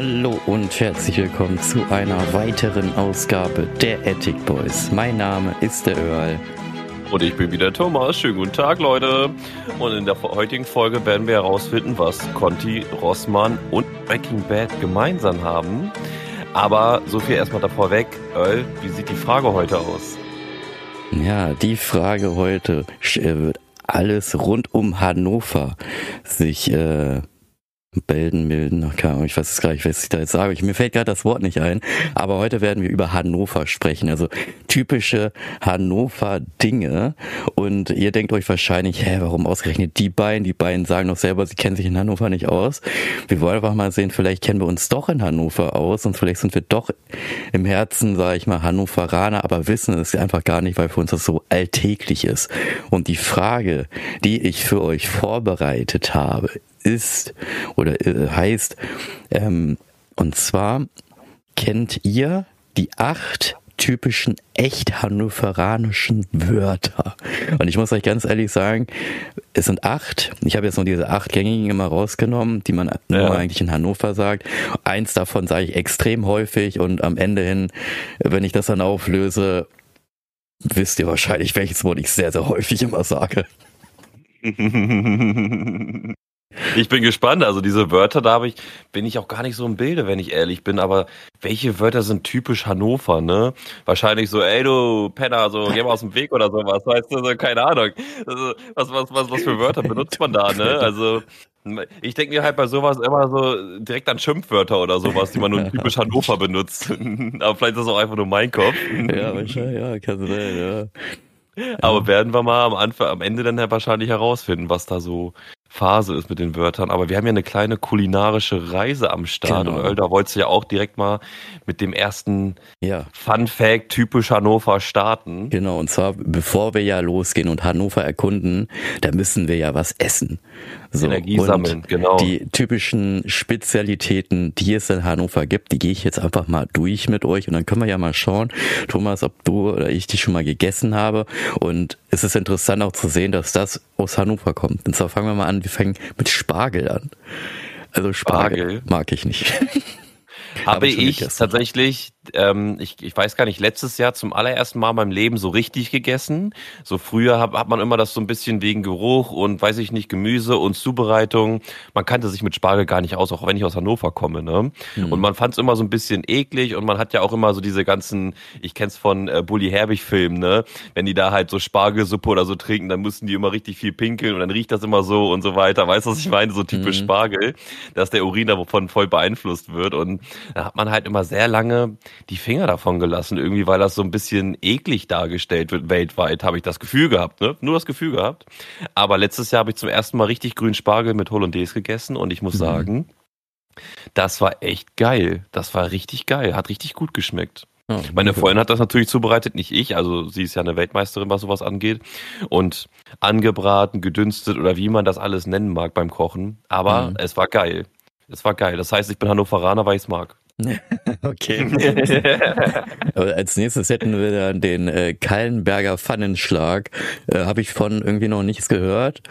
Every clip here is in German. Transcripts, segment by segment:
Hallo und herzlich willkommen zu einer weiteren Ausgabe der Attic Boys. Mein Name ist der Earl. Und ich bin wieder Thomas. Schönen guten Tag, Leute. Und in der heutigen Folge werden wir herausfinden, was Conti, Rossmann und Breaking Bad gemeinsam haben. Aber so viel erstmal davor weg. Earl, wie sieht die Frage heute aus? Ja, die Frage heute äh, wird alles rund um Hannover sich äh, Belden, Milden, keine Ahnung, ich weiß es gar nicht, was ich da jetzt sage. Ich, mir fällt gerade das Wort nicht ein. Aber heute werden wir über Hannover sprechen. Also typische Hannover-Dinge. Und ihr denkt euch wahrscheinlich, hä, warum ausgerechnet die beiden? Die beiden sagen doch selber, sie kennen sich in Hannover nicht aus. Wir wollen einfach mal sehen, vielleicht kennen wir uns doch in Hannover aus und vielleicht sind wir doch im Herzen, sage ich mal, Hannoveraner, aber wissen es einfach gar nicht, weil für uns das so alltäglich ist. Und die Frage, die ich für euch vorbereitet habe, ist oder äh, heißt. Ähm, und zwar kennt ihr die acht typischen echt hannoveranischen Wörter. Und ich muss euch ganz ehrlich sagen, es sind acht. Ich habe jetzt nur diese acht gängigen immer rausgenommen, die man ja. eigentlich in Hannover sagt. Eins davon sage ich extrem häufig und am Ende hin, wenn ich das dann auflöse, wisst ihr wahrscheinlich, welches Wort ich sehr, sehr häufig immer sage. Ich bin gespannt. Also diese Wörter, da ich, bin ich auch gar nicht so im Bilde, wenn ich ehrlich bin. Aber welche Wörter sind typisch Hannover, ne? Wahrscheinlich so, ey du Penner, so geh mal aus dem Weg oder sowas. Weißt du, so, keine Ahnung. Also, was, was, was, was für Wörter benutzt man da, ne? Also ich denke mir halt bei sowas immer so direkt an Schimpfwörter oder sowas, die man nur typisch Hannover benutzt. Aber vielleicht ist das auch einfach nur mein Kopf. Ja, wahrscheinlich, ja, kann sein, ja. Aber werden wir mal am Anfang, am Ende dann wahrscheinlich herausfinden, was da so Phase ist mit den Wörtern. Aber wir haben ja eine kleine kulinarische Reise am Start. Genau. Und Öl, da wolltest du ja auch direkt mal mit dem ersten ja. Fun Fact typisch Hannover starten. Genau, und zwar bevor wir ja losgehen und Hannover erkunden, da müssen wir ja was essen. So, Energie sammeln, genau. Die typischen Spezialitäten, die es in Hannover gibt, die gehe ich jetzt einfach mal durch mit euch und dann können wir ja mal schauen, Thomas, ob du oder ich die schon mal gegessen habe. Und es ist interessant auch zu sehen, dass das aus Hannover kommt. Und zwar fangen wir mal an, wir fangen mit Spargel an. Also Spargel, Spargel. mag ich nicht. Habe ich tatsächlich ähm, ich, ich weiß gar nicht, letztes Jahr zum allerersten Mal in meinem Leben so richtig gegessen. So früher hat, hat man immer das so ein bisschen wegen Geruch und weiß ich nicht, Gemüse und Zubereitung. Man kannte sich mit Spargel gar nicht aus, auch wenn ich aus Hannover komme. Ne? Mhm. Und man fand es immer so ein bisschen eklig und man hat ja auch immer so diese ganzen, ich kenn's von äh, Bully Herbig-Filmen, ne? Wenn die da halt so Spargelsuppe oder so trinken, dann mussten die immer richtig viel pinkeln und dann riecht das immer so und so weiter. Weißt du, was ich meine? So typisch mhm. Spargel, dass der Urin davon voll beeinflusst wird. Und da hat man halt immer sehr lange die Finger davon gelassen, irgendwie, weil das so ein bisschen eklig dargestellt wird weltweit, habe ich das Gefühl gehabt, ne? Nur das Gefühl gehabt. Aber letztes Jahr habe ich zum ersten Mal richtig grünen Spargel mit Hollandaise gegessen und ich muss mhm. sagen, das war echt geil. Das war richtig geil, hat richtig gut geschmeckt. Oh, Meine Freundin hat das natürlich zubereitet, nicht ich. Also sie ist ja eine Weltmeisterin, was sowas angeht. Und angebraten, gedünstet oder wie man das alles nennen mag beim Kochen. Aber mhm. es war geil. Es war geil. Das heißt, ich bin Hannoveraner, weil ich es mag. okay. Als nächstes hätten wir dann den äh, Kallenberger Pfannenschlag. Äh, Habe ich von irgendwie noch nichts gehört.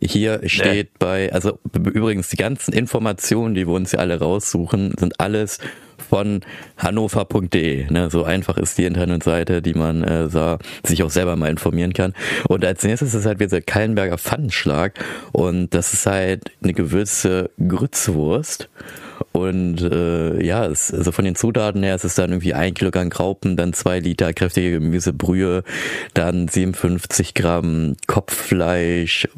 Hier steht nee. bei, also übrigens die ganzen Informationen, die wir uns hier alle raussuchen, sind alles von hannover.de. Ne? So einfach ist die Internetseite, die man äh, sah, sich auch selber mal informieren kann. Und als nächstes ist halt dieser Kallenberger Pfannenschlag und das ist halt eine gewürze Grützwurst. Und äh, ja, es, also von den Zutaten her ist es dann irgendwie ein Kilogramm Graupen, dann zwei Liter kräftige Gemüsebrühe, dann 57 Gramm Kopffleisch,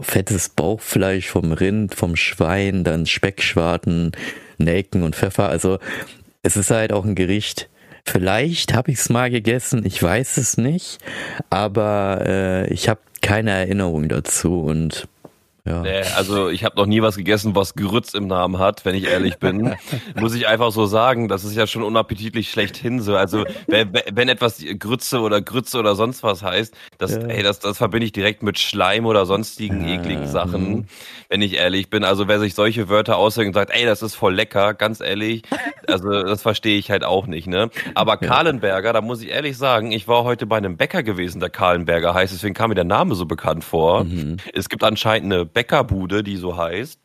fettes Bauchfleisch vom Rind, vom Schwein, dann Speckschwarten, Nelken und Pfeffer. Also es ist halt auch ein Gericht. Vielleicht habe ich es mal gegessen, ich weiß es nicht, aber äh, ich habe keine Erinnerung dazu und ja. Nee, also ich habe noch nie was gegessen, was Grütz im Namen hat, wenn ich ehrlich bin. Muss ich einfach so sagen, das ist ja schon unappetitlich schlechthin so. Also wenn, wenn etwas Grütze oder Grütze oder sonst was heißt, das, ja. ey, das, das verbinde ich direkt mit Schleim oder sonstigen ja. ekligen Sachen, mhm. wenn ich ehrlich bin. Also wer sich solche Wörter aushängt und sagt, ey, das ist voll lecker, ganz ehrlich, also das verstehe ich halt auch nicht, ne? Aber Kahlenberger, da muss ich ehrlich sagen, ich war heute bei einem Bäcker gewesen, der Kahlenberger heißt, deswegen kam mir der Name so bekannt vor. Mhm. Es gibt anscheinend eine Bäckerbude, die so heißt.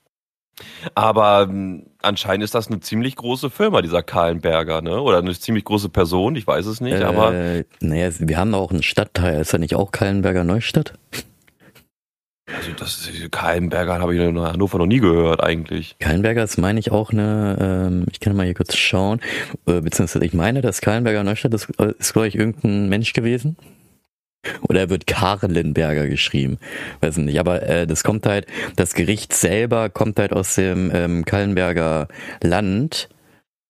Aber ähm, anscheinend ist das eine ziemlich große Firma, dieser Kahlenberger, ne? Oder eine ziemlich große Person, ich weiß es nicht, äh, aber. Naja, wir haben auch einen Stadtteil, ist ja nicht auch Kahlenberger Neustadt? Also das Kahlenberger habe ich in Hannover noch nie gehört eigentlich. Kahlenberger ist, meine ich, auch eine, ähm, ich kann mal hier kurz schauen, äh, beziehungsweise ich meine, dass Kahlenberger Neustadt ist, äh, ist glaube ich, irgendein Mensch gewesen. Oder er wird Karlenberger geschrieben. Weiß nicht. Aber äh, das kommt halt, das Gericht selber kommt halt aus dem ähm, Kallenberger Land.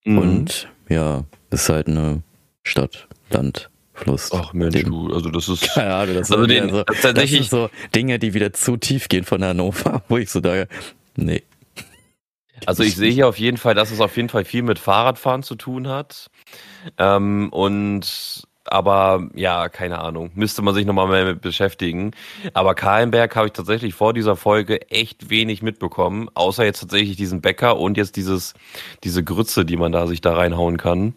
Mhm. Und ja, ist halt eine Stadt, Land, Fluss. Ach Mensch, den, du, also das ist. Ja, also das, also den, so, das sind so Dinge, die wieder zu tief gehen von Hannover, wo ich so da. Nee. Also ich sehe hier auf jeden Fall, dass es auf jeden Fall viel mit Fahrradfahren zu tun hat. Ähm, und aber ja, keine Ahnung. Müsste man sich nochmal mehr mit beschäftigen. Aber Kahlenberg habe ich tatsächlich vor dieser Folge echt wenig mitbekommen, außer jetzt tatsächlich diesen Bäcker und jetzt dieses, diese Grütze, die man da sich da reinhauen kann.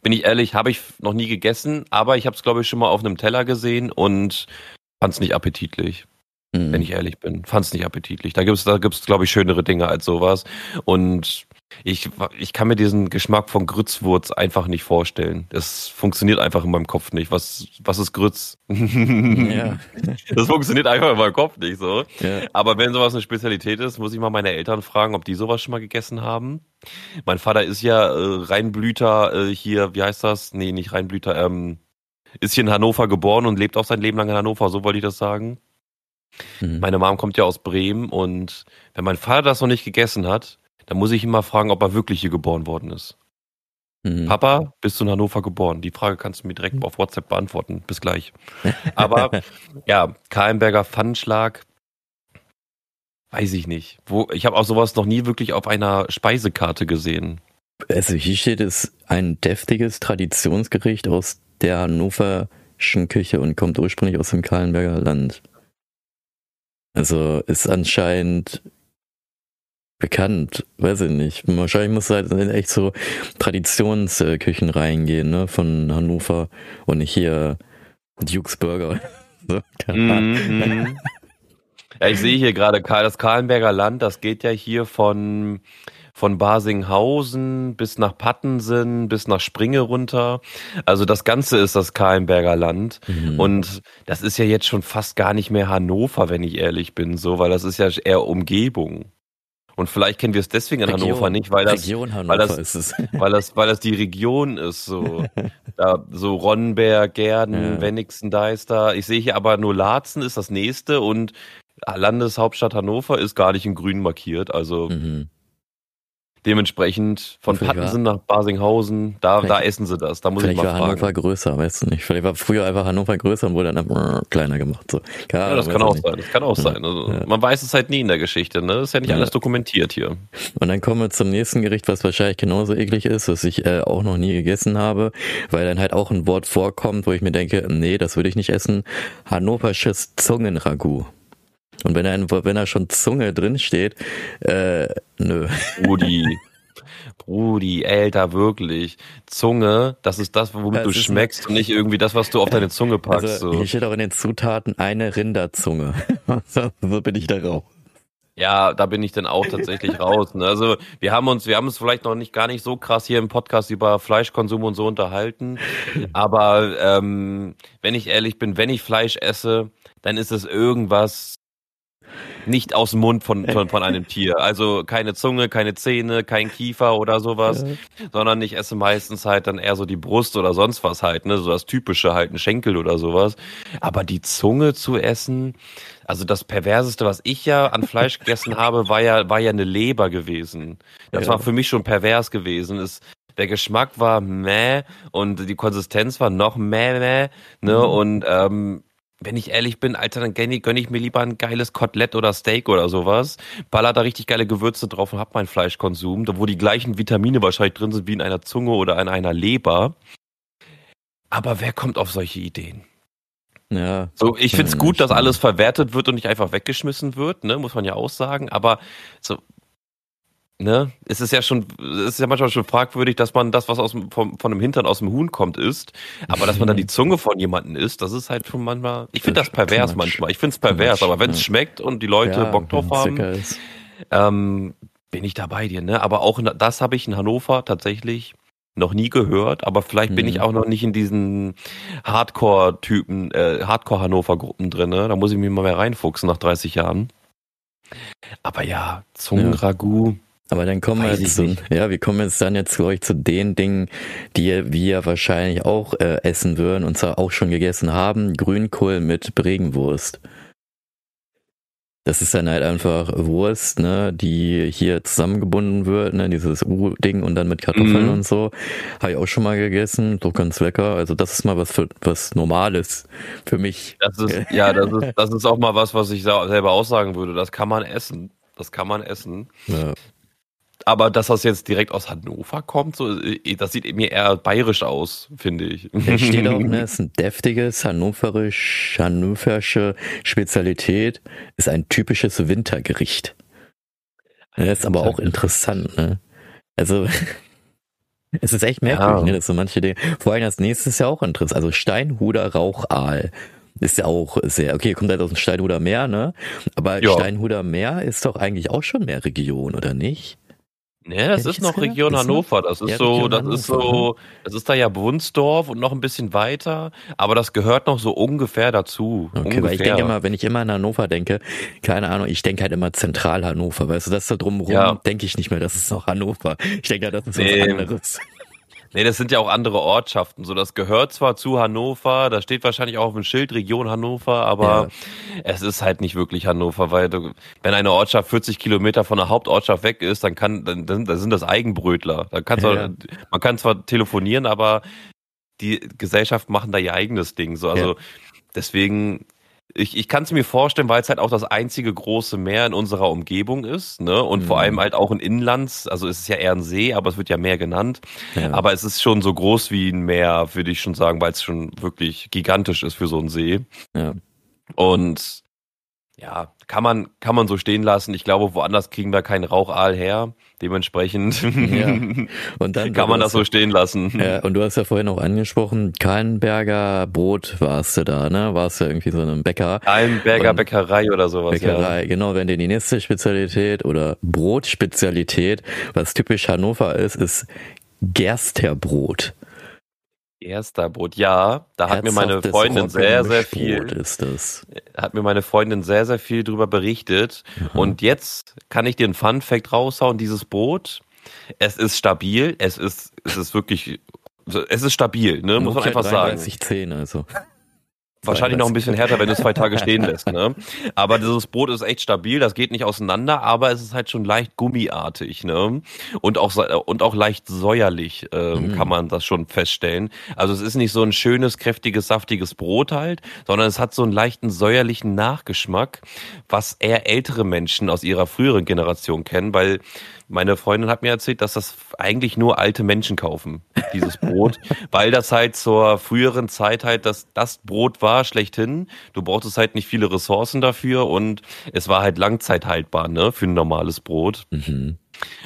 Bin ich ehrlich, habe ich noch nie gegessen, aber ich habe es, glaube ich, schon mal auf einem Teller gesehen und fand es nicht appetitlich. Mhm. Wenn ich ehrlich bin. Fand es nicht appetitlich. Da gibt es, da gibt's, glaube ich, schönere Dinge als sowas. Und ich, ich kann mir diesen Geschmack von Grützwurz einfach nicht vorstellen. Das funktioniert einfach in meinem Kopf nicht. Was, was ist Grütz? Ja. Das funktioniert einfach in meinem Kopf nicht so. Ja. Aber wenn sowas eine Spezialität ist, muss ich mal meine Eltern fragen, ob die sowas schon mal gegessen haben. Mein Vater ist ja äh, Rheinblüter äh, hier, wie heißt das? Nee, nicht Rheinblüter, ähm, ist hier in Hannover geboren und lebt auch sein Leben lang in Hannover, so wollte ich das sagen. Mhm. Meine Mom kommt ja aus Bremen und wenn mein Vater das noch nicht gegessen hat, dann muss ich ihn mal fragen, ob er wirklich hier geboren worden ist. Mhm. Papa, bist du in Hannover geboren? Die Frage kannst du mir direkt auf WhatsApp beantworten. Bis gleich. Aber ja, Kahlenberger Pfannenschlag, weiß ich nicht. Wo, ich habe auch sowas noch nie wirklich auf einer Speisekarte gesehen. Also hier steht es ein deftiges Traditionsgericht aus der hannoverschen Küche und kommt ursprünglich aus dem Kahlenberger Land. Also ist anscheinend bekannt, weiß ich nicht. Wahrscheinlich muss halt in echt so Traditionsküchen reingehen, ne, von Hannover und nicht hier Duke's Burger. so, mm Ja, ich sehe hier gerade das Kahlenberger Land, das geht ja hier von von Basinghausen bis nach Pattensen, bis nach Springe runter. Also das Ganze ist das Kahlenberger Land. Mhm. Und das ist ja jetzt schon fast gar nicht mehr Hannover, wenn ich ehrlich bin, so, weil das ist ja eher Umgebung. Und vielleicht kennen wir es deswegen in Region, Hannover nicht, weil das, weil das, ist es. weil das, weil das die Region ist, so, da, so Ronnenberg, Gerden, ja. Wenigsen, Deister. Ich sehe hier aber nur Laatzen ist das nächste und Landeshauptstadt Hannover ist gar nicht in grün markiert, also. Mhm. Dementsprechend von Pattensen nach Basinghausen, da, da essen sie das. Da muss ich mal war Hannover größer, weißt du nicht. Vielleicht war früher einfach Hannover größer und wurde dann kleiner gemacht. So. Klar, ja, das kann auch nicht. sein. Das kann auch ja, sein. Also, ja. Man weiß es halt nie in der Geschichte. Ne? Das ist ja nicht alles dokumentiert hier. Und dann kommen wir zum nächsten Gericht, was wahrscheinlich genauso eklig ist, was ich äh, auch noch nie gegessen habe, weil dann halt auch ein Wort vorkommt, wo ich mir denke, nee, das würde ich nicht essen. Hannoversches Zungenragout. Und wenn er, wenn er schon Zunge drin steht, äh, nö. Brudi. Brudi, Alter, wirklich. Zunge, das ist das, womit das du schmeckst und nicht irgendwie das, was du auf deine Zunge packst. Also, so. Hier steht auch in den Zutaten eine Rinderzunge. so bin ich da raus. Ja, da bin ich dann auch tatsächlich raus. Ne? Also wir haben uns, wir haben uns vielleicht noch nicht gar nicht so krass hier im Podcast über Fleischkonsum und so unterhalten. Aber ähm, wenn ich ehrlich bin, wenn ich Fleisch esse, dann ist es irgendwas nicht aus dem Mund von, von, von einem Tier. Also keine Zunge, keine Zähne, kein Kiefer oder sowas, ja. sondern ich esse meistens halt dann eher so die Brust oder sonst was halt, ne, so das typische halt ein Schenkel oder sowas. Aber die Zunge zu essen, also das perverseste, was ich ja an Fleisch gegessen habe, war ja war ja eine Leber gewesen. Das ja. war für mich schon pervers gewesen. Es, der Geschmack war meh und die Konsistenz war noch meh, meh ne mhm. und ähm, wenn ich ehrlich bin, Alter, dann gönne ich, gönn ich mir lieber ein geiles Kotelett oder Steak oder sowas. Baller da richtig geile Gewürze drauf und hab meinen Fleischkonsum, wo die gleichen Vitamine wahrscheinlich drin sind wie in einer Zunge oder in einer Leber. Aber wer kommt auf solche Ideen? Ja. So, ich find's gut, dass alles verwertet wird und nicht einfach weggeschmissen wird, ne, muss man ja auch sagen. Aber so, ne, es ist ja schon, es ist ja manchmal schon fragwürdig, dass man das, was aus dem, vom, von dem Hintern aus dem Huhn kommt, isst. Aber dass man dann die Zunge von jemandem isst, das ist halt schon manchmal, ich finde das pervers manchmal. Ich finde es pervers, aber wenn es schmeckt und die Leute ja, Bock drauf haben, ähm, bin ich da bei dir, ne? Aber auch das habe ich in Hannover tatsächlich noch nie gehört, aber vielleicht mhm. bin ich mhm. auch noch nicht in diesen Hardcore-Typen, äh, Hardcore-Hannover-Gruppen drin, ne? Da muss ich mich mal mehr reinfuchsen nach 30 Jahren. Aber ja, Zungenragout. Ja. Aber dann kommen wir jetzt zu, ja, wir kommen jetzt dann jetzt glaube zu den Dingen, die wir wahrscheinlich auch äh, essen würden und zwar auch schon gegessen haben. Grünkohl mit Bregenwurst. Das ist dann halt einfach Wurst, ne, die hier zusammengebunden wird, ne, dieses U-Ding und dann mit Kartoffeln mhm. und so. Habe ich auch schon mal gegessen, doch ganz lecker. Also das ist mal was für was Normales für mich. Das ist, ja, das ist, das ist auch mal was, was ich selber aussagen würde. Das kann man essen. Das kann man essen. Ja. Aber dass das jetzt direkt aus Hannover kommt, so, äh, das sieht mir eher bayerisch aus, finde ich. Da steht auch, ne, ist ein deftiges hannoverisch, hannoversche Spezialität, ist ein typisches Wintergericht. Das ist aber auch interessant, ne? Also, es ist echt merkwürdig, ja. ne, dass so manche Dinge, vor allem das nächste ist ja auch interessant, also Steinhuder Rauchaal ist ja auch sehr, okay, kommt halt aus dem Steinhuder Meer, ne? Aber ja. Steinhuder Meer ist doch eigentlich auch schon mehr Region, oder nicht? Nee, das ist noch Region Hannover. Das ist so, das ist so, das ist da ja Wunsdorf und noch ein bisschen weiter, aber das gehört noch so ungefähr dazu. Okay, ungefähr. weil ich denke immer, wenn ich immer an Hannover denke, keine Ahnung, ich denke halt immer zentral Hannover, weißt du, das da drumherum ja. denke ich nicht mehr, das ist noch Hannover. Ich denke, das ist nee. was anderes. Nee, das sind ja auch andere Ortschaften. So, das gehört zwar zu Hannover, da steht wahrscheinlich auch auf dem Schild Region Hannover, aber ja. es ist halt nicht wirklich Hannover, weil du, wenn eine Ortschaft 40 Kilometer von der Hauptortschaft weg ist, dann kann, dann, dann sind das Eigenbrötler. Da kannst ja. du, man kann zwar telefonieren, aber die Gesellschaften machen da ihr eigenes Ding. So, also ja. deswegen ich, ich kann es mir vorstellen, weil es halt auch das einzige große Meer in unserer Umgebung ist, ne? Und mhm. vor allem halt auch ein Inlands, also es ist ja eher ein See, aber es wird ja Meer genannt. Ja. Aber es ist schon so groß wie ein Meer, würde ich schon sagen, weil es schon wirklich gigantisch ist für so einen See. Ja. Und ja, kann man, kann man so stehen lassen. Ich glaube, woanders kriegen wir keinen Rauchaal her. Dementsprechend ja. und dann kann man das so stehen lassen. Ja, und du hast ja vorhin auch angesprochen, Kallenberger Brot warst du da, ne? Warst du irgendwie so einem Bäcker. Kallenberger und Bäckerei oder sowas. Bäckerei, ja. genau. Wenn die nächste Spezialität oder Brotspezialität, was typisch Hannover ist, ist Gersterbrot. Erster Brot, ja, da hat mir meine Freundin sehr, sehr viel, ist das. hat mir meine Freundin sehr, sehr viel drüber berichtet. Mhm. Und jetzt kann ich dir einen Fun Fact raushauen, dieses Brot, es ist stabil, es ist, es ist wirklich, es ist stabil, ne, muss man einfach sagen. 10, also. Wahrscheinlich noch ein bisschen härter, wenn du es zwei Tage stehen lässt. Ne? Aber dieses Brot ist echt stabil, das geht nicht auseinander, aber es ist halt schon leicht gummiartig. Ne? Und, auch, und auch leicht säuerlich ähm, mhm. kann man das schon feststellen. Also es ist nicht so ein schönes, kräftiges, saftiges Brot halt, sondern es hat so einen leichten säuerlichen Nachgeschmack, was eher ältere Menschen aus ihrer früheren Generation kennen, weil meine Freundin hat mir erzählt, dass das eigentlich nur alte Menschen kaufen, dieses Brot, weil das halt zur früheren Zeit halt das, das Brot war, schlechthin. Du brauchtest halt nicht viele Ressourcen dafür und es war halt langzeithaltbar, ne, für ein normales Brot. Mhm.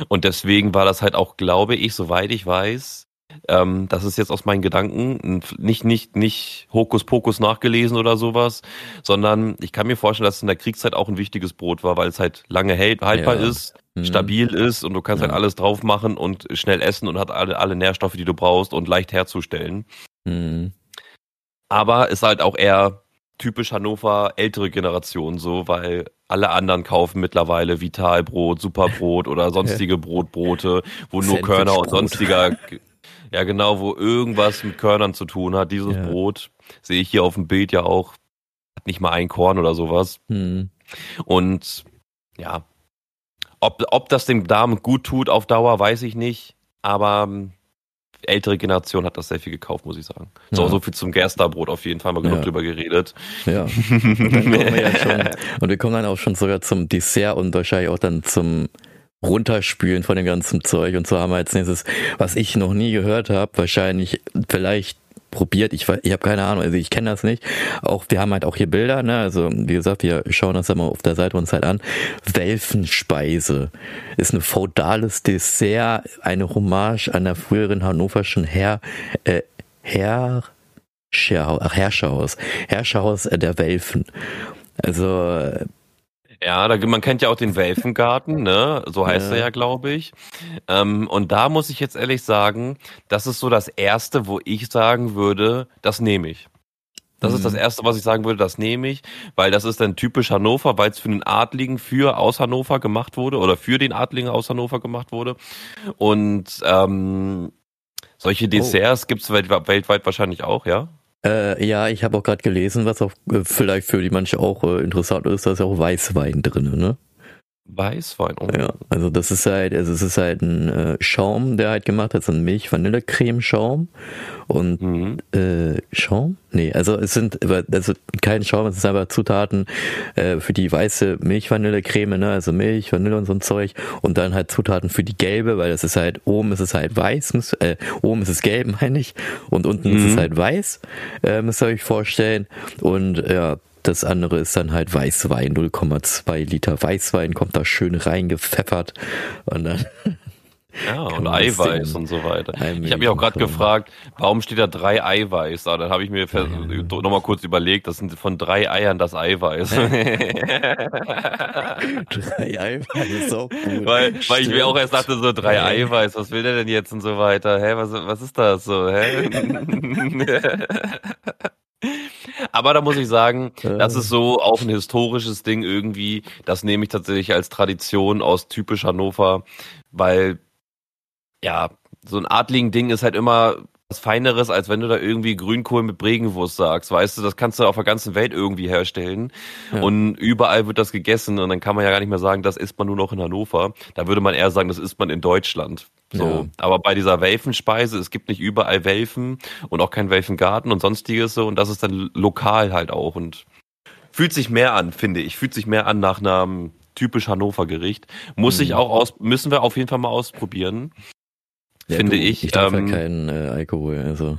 Und deswegen war das halt auch, glaube ich, soweit ich weiß, ähm, das ist jetzt aus meinen Gedanken nicht, nicht, nicht Hokuspokus nachgelesen oder sowas, sondern ich kann mir vorstellen, dass es in der Kriegszeit auch ein wichtiges Brot war, weil es halt lange hält, haltbar ja. ist, mhm. stabil ist und du kannst halt ja. halt alles drauf machen und schnell essen und hat alle, alle Nährstoffe, die du brauchst und leicht herzustellen. Mhm. Aber ist halt auch eher typisch Hannover ältere Generation so, weil alle anderen kaufen mittlerweile Vitalbrot, Superbrot oder sonstige Brotbrote, wo nur Körner und sonstiger ja, genau, wo irgendwas mit Körnern zu tun hat. Dieses ja. Brot sehe ich hier auf dem Bild ja auch, hat nicht mal ein Korn oder sowas. Hm. Und ja, ob, ob das dem Darm gut tut auf Dauer, weiß ich nicht. Aber ähm, ältere Generation hat das sehr viel gekauft, muss ich sagen. So, ja. so viel zum Gersterbrot auf jeden Fall mal genug ja. drüber geredet. Ja. Und, wir schon, und wir kommen dann auch schon sogar zum Dessert und wahrscheinlich auch dann zum runterspülen von dem ganzen Zeug. Und zwar haben wir als nächstes, was ich noch nie gehört habe, wahrscheinlich vielleicht probiert. Ich, ich habe keine Ahnung, also ich kenne das nicht. Auch wir haben halt auch hier Bilder, ne? Also wie gesagt, wir schauen das ja mal auf der Seite uns halt an. Welfenspeise ist ein feudales Dessert, eine Hommage an der früheren hannoverschen Herr, äh, Herr, Scherhaus, Herrscherhaus, Herrscherhaus der Welfen. Also ja, da, man kennt ja auch den Welfengarten, ne? So heißt ja. er ja, glaube ich. Ähm, und da muss ich jetzt ehrlich sagen, das ist so das Erste, wo ich sagen würde, das nehme ich. Das mhm. ist das mhm. Erste, was ich sagen würde, das nehme ich, weil das ist dann typisch Hannover, weil es für den Adligen für aus Hannover gemacht wurde oder für den Adligen aus Hannover gemacht wurde. Und ähm, solche oh. Desserts oh. gibt es weltweit, weltweit wahrscheinlich auch, ja? Äh, ja, ich habe auch gerade gelesen, was auch äh, vielleicht für die manche auch äh, interessant ist, da ist ja auch Weißwein drin, ne? Weißwein. Oh. Ja, also das ist halt, also es ist halt ein äh, Schaum, der halt gemacht hat, so ein Milch-Vanille-Creme-Schaum und mhm. äh, Schaum? Nee, also es sind also kein Schaum, es ist einfach Zutaten äh, für die weiße Milch-Vanille-Creme, ne? Also Milch, Vanille und so ein Zeug und dann halt Zutaten für die gelbe, weil das ist halt oben ist es halt weiß, äh, oben ist es gelb, meine ich, und unten mhm. ist es mhm. halt weiß, äh, müsst ihr euch vorstellen und ja, das andere ist dann halt Weißwein, 0,2 Liter Weißwein kommt da schön reingepfeffert und dann ja, und Eiweiß und so weiter. Ich habe mich auch gerade gefragt, warum steht da drei Eiweiß? Da dann habe ich mir nochmal kurz überlegt, das sind von drei Eiern das Eiweiß. drei Eiweiß ist auch gut. Weil, weil ich mir auch erst dachte, so drei Eiweiß, was will der denn jetzt und so weiter? Hä, was, was ist das so? Hä? Aber da muss ich sagen, das ist so auch ein historisches Ding irgendwie. Das nehme ich tatsächlich als Tradition aus typisch Hannover, weil ja, so ein Adligen-Ding ist halt immer was Feineres, als wenn du da irgendwie Grünkohl mit Bregenwurst sagst. Weißt du, das kannst du auf der ganzen Welt irgendwie herstellen. Ja. Und überall wird das gegessen. Und dann kann man ja gar nicht mehr sagen, das isst man nur noch in Hannover. Da würde man eher sagen, das isst man in Deutschland. So. Ja. Aber bei dieser Welfenspeise, es gibt nicht überall Welfen und auch kein Welfengarten und sonstiges so. Und das ist dann lokal halt auch. Und fühlt sich mehr an, finde ich. Fühlt sich mehr an nach einem typisch Hannover Gericht. Muss mhm. ich auch aus, müssen wir auf jeden Fall mal ausprobieren. Ja, finde du, ich. Ich darf ähm, ja keinen äh, Alkohol, also.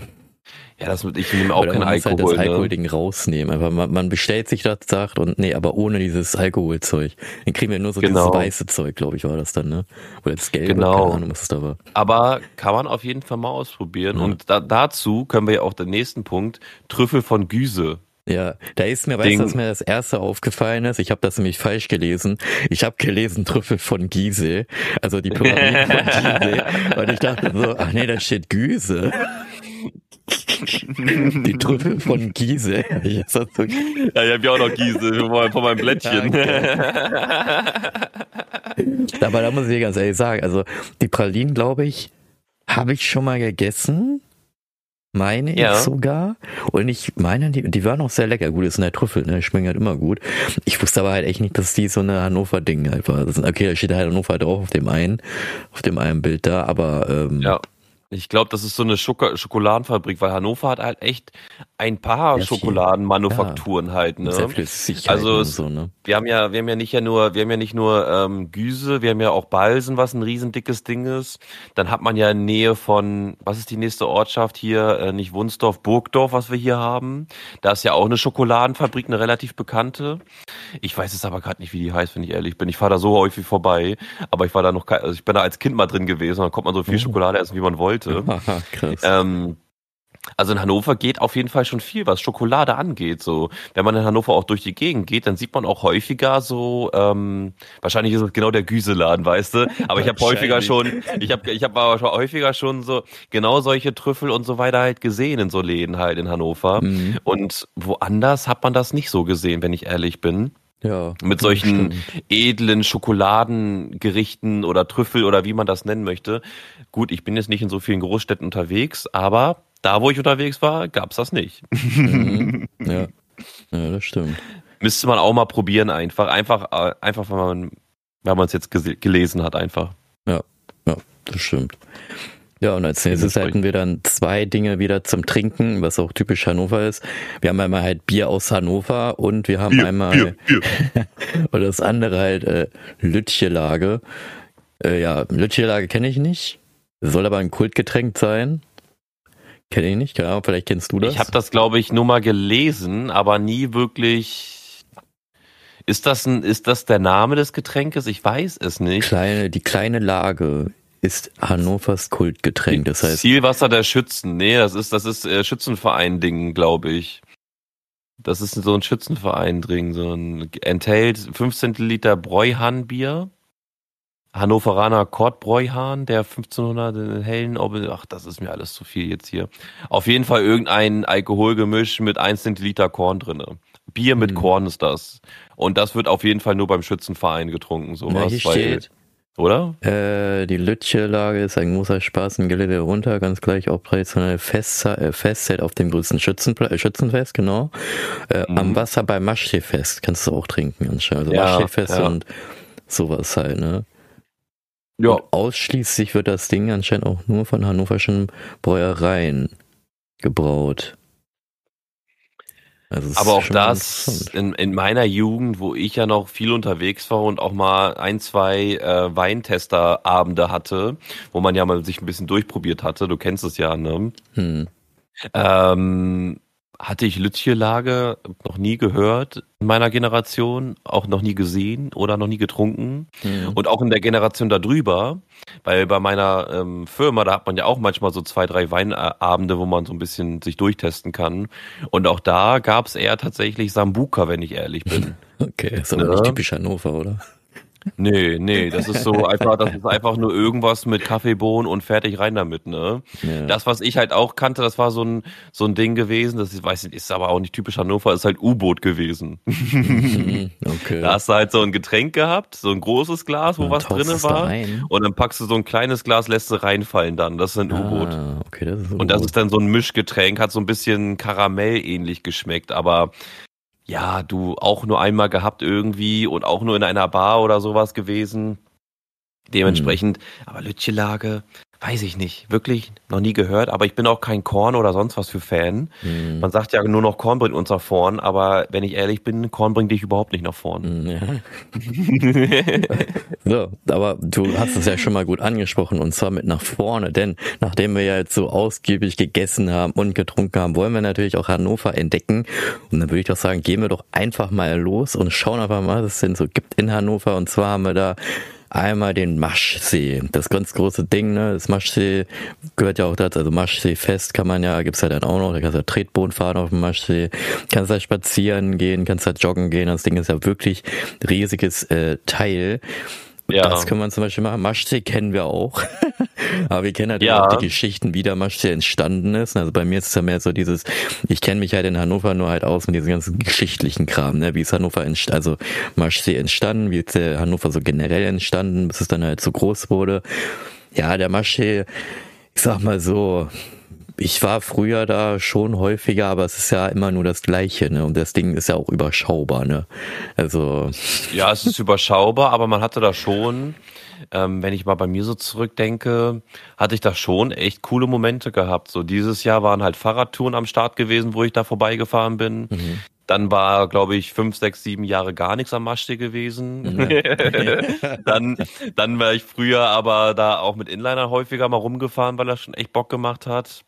Ja, das, ich nehme auch keinen Alkohol. Halt das ne? Alkoholding rausnehmen. Einfach man, man bestellt sich das, sagt und nee, aber ohne dieses Alkoholzeug. Dann kriegen wir nur so genau. dieses weiße Zeug, glaube ich, war das dann, ne? Oder das gelbe, genau. keine Ahnung, was es da war. Aber kann man auf jeden Fall mal ausprobieren. Ja. Und da, dazu können wir ja auch den nächsten Punkt, Trüffel von Güse. Ja, da ist mir, weißt du, was mir das erste aufgefallen ist? Ich habe das nämlich falsch gelesen. Ich habe gelesen Trüffel von Giesel, also die Pyramide von Giesel. Und ich dachte so, ach nee, da steht Güse. Die Trüffel von Giesel. ja, ich habe ja auch noch Giesel von meinem Blättchen. Aber da muss ich ganz ehrlich sagen, also die Pralinen, glaube ich, habe ich schon mal gegessen meine ja. ich sogar. Und ich meine, die, die waren auch sehr lecker. Gut, ist eine Trüffel, ne? Schmecken halt immer gut. Ich wusste aber halt echt nicht, dass die so eine Hannover-Ding halt war. Okay, da steht halt Hannover drauf auf dem einen, auf dem einen Bild da, aber ähm, ja. Ich glaube, das ist so eine Schoko Schokoladenfabrik, weil Hannover hat halt echt ein paar ja, Schokoladenmanufakturen ja. halt, ne? Also es, so, ne? wir haben ja, wir haben ja nicht ja nur, wir haben ja nicht nur ähm, Güse, wir haben ja auch Balsen, was ein riesendickes Ding ist. Dann hat man ja in Nähe von, was ist die nächste Ortschaft hier? Äh, nicht Wunsdorf, Burgdorf, was wir hier haben. Da ist ja auch eine Schokoladenfabrik, eine relativ bekannte. Ich weiß es aber gerade nicht, wie die heißt, wenn ich ehrlich bin. Ich fahre da so häufig vorbei, aber ich war da noch, also ich bin da als Kind mal drin gewesen. Da kommt man so viel oh. Schokolade essen, wie man wollte wollte. Krass. Ähm, also in Hannover geht auf jeden Fall schon viel, was Schokolade angeht. So, wenn man in Hannover auch durch die Gegend geht, dann sieht man auch häufiger so. Ähm, wahrscheinlich ist es genau der Güseladen, weißt du. Aber ich habe häufiger schon, ich habe, ich habe aber schon häufiger schon so genau solche Trüffel und so weiter halt gesehen in so Läden halt in Hannover. Mhm. Und woanders hat man das nicht so gesehen, wenn ich ehrlich bin. Ja. Mit solchen stimmt. edlen Schokoladengerichten oder Trüffel oder wie man das nennen möchte. Gut, ich bin jetzt nicht in so vielen Großstädten unterwegs, aber da, wo ich unterwegs war, gab's das nicht. Mhm. Ja. ja, das stimmt. Müsste man auch mal probieren, einfach, einfach, äh, einfach, wenn man, wenn man es jetzt gelesen hat, einfach. Ja, ja, das stimmt. Ja, und als nächstes hatten wir dann zwei Dinge wieder zum Trinken, was auch typisch Hannover ist. Wir haben einmal halt Bier aus Hannover und wir haben Bier, einmal Bier, Bier. und das andere halt äh, Lütchelage. Äh, ja, Lütchelage kenne ich nicht. Soll aber ein Kultgetränk sein. Kenne ich nicht, genau. Vielleicht kennst du das. Ich habe das, glaube ich, nur mal gelesen, aber nie wirklich. Ist das ein, ist das der Name des Getränkes? Ich weiß es nicht. Kleine, die kleine Lage ist Hannovers Kultgetränk. Das heißt Zielwasser der Schützen. Nee, das ist das ist äh, Schützenverein-Ding, glaube ich. Das ist so ein Schützenverein-Ding, so ein enthält 15 Liter Bräuhahnbier. Hannoveraner Kortbräuhahn, der 1500 hellen, ach, das ist mir alles zu viel jetzt hier. Auf jeden Fall irgendein Alkoholgemisch mit 1 Zentiliter Korn drinne. Bier mit hm. Korn ist das. Und das wird auf jeden Fall nur beim Schützenverein getrunken, sowas. Na, hier steht, oder? Äh, die Lütche-Lage ist ein großer Spaß im Gelände runter, ganz gleich auch traditionell Festzeit, äh, Festzeit auf dem größten Schützenpla äh, Schützenfest, genau. Äh, mhm. Am Wasser bei Maschseefest kannst du auch trinken anscheinend. Also ja, Maschseefest ja. und sowas halt, ne? Ja. Und ausschließlich wird das Ding anscheinend auch nur von hannoverschen Bräuereien gebraut. Also Aber auch das in, in meiner Jugend, wo ich ja noch viel unterwegs war und auch mal ein, zwei äh, Weintesterabende hatte, wo man ja mal sich ein bisschen durchprobiert hatte, du kennst es ja, ne? Hm. Ähm, hatte ich Lütje-Lage noch nie gehört in meiner Generation, auch noch nie gesehen oder noch nie getrunken. Mhm. Und auch in der Generation darüber, weil bei meiner ähm, Firma, da hat man ja auch manchmal so zwei, drei Weinabende, wo man so ein bisschen sich durchtesten kann. Und auch da gab es eher tatsächlich Sambuka, wenn ich ehrlich bin. Okay, ist aber ja. nicht typisch Hannover, oder? Nee, nee, das ist so einfach, das ist einfach nur irgendwas mit Kaffeebohnen und fertig rein damit, ne? Ja. Das, was ich halt auch kannte, das war so ein, so ein Ding gewesen, das ist, weiß nicht, ist aber auch nicht typisch Hannover, ist halt U-Boot gewesen. Mhm, okay. Da hast du halt so ein Getränk gehabt, so ein großes Glas, wo was drinne war. Und dann packst du so ein kleines Glas, lässt du reinfallen dann. Das ist ein ah, U-Boot. Okay, das ist und das ist dann so ein Mischgetränk, hat so ein bisschen Karamell ähnlich geschmeckt, aber ja, du auch nur einmal gehabt irgendwie und auch nur in einer Bar oder sowas gewesen. Dementsprechend, mhm. aber Lütchelage, weiß ich nicht, wirklich noch nie gehört, aber ich bin auch kein Korn oder sonst was für Fan. Mhm. Man sagt ja nur noch Korn bringt uns nach vorn, aber wenn ich ehrlich bin, Korn bringt dich überhaupt nicht nach vorn. Mhm, ja. so, aber du hast es ja schon mal gut angesprochen und zwar mit nach vorne, denn nachdem wir ja jetzt so ausgiebig gegessen haben und getrunken haben, wollen wir natürlich auch Hannover entdecken und dann würde ich doch sagen, gehen wir doch einfach mal los und schauen einfach mal, was es denn so gibt in Hannover und zwar haben wir da Einmal den Maschsee, das ganz große Ding, ne? Das Maschsee gehört ja auch dazu, also Maschsee fest kann man ja, gibt's ja dann auch noch, da kannst du ja Tretboot fahren auf dem Maschsee, kannst da spazieren gehen, kannst da joggen gehen, das Ding ist ja wirklich riesiges äh, Teil. Ja. Das können wir zum Beispiel machen. Maschsee kennen wir auch. Aber wir kennen halt ja. auch die Geschichten, wie der Maschsee entstanden ist. Also bei mir ist es ja mehr so dieses, ich kenne mich halt in Hannover nur halt aus mit diesem ganzen geschichtlichen Kram, ne? Wie ist Hannover entstanden, also Maschsee entstanden, wie ist der Hannover so generell entstanden, bis es dann halt so groß wurde. Ja, der Maschsee, ich sag mal so, ich war früher da schon häufiger, aber es ist ja immer nur das Gleiche, ne? Und das Ding ist ja auch überschaubar, ne? Also. Ja, es ist überschaubar, aber man hatte da schon, ähm, wenn ich mal bei mir so zurückdenke, hatte ich da schon echt coole Momente gehabt. So dieses Jahr waren halt Fahrradtouren am Start gewesen, wo ich da vorbeigefahren bin. Mhm. Dann war, glaube ich, fünf, sechs, sieben Jahre gar nichts am Maschsee gewesen. Ja. dann, dann war ich früher aber da auch mit Inliner häufiger mal rumgefahren, weil das schon echt Bock gemacht hat.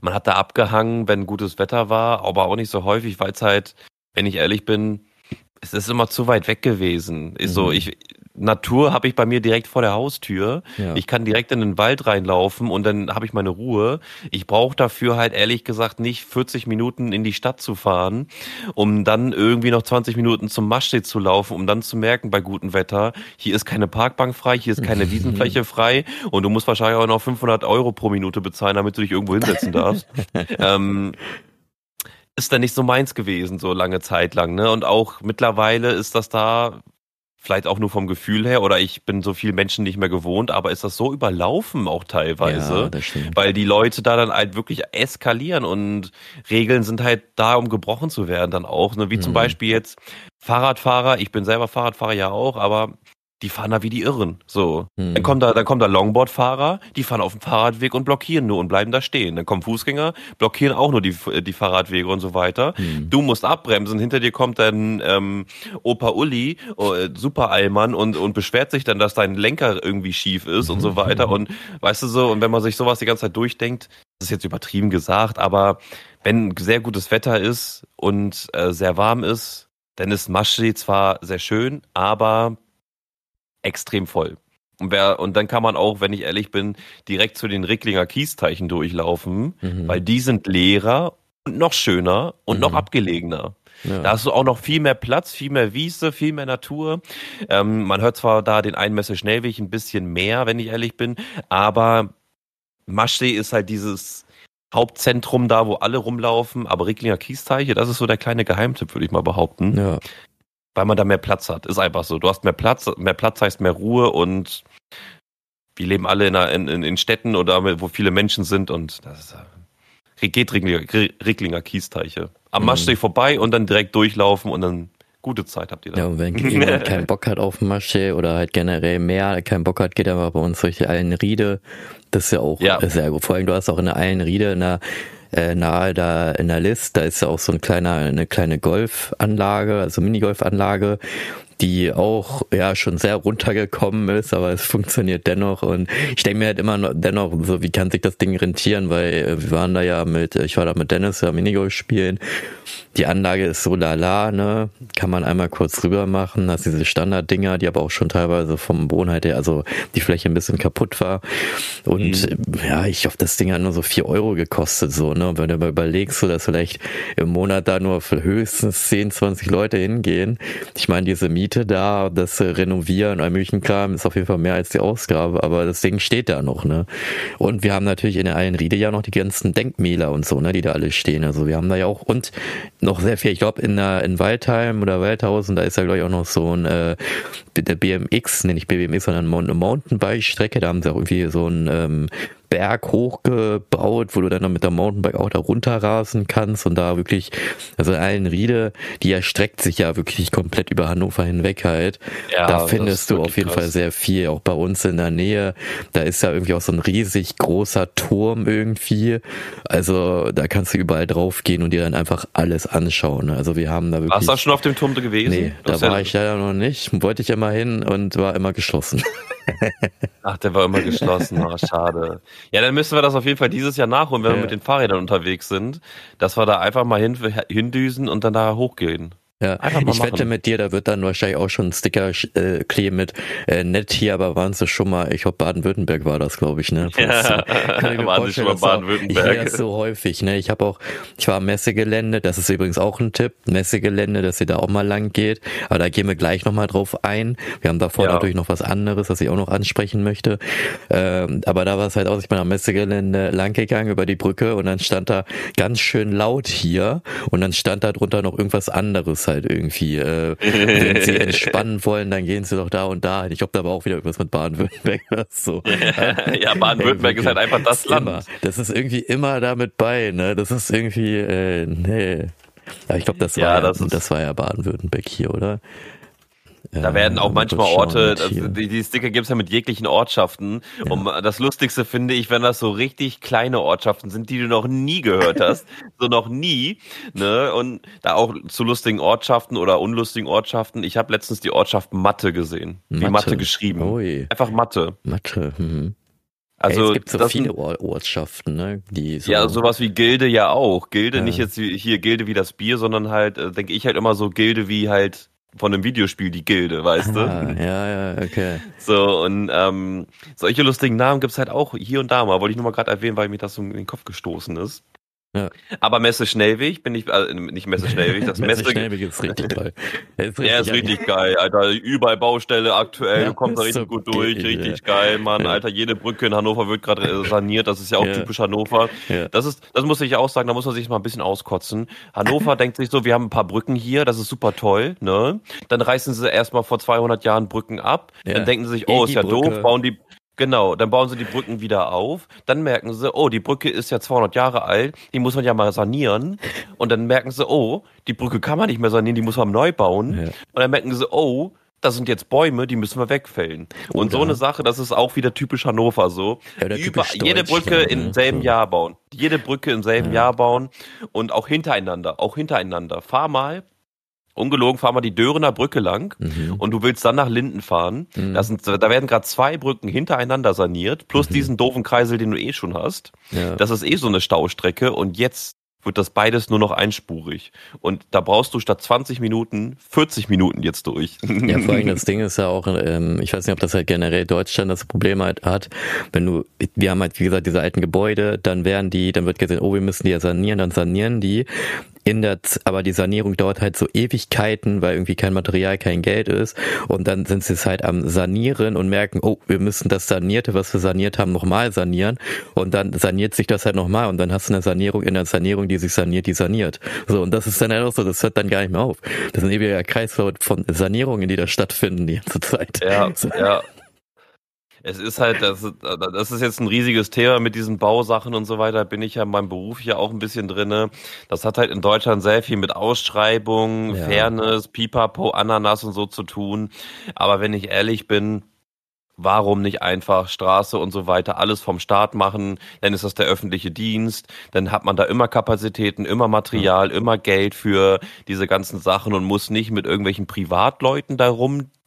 Man hat da abgehangen, wenn gutes Wetter war, aber auch nicht so häufig, weil es halt, wenn ich ehrlich bin, es ist immer zu weit weg gewesen. Ist mhm. so, ich, Natur habe ich bei mir direkt vor der Haustür. Ja. Ich kann direkt in den Wald reinlaufen und dann habe ich meine Ruhe. Ich brauche dafür halt ehrlich gesagt nicht 40 Minuten in die Stadt zu fahren, um dann irgendwie noch 20 Minuten zum Maschsee zu laufen, um dann zu merken bei gutem Wetter, hier ist keine Parkbank frei, hier ist keine Wiesenfläche frei und du musst wahrscheinlich auch noch 500 Euro pro Minute bezahlen, damit du dich irgendwo hinsetzen darfst. ähm, ist dann nicht so meins gewesen, so lange Zeit lang. Ne? Und auch mittlerweile ist das da vielleicht auch nur vom Gefühl her oder ich bin so viel Menschen nicht mehr gewohnt, aber ist das so überlaufen auch teilweise, ja, weil die Leute da dann halt wirklich eskalieren und Regeln sind halt da, um gebrochen zu werden dann auch, ne? wie mhm. zum Beispiel jetzt Fahrradfahrer, ich bin selber Fahrradfahrer ja auch, aber die fahren da wie die Irren. So. Hm. Dann kommt da, dann kommt da Longboard-Fahrer, die fahren auf dem Fahrradweg und blockieren nur und bleiben da stehen. Dann kommen Fußgänger, blockieren auch nur die, die Fahrradwege und so weiter. Hm. Du musst abbremsen, hinter dir kommt dann ähm, Opa Uli, äh, Super Allmann und, und beschwert sich dann, dass dein Lenker irgendwie schief ist und so weiter. Und weißt du so, und wenn man sich sowas die ganze Zeit durchdenkt, das ist jetzt übertrieben gesagt, aber wenn sehr gutes Wetter ist und äh, sehr warm ist, dann ist Maschsee zwar sehr schön, aber extrem voll. Und, wer, und dann kann man auch, wenn ich ehrlich bin, direkt zu den Ricklinger Kiesteichen durchlaufen, mhm. weil die sind leerer und noch schöner und mhm. noch abgelegener. Ja. Da hast du auch noch viel mehr Platz, viel mehr Wiese, viel mehr Natur. Ähm, man hört zwar da den Einmesse Schnellweg ein bisschen mehr, wenn ich ehrlich bin, aber Maschsee ist halt dieses Hauptzentrum da, wo alle rumlaufen, aber Ricklinger Kiesteiche, das ist so der kleine Geheimtipp, würde ich mal behaupten. Ja. Weil man da mehr Platz hat. Ist einfach so. Du hast mehr Platz, mehr Platz heißt mehr Ruhe und wir leben alle in, in, in Städten oder wo viele Menschen sind und das ist, geht Ricklinger, Ricklinger Kiesteiche. Am mhm. Maschsee vorbei und dann direkt durchlaufen und dann gute Zeit habt ihr da. Ja, und wenn jemand keinen Bock hat auf Maschsee oder halt generell mehr keinen Bock hat, geht er mal bei uns durch die Eilenriede. Das ist ja auch ja. sehr gut. Vor allem, du hast auch in der Eilenriede in der äh, nahe da in der List, da ist ja auch so ein kleiner, eine kleine Golfanlage, also Minigolfanlage die auch ja schon sehr runtergekommen ist, aber es funktioniert dennoch und ich denke mir halt immer noch, dennoch so, wie kann sich das Ding rentieren, weil äh, wir waren da ja mit, ich war da mit Dennis ja Minigolf spielen. Die Anlage ist so lala, ne, kann man einmal kurz rüber machen, hast diese Standarddinger, die aber auch schon teilweise vom Boden halt, also die Fläche ein bisschen kaputt war und mhm. ja, ich hoffe, das Ding hat nur so vier Euro gekostet, so, ne, wenn du mal überlegst, so dass vielleicht im Monat da nur für höchstens 10, 20 Leute hingehen. Ich meine, diese Miete Miete da, das Renovieren, all möglichen Kram ist auf jeden Fall mehr als die Ausgabe, aber das Ding steht da noch, ne? Und wir haben natürlich in der Eilenriede ja noch die ganzen Denkmäler und so, ne, die da alle stehen. Also wir haben da ja auch und noch sehr viel, ich glaube in in Waldheim oder Waldhausen, da ist ja glaube ich auch noch so ein äh, der BMX, nenne ich BMX, sondern Mountainbike-Strecke, da haben sie auch irgendwie so ein ähm, Berg hochgebaut, wo du dann noch mit der Mountainbike auch da runterrasen kannst und da wirklich, also Eilenriede, die erstreckt sich ja wirklich komplett über Hannover hinweg halt. Ja, da findest du auf jeden krass. Fall sehr viel, auch bei uns in der Nähe. Da ist ja irgendwie auch so ein riesig großer Turm irgendwie. Also da kannst du überall drauf gehen und dir dann einfach alles anschauen. Also wir haben da wirklich. Warst du schon auf dem Turm gewesen? Nee, da war ja ich leider noch nicht. Wollte ich immer hin und war immer geschlossen. Ach, der war immer geschlossen. Oh, schade. Ja, dann müssen wir das auf jeden Fall dieses Jahr nachholen, wenn ja. wir mit den Fahrrädern unterwegs sind, dass wir da einfach mal hin, hindüsen und dann da hochgehen. Ja, ich wette mit dir, da wird dann wahrscheinlich auch schon ein Sticker äh, kleben mit äh, nett hier, aber waren sie schon mal, ich glaube Baden-Württemberg war das, glaube ich, ne? Ja, waren sie schon mal Baden-Württemberg. Ich das so häufig, ne? Ich habe auch, ich war am Messegelände, das ist übrigens auch ein Tipp, Messegelände, dass ihr da auch mal lang geht, aber da gehen wir gleich nochmal drauf ein. Wir haben davor ja. natürlich noch was anderes, was ich auch noch ansprechen möchte, ähm, aber da war es halt auch, ich bin am Messegelände lang gegangen über die Brücke und dann stand da ganz schön laut hier und dann stand da drunter noch irgendwas anderes halt irgendwie. Äh, wenn sie entspannen wollen, dann gehen sie doch da und da. Ich glaube, da war auch wieder irgendwas mit Baden-Württemberg. So. ja, Baden-Württemberg ist halt einfach das Land. Immer. Das ist irgendwie immer damit bei, ne? Das ist irgendwie, äh, nee. Ja, ich glaube, das, ja, war das, ja, das war ja Baden-Württemberg hier, oder? Da werden auch manchmal Orte, die, die Sticker gibt's ja mit jeglichen Ortschaften. Ja. Und das Lustigste finde ich, wenn das so richtig kleine Ortschaften sind, die du noch nie gehört hast. so noch nie. Ne? Und da auch zu lustigen Ortschaften oder unlustigen Ortschaften. Ich habe letztens die Ortschaft Matte gesehen. Matte. Wie Matte geschrieben. Ui. Einfach Matte. Matte. Mhm. Also es gibt so viele Ortschaften, ne? Die so ja, sowas wie Gilde ja auch. Gilde, ja. nicht jetzt hier Gilde wie das Bier, sondern halt, äh, denke ich halt immer so Gilde wie halt von einem Videospiel die Gilde, weißt ah, du? Ja, ja, okay. So, und ähm, solche lustigen Namen gibt's halt auch hier und da mal. Wollte ich nur mal gerade erwähnen, weil mir das so in den Kopf gestoßen ist. Ja. Aber Messe Schnellweg bin ich, äh, nicht Messe Schnellweg, das Messe, Messe Schnellweg ist richtig geil. Er ist richtig, ist richtig geil, Alter. Überall Baustelle aktuell, ja, du kommst da richtig so gut durch, geil, richtig ja. geil, Mann. Alter, jede Brücke in Hannover wird gerade äh, saniert, das ist ja auch typisch Hannover. Das ist, das muss ich auch sagen, da muss man sich mal ein bisschen auskotzen. Hannover denkt sich so, wir haben ein paar Brücken hier, das ist super toll, ne? Dann reißen sie erstmal vor 200 Jahren Brücken ab, dann denken sie sich, oh, ist ja doof, bauen die, Genau, dann bauen sie die Brücken wieder auf. Dann merken sie, oh, die Brücke ist ja 200 Jahre alt, die muss man ja mal sanieren. Und dann merken sie, oh, die Brücke kann man nicht mehr sanieren, die muss man neu bauen. Ja. Und dann merken sie, oh, das sind jetzt Bäume, die müssen wir wegfällen. Oder. Und so eine Sache, das ist auch wieder typisch Hannover so. Ja, Über, jede Brücke im selben so. Jahr bauen. Jede Brücke im selben ja. Jahr bauen und auch hintereinander, auch hintereinander. Fahr mal ungelogen, fahr mal die Dörener Brücke lang mhm. und du willst dann nach Linden fahren. Mhm. Das sind, da werden gerade zwei Brücken hintereinander saniert, plus mhm. diesen doofen Kreisel, den du eh schon hast. Ja. Das ist eh so eine Staustrecke und jetzt wird das beides nur noch einspurig. Und da brauchst du statt 20 Minuten 40 Minuten jetzt durch. Ja, vor allem das Ding ist ja auch, ähm, ich weiß nicht, ob das halt generell Deutschland das Problem halt hat, wenn du, wir haben halt, wie gesagt, diese alten Gebäude, dann werden die, dann wird gesehen, oh, wir müssen die ja sanieren, dann sanieren die in der, aber die Sanierung dauert halt so Ewigkeiten, weil irgendwie kein Material, kein Geld ist. Und dann sind sie es halt am Sanieren und merken, oh, wir müssen das Sanierte, was wir saniert haben, nochmal sanieren. Und dann saniert sich das halt nochmal. Und dann hast du eine Sanierung in der Sanierung, die sich saniert, die saniert. So, und das ist dann halt auch so, das hört dann gar nicht mehr auf. Das ist ein ewiger Kreislauf von Sanierungen, die da stattfinden die ganze Zeit. Ja, ja es ist halt, das, das ist jetzt ein riesiges Thema mit diesen Bausachen und so weiter, bin ich ja in meinem Beruf ja auch ein bisschen drinne. Das hat halt in Deutschland sehr viel mit Ausschreibung, ja. Fairness, Pipapo, Ananas und so zu tun. Aber wenn ich ehrlich bin, warum nicht einfach Straße und so weiter alles vom Staat machen, dann ist das der öffentliche Dienst, dann hat man da immer Kapazitäten, immer Material, immer Geld für diese ganzen Sachen und muss nicht mit irgendwelchen Privatleuten da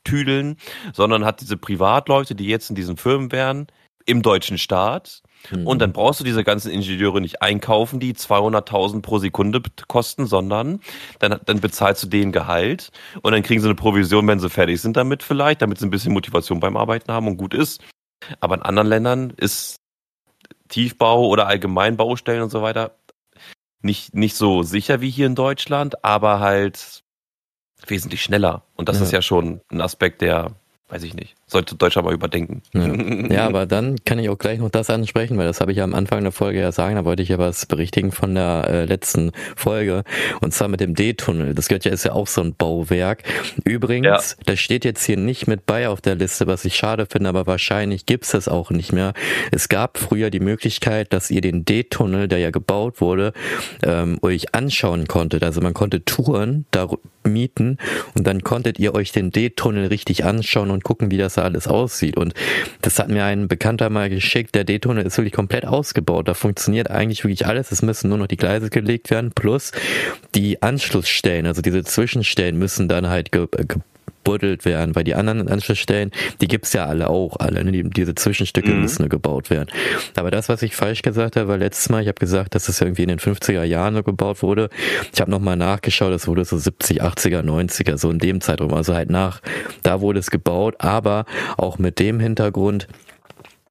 rumtüdeln, sondern hat diese Privatleute, die jetzt in diesen Firmen wären, im deutschen Staat. Mhm. Und dann brauchst du diese ganzen Ingenieure nicht einkaufen, die 200.000 pro Sekunde kosten, sondern dann, dann bezahlst du denen Gehalt und dann kriegen sie eine Provision, wenn sie fertig sind damit vielleicht, damit sie ein bisschen Motivation beim Arbeiten haben und gut ist. Aber in anderen Ländern ist Tiefbau oder Allgemeinbaustellen und so weiter nicht, nicht so sicher wie hier in Deutschland, aber halt wesentlich schneller. Und das ja. ist ja schon ein Aspekt, der weiß ich nicht. Sollte Deutschland mal überdenken. Ja. ja. aber dann kann ich auch gleich noch das ansprechen, weil das habe ich ja am Anfang der Folge ja sagen, da wollte ich ja was berichtigen von der äh, letzten Folge. Und zwar mit dem D-Tunnel. Das gehört ja, ist ja auch so ein Bauwerk. Übrigens, ja. das steht jetzt hier nicht mit bei auf der Liste, was ich schade finde, aber wahrscheinlich gibt's das auch nicht mehr. Es gab früher die Möglichkeit, dass ihr den D-Tunnel, der ja gebaut wurde, ähm, euch anschauen konntet. Also man konnte Touren da mieten und dann konntet ihr euch den D-Tunnel richtig anschauen und gucken, wie das alles aussieht. Und das hat mir ein Bekannter mal geschickt. Der D-Tunnel ist wirklich komplett ausgebaut. Da funktioniert eigentlich wirklich alles. Es müssen nur noch die Gleise gelegt werden plus die Anschlussstellen, also diese Zwischenstellen müssen dann halt ge, ge gebuddelt werden, weil die anderen Anschlussstellen, die gibt's ja alle auch, alle, ne? die, diese Zwischenstücke mhm. müssen gebaut werden. Aber das, was ich falsch gesagt habe, war letztes Mal, ich habe gesagt, dass es irgendwie in den 50er Jahren so gebaut wurde. Ich habe nochmal nachgeschaut, es wurde so 70, 80er, 90er, so in dem Zeitraum, also halt nach, da wurde es gebaut, aber auch mit dem Hintergrund,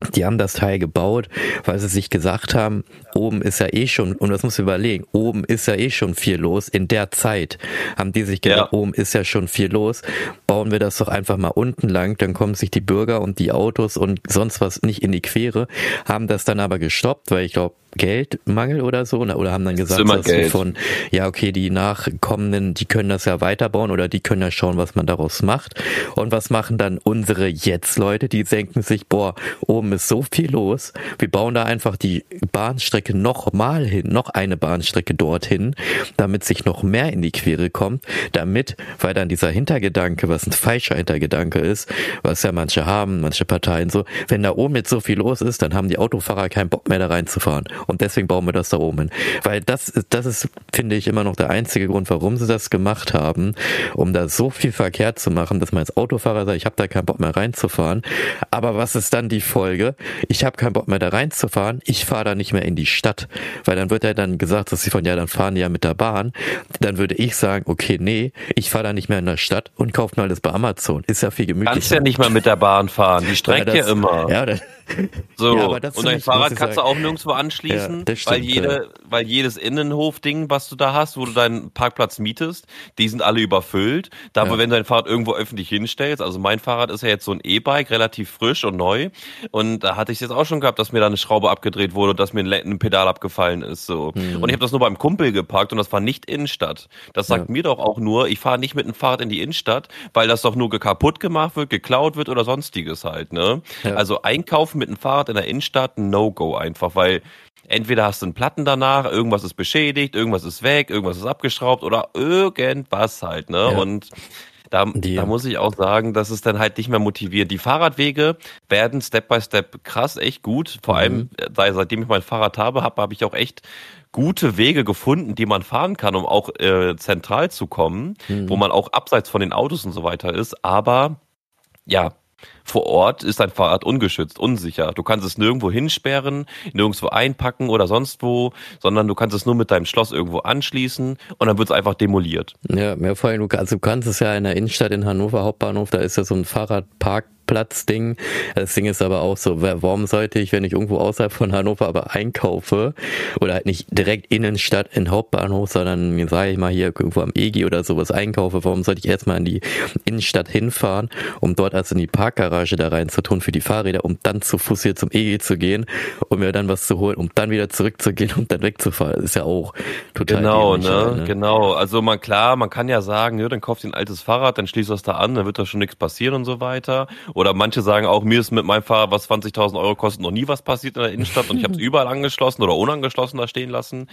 die haben das Teil gebaut, weil sie sich gesagt haben, oben ist ja eh schon, und das muss du überlegen, oben ist ja eh schon viel los. In der Zeit haben die sich gedacht, ja. oben ist ja schon viel los. Bauen wir das doch einfach mal unten lang, dann kommen sich die Bürger und die Autos und sonst was nicht in die Quere, haben das dann aber gestoppt, weil ich glaube, Geldmangel oder so? Oder haben dann gesagt dass sie von ja okay die Nachkommenden die können das ja weiterbauen oder die können ja schauen was man daraus macht. Und was machen dann unsere jetzt Leute die denken sich boah oben ist so viel los. Wir bauen da einfach die Bahnstrecke noch mal hin noch eine Bahnstrecke dorthin damit sich noch mehr in die Quere kommt damit weil dann dieser Hintergedanke was ein falscher Hintergedanke ist was ja manche haben manche Parteien so wenn da oben jetzt so viel los ist dann haben die Autofahrer keinen Bock mehr da reinzufahren und deswegen bauen wir das da oben hin. Weil das, das ist, finde ich, immer noch der einzige Grund, warum sie das gemacht haben, um da so viel Verkehr zu machen, dass man als Autofahrer sagt, ich habe da keinen Bock mehr reinzufahren. Aber was ist dann die Folge? Ich habe keinen Bock mehr da reinzufahren, ich fahre da nicht mehr in die Stadt. Weil dann wird ja dann gesagt, dass sie von, ja, dann fahren die ja mit der Bahn. Dann würde ich sagen, okay, nee, ich fahre da nicht mehr in der Stadt und kaufe mir alles bei Amazon. Ist ja viel gemütlicher. Kannst ja nicht mal mit der Bahn fahren, die streckt ja, das, ja immer. Ja, so, ja, und dein Fahrrad kannst du auch nirgendwo anschließen, ja, stimmt, weil, jede, ja. weil jedes Innenhofding, was du da hast, wo du deinen Parkplatz mietest, die sind alle überfüllt. Da, aber wenn du dein Fahrrad irgendwo öffentlich hinstellst, also mein Fahrrad ist ja jetzt so ein E-Bike, relativ frisch und neu. Und da hatte ich es jetzt auch schon gehabt, dass mir da eine Schraube abgedreht wurde, dass mir ein Pedal abgefallen ist. So. Mhm. Und ich habe das nur beim Kumpel geparkt und das war nicht Innenstadt. Das sagt mir doch auch nur, ich fahre nicht mit dem Fahrrad in die Innenstadt, weil das doch nur kaputt gemacht wird, geklaut wird oder sonstiges halt. Ne? Also einkaufen mit dem Fahrrad in der Innenstadt ein No-Go einfach, weil entweder hast du einen Platten danach, irgendwas ist beschädigt, irgendwas ist weg, irgendwas ist abgeschraubt oder irgendwas halt, ne? Ja. Und Da, da muss ich auch sagen, dass es dann halt nicht mehr motiviert. Die Fahrradwege werden Step by Step krass, echt gut. Vor mhm. allem, äh, seitdem ich mein Fahrrad habe, habe hab ich auch echt gute Wege gefunden, die man fahren kann, um auch äh, zentral zu kommen, mhm. wo man auch abseits von den Autos und so weiter ist. Aber ja, vor Ort ist dein Fahrrad ungeschützt, unsicher. Du kannst es nirgendwo hinsperren, nirgendwo einpacken oder sonst wo, sondern du kannst es nur mit deinem Schloss irgendwo anschließen und dann wird es einfach demoliert. Ja, mehr vor allem, du, also du kannst es ja in der Innenstadt in Hannover Hauptbahnhof, da ist ja so ein Fahrradpark Platzding. Das Ding ist aber auch so, warum sollte ich, wenn ich irgendwo außerhalb von Hannover aber einkaufe oder halt nicht direkt Innenstadt in Hauptbahnhof, sondern sage ich mal hier irgendwo am EGI oder sowas einkaufe, warum sollte ich erstmal in die Innenstadt hinfahren, um dort also in die Parkgarage da rein zu tun für die Fahrräder, um dann zu Fuß hier zum EGI zu gehen, um mir dann was zu holen, um dann wieder zurückzugehen und dann wegzufahren. Das ist ja auch total Genau, ne? ne? Genau. Also man klar, man kann ja sagen, ja, dann kauft ihr ein altes Fahrrad, dann schließt das da an, dann wird da schon nichts passieren und so weiter. Oder manche sagen auch, mir ist mit meinem Fahrrad, was 20.000 Euro kostet, noch nie was passiert in der Innenstadt und ich habe es überall angeschlossen oder unangeschlossen da stehen lassen.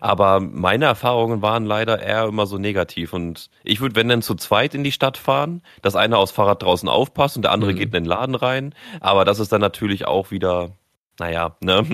Aber meine Erfahrungen waren leider eher immer so negativ. Und ich würde, wenn dann zu zweit in die Stadt fahren, dass einer aus Fahrrad draußen aufpasst und der andere mhm. geht in den Laden rein. Aber das ist dann natürlich auch wieder naja, ne?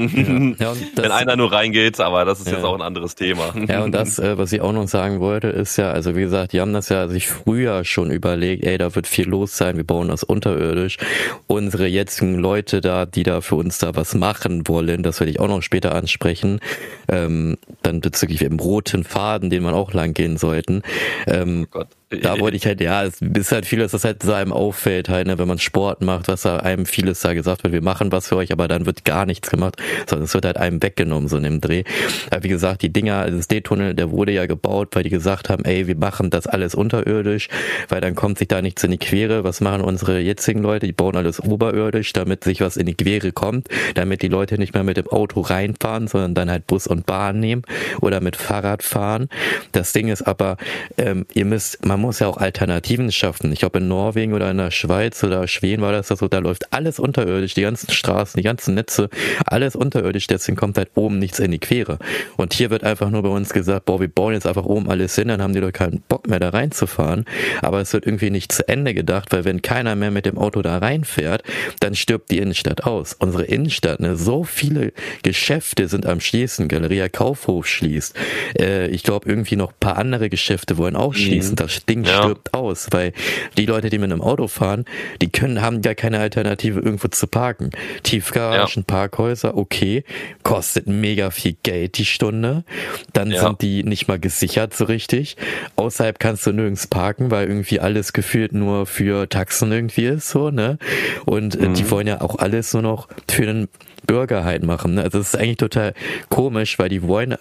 Ja. Ja, das, Wenn einer nur reingeht, aber das ist ja. jetzt auch ein anderes Thema. Ja, und das, äh, was ich auch noch sagen wollte, ist ja, also wie gesagt, die haben das ja sich früher schon überlegt, ey, da wird viel los sein, wir bauen das unterirdisch. Unsere jetzigen Leute da, die da für uns da was machen wollen, das werde ich auch noch später ansprechen, ähm, dann bezüglich im roten Faden, den man auch lang gehen sollten. Ähm, oh Gott da wollte ich halt, ja, es ist halt vieles, das halt so einem auffällt, halt, ne, wenn man Sport macht, was da einem vieles da gesagt wird, wir machen was für euch, aber dann wird gar nichts gemacht, sondern es wird halt einem weggenommen, so in dem Dreh. Aber wie gesagt, die Dinger, das D-Tunnel, der wurde ja gebaut, weil die gesagt haben, ey, wir machen das alles unterirdisch, weil dann kommt sich da nichts in die Quere. Was machen unsere jetzigen Leute? Die bauen alles oberirdisch, damit sich was in die Quere kommt, damit die Leute nicht mehr mit dem Auto reinfahren, sondern dann halt Bus und Bahn nehmen oder mit Fahrrad fahren. Das Ding ist aber, ähm, ihr müsst, man muss ja auch Alternativen schaffen. Ich glaube, in Norwegen oder in der Schweiz oder Schweden war das so, da läuft alles unterirdisch, die ganzen Straßen, die ganzen Netze, alles unterirdisch, deswegen kommt halt oben nichts in die Quere. Und hier wird einfach nur bei uns gesagt, boah, wir bauen jetzt einfach oben alles hin, dann haben die doch keinen Bock mehr da reinzufahren. Aber es wird irgendwie nicht zu Ende gedacht, weil wenn keiner mehr mit dem Auto da reinfährt, dann stirbt die Innenstadt aus. Unsere Innenstadt, ne, so viele Geschäfte sind am Schließen, Galeria Kaufhof schließt. Äh, ich glaube, irgendwie noch paar andere Geschäfte wollen auch schließen. Mhm. Das Ding ja. stirbt aus, weil die Leute, die mit einem Auto fahren, die können, haben gar keine Alternative irgendwo zu parken. Tiefgaragen, ja. Parkhäuser, okay, kostet mega viel Geld die Stunde. Dann ja. sind die nicht mal gesichert so richtig. Außerhalb kannst du nirgends parken, weil irgendwie alles gefühlt nur für Taxen irgendwie ist, so, ne? Und äh, mhm. die wollen ja auch alles nur noch für den Bürger halt machen. Ne? Also das ist eigentlich total komisch, weil die wollen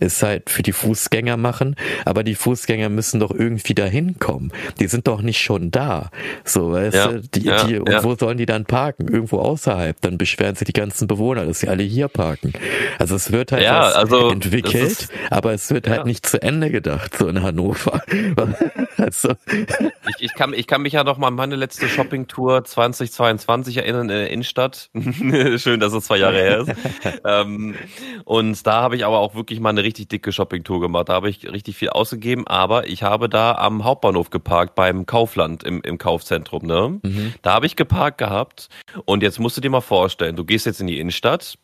es halt für die Fußgänger machen, aber die Fußgänger müssen doch irgendwie dahin kommen. Die sind doch nicht schon da. So, weißt ja, du, die, ja, die, und ja. wo sollen die dann parken? Irgendwo außerhalb. Dann beschweren sich die ganzen Bewohner, dass sie alle hier parken. Also es wird halt was also, entwickelt, ist, aber es wird halt nicht zu Ende gedacht, so in Hannover. also. ich, ich, kann, ich kann mich ja noch mal an meine letzte Shoppingtour 2022 erinnern in der Innenstadt. Schön, dass es zwei Jahre her ist. ähm, und da habe ich aber auch wirklich mal eine richtig dicke Shoppingtour gemacht. Da habe ich richtig viel ausgegeben, aber ich habe da am Hauptbahnhof geparkt beim Kaufland im, im Kaufzentrum. Ne? Mhm. Da habe ich geparkt gehabt und jetzt musst du dir mal vorstellen, du gehst jetzt in die Innenstadt,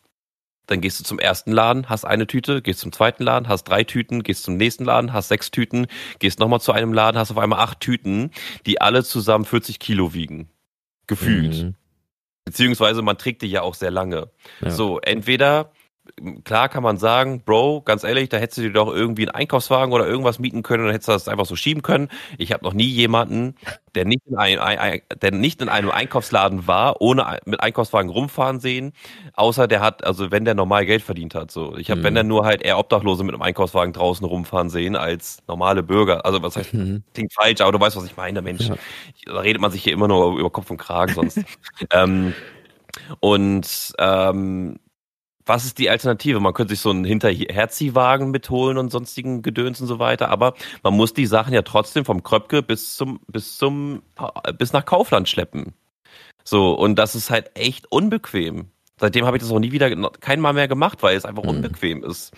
dann gehst du zum ersten Laden, hast eine Tüte, gehst zum zweiten Laden, hast drei Tüten, gehst zum nächsten Laden, hast sechs Tüten, gehst nochmal zu einem Laden, hast auf einmal acht Tüten, die alle zusammen 40 Kilo wiegen. Gefühlt. Mhm. Beziehungsweise man trägt die ja auch sehr lange. Ja. So, entweder klar kann man sagen, Bro, ganz ehrlich, da hättest du dir doch irgendwie einen Einkaufswagen oder irgendwas mieten können und hättest du das einfach so schieben können. Ich habe noch nie jemanden, der nicht in einem, ein, der nicht in einem Einkaufsladen war, ohne mit Einkaufswagen rumfahren sehen, außer der hat, also wenn der normal Geld verdient hat. So, ich habe, mhm. wenn dann nur halt eher Obdachlose mit einem Einkaufswagen draußen rumfahren sehen als normale Bürger. Also was heißt, mhm. klingt falsch, aber du weißt, was ich meine, Mensch. Ja. Da redet man sich hier immer nur über Kopf und Kragen sonst. ähm, und ähm, was ist die Alternative? Man könnte sich so einen Hinterherziehwagen mitholen und sonstigen Gedöns und so weiter, aber man muss die Sachen ja trotzdem vom Kröpke bis zum, bis zum, bis nach Kaufland schleppen. So, und das ist halt echt unbequem. Seitdem habe ich das auch nie wieder, kein Mal mehr gemacht, weil es einfach mhm. unbequem ist,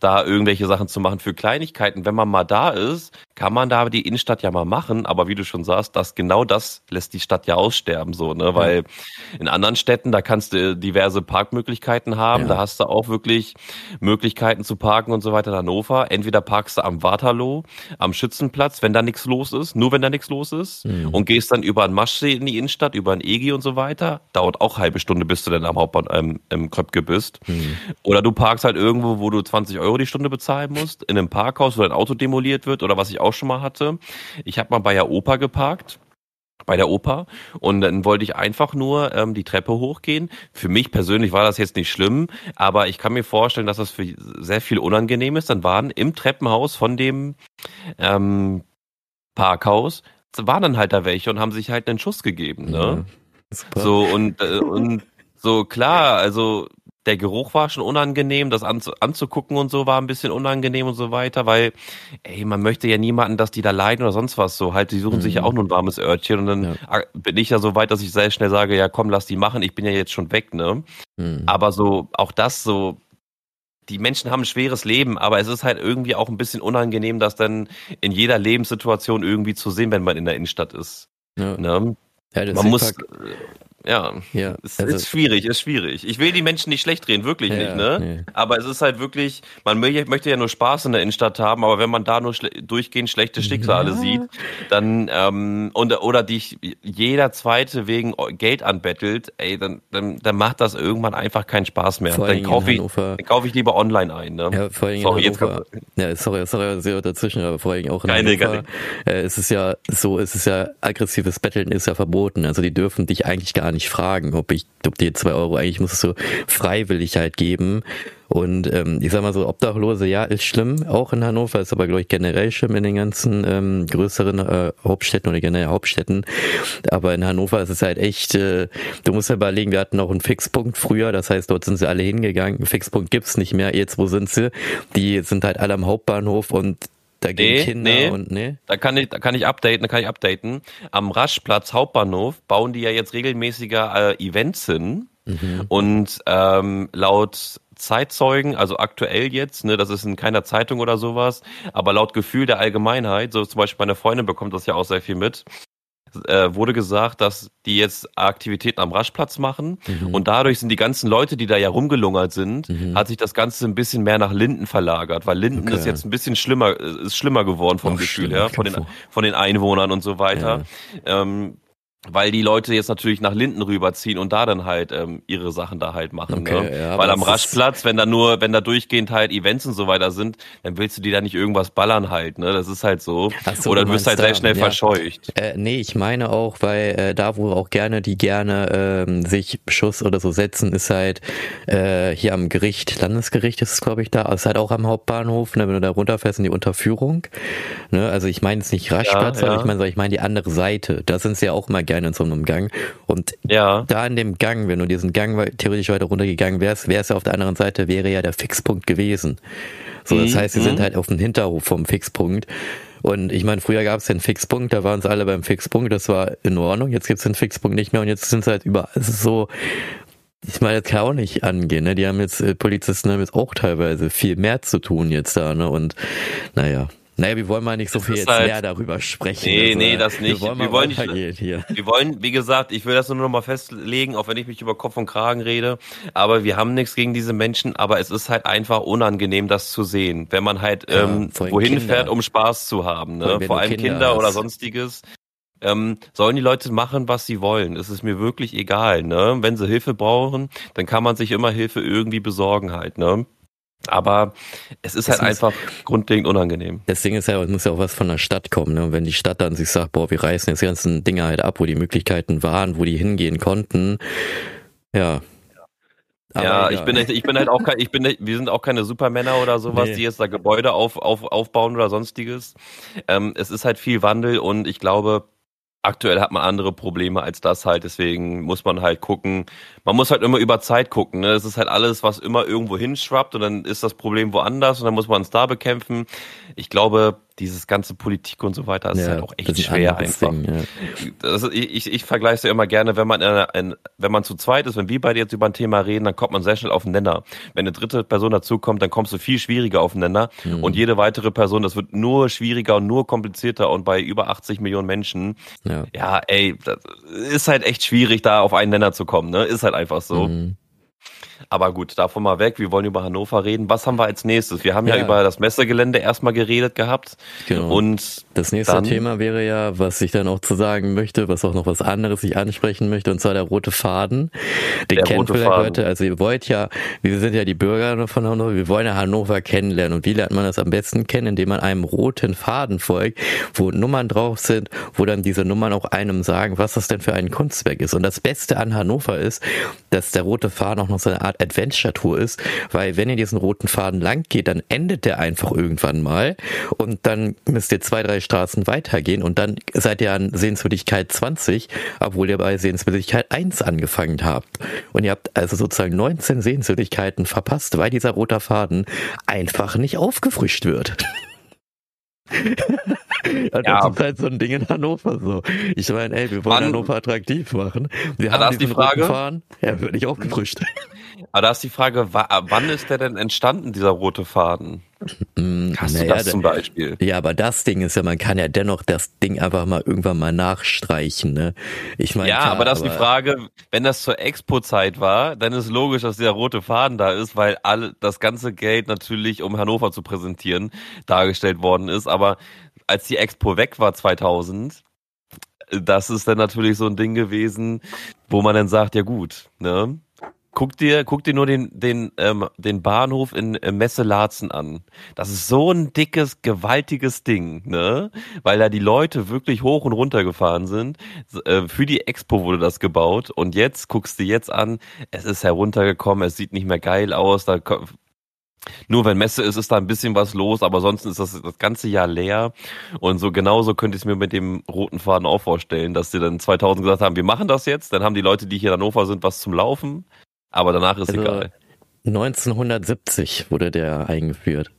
da irgendwelche Sachen zu machen für Kleinigkeiten. Wenn man mal da ist, kann man da die Innenstadt ja mal machen, aber wie du schon sagst, das genau das lässt die Stadt ja aussterben, so, ne, weil in anderen Städten, da kannst du diverse Parkmöglichkeiten haben, ja. da hast du auch wirklich Möglichkeiten zu parken und so weiter in Hannover. Entweder parkst du am Waterloo, am Schützenplatz, wenn da nichts los ist, nur wenn da nichts los ist, mhm. und gehst dann über einen Maschsee in die Innenstadt, über einen EGI und so weiter. Dauert auch halbe Stunde, bis du dann am Hauptbahnhof ähm, im Kröpke bist. Mhm. Oder du parkst halt irgendwo, wo du 20 Euro die Stunde bezahlen musst, in einem Parkhaus, wo dein Auto demoliert wird oder was ich auch schon mal hatte. Ich habe mal bei der Oper geparkt bei der Oper und dann wollte ich einfach nur ähm, die Treppe hochgehen. Für mich persönlich war das jetzt nicht schlimm, aber ich kann mir vorstellen, dass das für sehr viel unangenehm ist. Dann waren im Treppenhaus von dem ähm, Parkhaus waren dann halt da welche und haben sich halt einen Schuss gegeben. Ne? Ja, so und äh, und so klar, also der Geruch war schon unangenehm, das anzu anzugucken und so war ein bisschen unangenehm und so weiter, weil, ey, man möchte ja niemanden, dass die da leiden oder sonst was so. Halt, die suchen mhm. sich ja mhm. auch nur ein warmes Örtchen und dann ja. bin ich ja so weit, dass ich sehr schnell sage, ja komm, lass die machen, ich bin ja jetzt schon weg, ne? Mhm. Aber so, auch das so, die Menschen haben ein schweres Leben, aber es ist halt irgendwie auch ein bisschen unangenehm, das dann in jeder Lebenssituation irgendwie zu sehen, wenn man in der Innenstadt ist. Ja. Ne? Ja, man muss, ja, ja es also, ist schwierig, ist schwierig. Ich will die Menschen nicht schlecht drehen, wirklich ja, nicht, ne? Nee. Aber es ist halt wirklich, man möchte ja nur Spaß in der Innenstadt haben, aber wenn man da nur schle durchgehend schlechte Schicksale ja. sieht, dann ähm, und, oder dich jeder zweite wegen Geld anbettelt, ey, dann, dann, dann macht das irgendwann einfach keinen Spaß mehr. Vor dann kaufe ich, dann kauf ich lieber online ein, ne? Ja, vor allem sorry, in Hannover, ja, sorry, sorry, sehr dazwischen, aber vor allem auch in keine, Hannover, keine. Äh, es ist ja so, es ist ja aggressives Betteln ist ja verboten, also die dürfen dich eigentlich gar nicht nicht fragen, ob ich, ob die zwei Euro eigentlich muss es so freiwillig halt geben. Und ähm, ich sag mal so, Obdachlose, ja, ist schlimm, auch in Hannover, ist aber, glaube ich, generell schlimm in den ganzen ähm, größeren äh, Hauptstädten oder generell Hauptstädten. Aber in Hannover ist es halt echt, äh, du musst ja überlegen, wir hatten noch einen Fixpunkt früher, das heißt, dort sind sie alle hingegangen. Fixpunkt gibt's nicht mehr, jetzt wo sind sie? Die sind halt alle am Hauptbahnhof und da gehen nee, Kinder nee. und nee. Da kann ich, da kann ich updaten, da kann ich updaten. Am Raschplatz Hauptbahnhof bauen die ja jetzt regelmäßiger äh, Events hin. Mhm. Und ähm, laut Zeitzeugen, also aktuell jetzt, ne, das ist in keiner Zeitung oder sowas, aber laut Gefühl der Allgemeinheit, so zum Beispiel meine Freundin bekommt das ja auch sehr viel mit, äh, wurde gesagt, dass die jetzt Aktivitäten am Raschplatz machen mhm. und dadurch sind die ganzen Leute, die da ja rumgelungert sind, mhm. hat sich das Ganze ein bisschen mehr nach Linden verlagert, weil Linden okay. ist jetzt ein bisschen schlimmer, ist schlimmer geworden vom Gefühl her, von den, von den Einwohnern und so weiter. Ja. Ähm, weil die Leute jetzt natürlich nach Linden rüberziehen und da dann halt ähm, ihre Sachen da halt machen. Okay, ne? ja, weil am Raschplatz, wenn da nur, wenn da durchgehend halt Events und so weiter sind, dann willst du die da nicht irgendwas ballern halt, ne? Das ist halt so. so Oder du wirst halt da, sehr schnell ja. verscheucht. Äh, nee, ich meine auch, weil äh, da, wo auch gerne die gerne ähm, sich Schuss oder so setzen, ist halt äh, hier am Gericht, Landesgericht ist es, glaube ich, da, ist halt auch am Hauptbahnhof, ne? wenn du da runterfährst in die Unterführung. Ne? Also ich meine jetzt nicht Raschplatz, ja, ja. ich meine, ich meine die andere Seite. Da sind sie ja auch mal gerne gerne in so einem Gang. Und ja. da in dem Gang, wenn du diesen Gang theoretisch weiter runtergegangen wärst, wäre es ja auf der anderen Seite, wäre ja der Fixpunkt gewesen. So, das mhm. heißt, sie sind mhm. halt auf dem Hinterhof vom Fixpunkt. Und ich meine, früher gab es den Fixpunkt, da waren es alle beim Fixpunkt, das war in Ordnung. Jetzt gibt es den Fixpunkt nicht mehr und jetzt sind sie halt überall. Es so, ich meine, das kann auch nicht angehen, ne? Die haben jetzt, äh, Polizisten haben jetzt auch teilweise viel mehr zu tun jetzt da, ne? Und naja. Naja, wir wollen mal nicht so viel jetzt halt, mehr darüber sprechen. Nee, also, nee, das nicht. Wir wollen, wir wollen nicht. Hier. Wir wollen, wie gesagt, ich will das nur noch mal festlegen, auch wenn ich mich über Kopf und Kragen rede. Aber wir haben nichts gegen diese Menschen, aber es ist halt einfach unangenehm, das zu sehen. Wenn man halt ja, ähm, wohin Kinder. fährt, um Spaß zu haben. Ne? Vor allem Kinder, Kinder oder sonstiges. Ähm, sollen die Leute machen, was sie wollen. Es ist mir wirklich egal. Ne? Wenn sie Hilfe brauchen, dann kann man sich immer Hilfe irgendwie besorgen halt. Ne? Aber es ist halt muss, einfach grundlegend unangenehm. Das Ding ist ja, es muss ja auch was von der Stadt kommen. Ne? Und wenn die Stadt dann sich sagt, boah, wir reißen jetzt die ganzen Dinge halt ab, wo die Möglichkeiten waren, wo die hingehen konnten, ja. Aber ja, ich bin, ich bin halt auch kein, ich bin, wir sind auch keine Supermänner oder sowas, nee. die jetzt da Gebäude auf, auf, aufbauen oder sonstiges. Ähm, es ist halt viel Wandel und ich glaube, aktuell hat man andere Probleme als das halt, deswegen muss man halt gucken. Man muss halt immer über Zeit gucken. Ne? Das ist halt alles, was immer irgendwo hinschwappt und dann ist das Problem woanders und dann muss man es da bekämpfen. Ich glaube, dieses ganze Politik und so weiter ist ja, halt auch echt schwer einfach. Ding, ja. also ich, ich vergleiche es ja immer gerne, wenn man in, in, wenn man zu zweit ist, wenn wir beide jetzt über ein Thema reden, dann kommt man sehr schnell auf den Nenner. Wenn eine dritte Person dazukommt, dann kommst du viel schwieriger auf den Nenner mhm. und jede weitere Person, das wird nur schwieriger und nur komplizierter und bei über 80 Millionen Menschen, ja, ja ey, das ist halt echt schwierig, da auf einen Nenner zu kommen, ne? Ist halt einfach so. Mhm. Aber gut, davon mal weg. Wir wollen über Hannover reden. Was haben wir als nächstes? Wir haben ja, ja über das Messegelände erstmal geredet gehabt. Genau. Und das nächste Thema wäre ja, was ich dann auch zu sagen möchte, was auch noch was anderes ich ansprechen möchte, und zwar der rote Faden. Den der kennt vielleicht Faden. Leute. Also ihr wollt ja, wir sind ja die Bürger von Hannover, wir wollen ja Hannover kennenlernen. Und wie lernt man das am besten kennen? Indem man einem roten Faden folgt, wo Nummern drauf sind, wo dann diese Nummern auch einem sagen, was das denn für ein Kunstwerk ist. Und das Beste an Hannover ist, dass der rote Faden auch noch so eine Art Adventure-Tour ist, weil wenn ihr diesen roten Faden lang geht, dann endet der einfach irgendwann mal und dann müsst ihr zwei, drei Straßen weitergehen und dann seid ihr an Sehenswürdigkeit 20, obwohl ihr bei Sehenswürdigkeit 1 angefangen habt. Und ihr habt also sozusagen 19 Sehenswürdigkeiten verpasst, weil dieser rote Faden einfach nicht aufgefrischt wird. ja, das ist halt so ein Ding in Hannover so. Ich meine, ey, wir wollen Mann, Hannover attraktiv machen. Wir haben diesen die Frage, Fahren, er wird nicht aufgefrischt. Aber da ist die Frage, wann ist der denn entstanden, dieser rote Faden? Mm, Hast naja, du das zum Beispiel? Ja, aber das Ding ist ja, man kann ja dennoch das Ding einfach mal irgendwann mal nachstreichen, ne? Ich meine, ja, klar, aber das ist die Frage, wenn das zur Expo-Zeit war, dann ist logisch, dass der rote Faden da ist, weil alle, das ganze Geld natürlich, um Hannover zu präsentieren, dargestellt worden ist. Aber als die Expo weg war 2000, das ist dann natürlich so ein Ding gewesen, wo man dann sagt, ja gut, ne? Guck dir, guck dir nur den, den, ähm, den Bahnhof in äh, Messe-Laatzen an. Das ist so ein dickes, gewaltiges Ding, ne? Weil da die Leute wirklich hoch und runter gefahren sind. Äh, für die Expo wurde das gebaut. Und jetzt guckst du jetzt an, es ist heruntergekommen, es sieht nicht mehr geil aus. Da nur wenn Messe ist, ist da ein bisschen was los, aber sonst ist das das ganze Jahr leer. Und so genauso könnte ich es mir mit dem roten Faden auch vorstellen, dass sie dann 2000 gesagt haben, wir machen das jetzt, dann haben die Leute, die hier in Hannover sind, was zum Laufen. Aber danach ist also egal. 1970 wurde der eingeführt.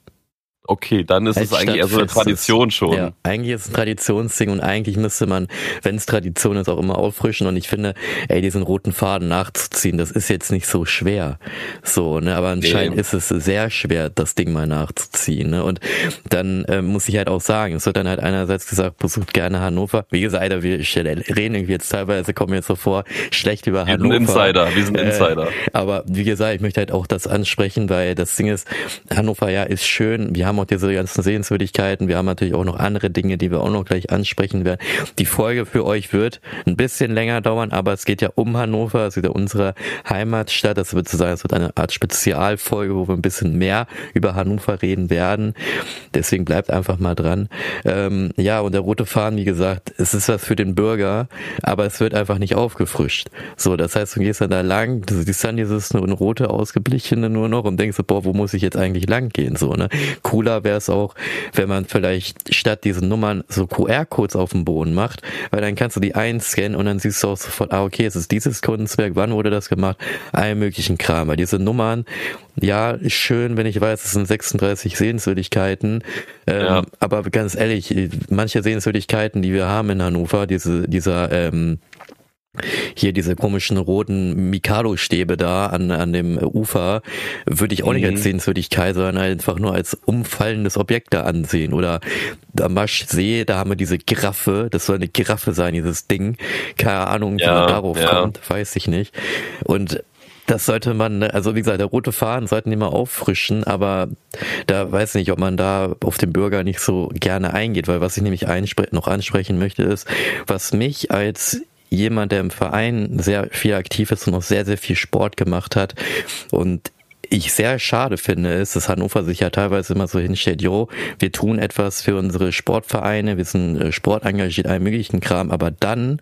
Okay, dann ist es eigentlich eher so eine Tradition schon. Ja, eigentlich ist es ein Traditionsding und eigentlich müsste man, wenn es Tradition ist, auch immer auffrischen. Und ich finde, ey, diesen roten Faden nachzuziehen, das ist jetzt nicht so schwer. So, ne, aber anscheinend nee. ist es sehr schwer, das Ding mal nachzuziehen. Ne? Und dann äh, muss ich halt auch sagen, es wird dann halt einerseits gesagt, besucht gerne Hannover. Wie gesagt, Alter, wir reden irgendwie jetzt teilweise, kommen jetzt so vor, schlecht über wir Hannover. Wir sind Insider, wir sind Insider. Äh, aber wie gesagt, ich möchte halt auch das ansprechen, weil das Ding ist, Hannover ja ist schön. Wir haben haben auch diese ganzen Sehenswürdigkeiten. Wir haben natürlich auch noch andere Dinge, die wir auch noch gleich ansprechen werden. Die Folge für euch wird ein bisschen länger dauern, aber es geht ja um Hannover, es ist ja unsere Heimatstadt. Das wird sozusagen, es wird eine Art Spezialfolge, wo wir ein bisschen mehr über Hannover reden werden. Deswegen bleibt einfach mal dran. Ähm, ja, und der rote Faden, wie gesagt, es ist was für den Bürger, aber es wird einfach nicht aufgefrischt. So, das heißt, du gehst dann da lang, du siehst dann dieses rote ausgeblichene nur noch und denkst, boah, wo muss ich jetzt eigentlich lang gehen? So, ne? Cool cooler wäre es auch, wenn man vielleicht statt diesen Nummern so QR-Codes auf dem Boden macht, weil dann kannst du die einscannen und dann siehst du auch sofort, ah, okay, es ist dieses Kunstwerk, wann wurde das gemacht, allen möglichen Kram. Weil diese Nummern, ja, schön, wenn ich weiß, es sind 36 Sehenswürdigkeiten, ähm, ja. aber ganz ehrlich, manche Sehenswürdigkeiten, die wir haben in Hannover, diese, dieser, ähm, hier diese komischen roten Mikado-Stäbe da an, an dem Ufer, würde ich auch mhm. nicht als Sehenswürdigkeit, sondern einfach nur als umfallendes Objekt da ansehen. Oder am Maschsee, da haben wir diese Giraffe, das soll eine Giraffe sein, dieses Ding. Keine Ahnung, wie ja, man darauf ja. kommt, weiß ich nicht. Und das sollte man, also wie gesagt, der rote Faden sollten die mal auffrischen, aber da weiß nicht, ob man da auf den Bürger nicht so gerne eingeht, weil was ich nämlich noch ansprechen möchte ist, was mich als jemand, der im Verein sehr viel aktiv ist und auch sehr, sehr viel Sport gemacht hat. Und ich sehr schade finde, ist, dass Hannover sich ja teilweise immer so hinstellt, jo, wir tun etwas für unsere Sportvereine, wir sind äh, sportengagiert, allen möglichen Kram, aber dann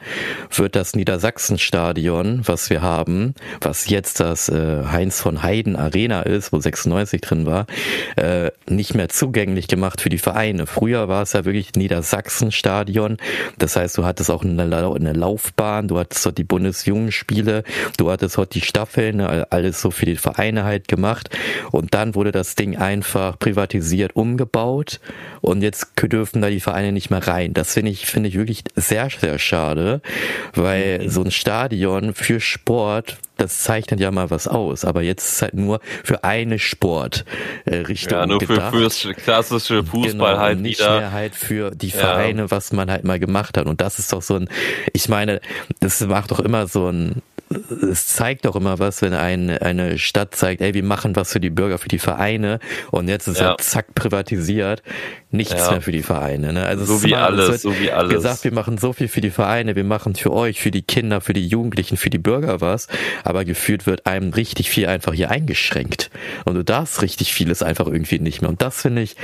wird das Niedersachsen-Stadion, was wir haben, was jetzt das äh, Heinz von Heiden Arena ist, wo 96 drin war, äh, nicht mehr zugänglich gemacht für die Vereine. Früher war es ja wirklich Niedersachsen-Stadion, das heißt, du hattest auch eine, eine Laufbahn, du hattest dort die Bundesjugendspiele, du hattest dort die Staffeln, alles so für die Vereine halt gemacht gemacht und dann wurde das Ding einfach privatisiert, umgebaut und jetzt dürfen da die Vereine nicht mehr rein. Das finde ich, finde ich wirklich sehr, sehr schade, weil mhm. so ein Stadion für Sport das zeichnet ja mal was aus, aber jetzt ist halt nur für eine Sportrichtung. Äh, ja, nur gedacht. für fürs klassische Fußball genau, halt nicht wieder. mehr halt für die Vereine, ja. was man halt mal gemacht hat. Und das ist doch so ein, ich meine, das macht doch immer so ein es zeigt doch immer was, wenn ein, eine Stadt zeigt, ey, wir machen was für die Bürger, für die Vereine und jetzt ist ja. halt zack privatisiert, nichts ja. mehr für die Vereine. Ne? Also so wie alles, so wie alles. Gesagt, wir machen so viel für die Vereine, wir machen für euch, für die Kinder, für die Jugendlichen, für die Bürger was, aber gefühlt wird einem richtig viel einfach hier eingeschränkt und du darfst richtig vieles einfach irgendwie nicht mehr und das finde ich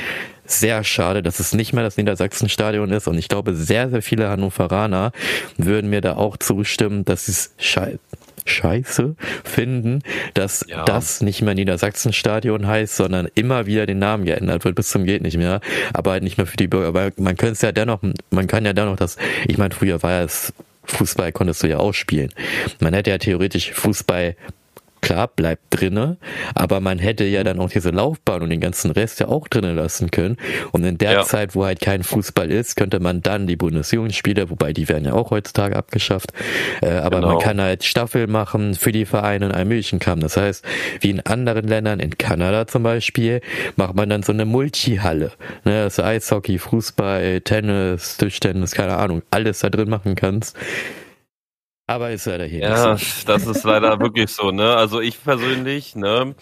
sehr schade, dass es nicht mehr das Niedersachsenstadion ist. Und ich glaube, sehr, sehr viele Hannoveraner würden mir da auch zustimmen, dass es scheiße scheiße finden, dass ja. das nicht mehr Niedersachsenstadion heißt, sondern immer wieder den Namen geändert wird bis zum geht nicht mehr, aber halt nicht mehr für die Bürger, weil man könnte es ja dennoch, man kann ja dennoch das, ich meine, früher war es Fußball konntest du ja auch spielen. Man hätte ja theoretisch Fußball klar, bleibt drinne, aber man hätte ja dann auch diese Laufbahn und den ganzen Rest ja auch drinnen lassen können. Und in der ja. Zeit, wo halt kein Fußball ist, könnte man dann die Bundesjugendspiele, wobei die werden ja auch heutzutage abgeschafft, äh, aber genau. man kann halt Staffel machen für die Vereine in einem Kamm. Das heißt, wie in anderen Ländern, in Kanada zum Beispiel, macht man dann so eine Multihalle. Ne, dass du Eishockey, Fußball, Tennis, Tischtennis, keine Ahnung, alles da drin machen kannst. Aber ist leider hier. Ja, so. das ist leider wirklich so, ne? Also ich persönlich, ne,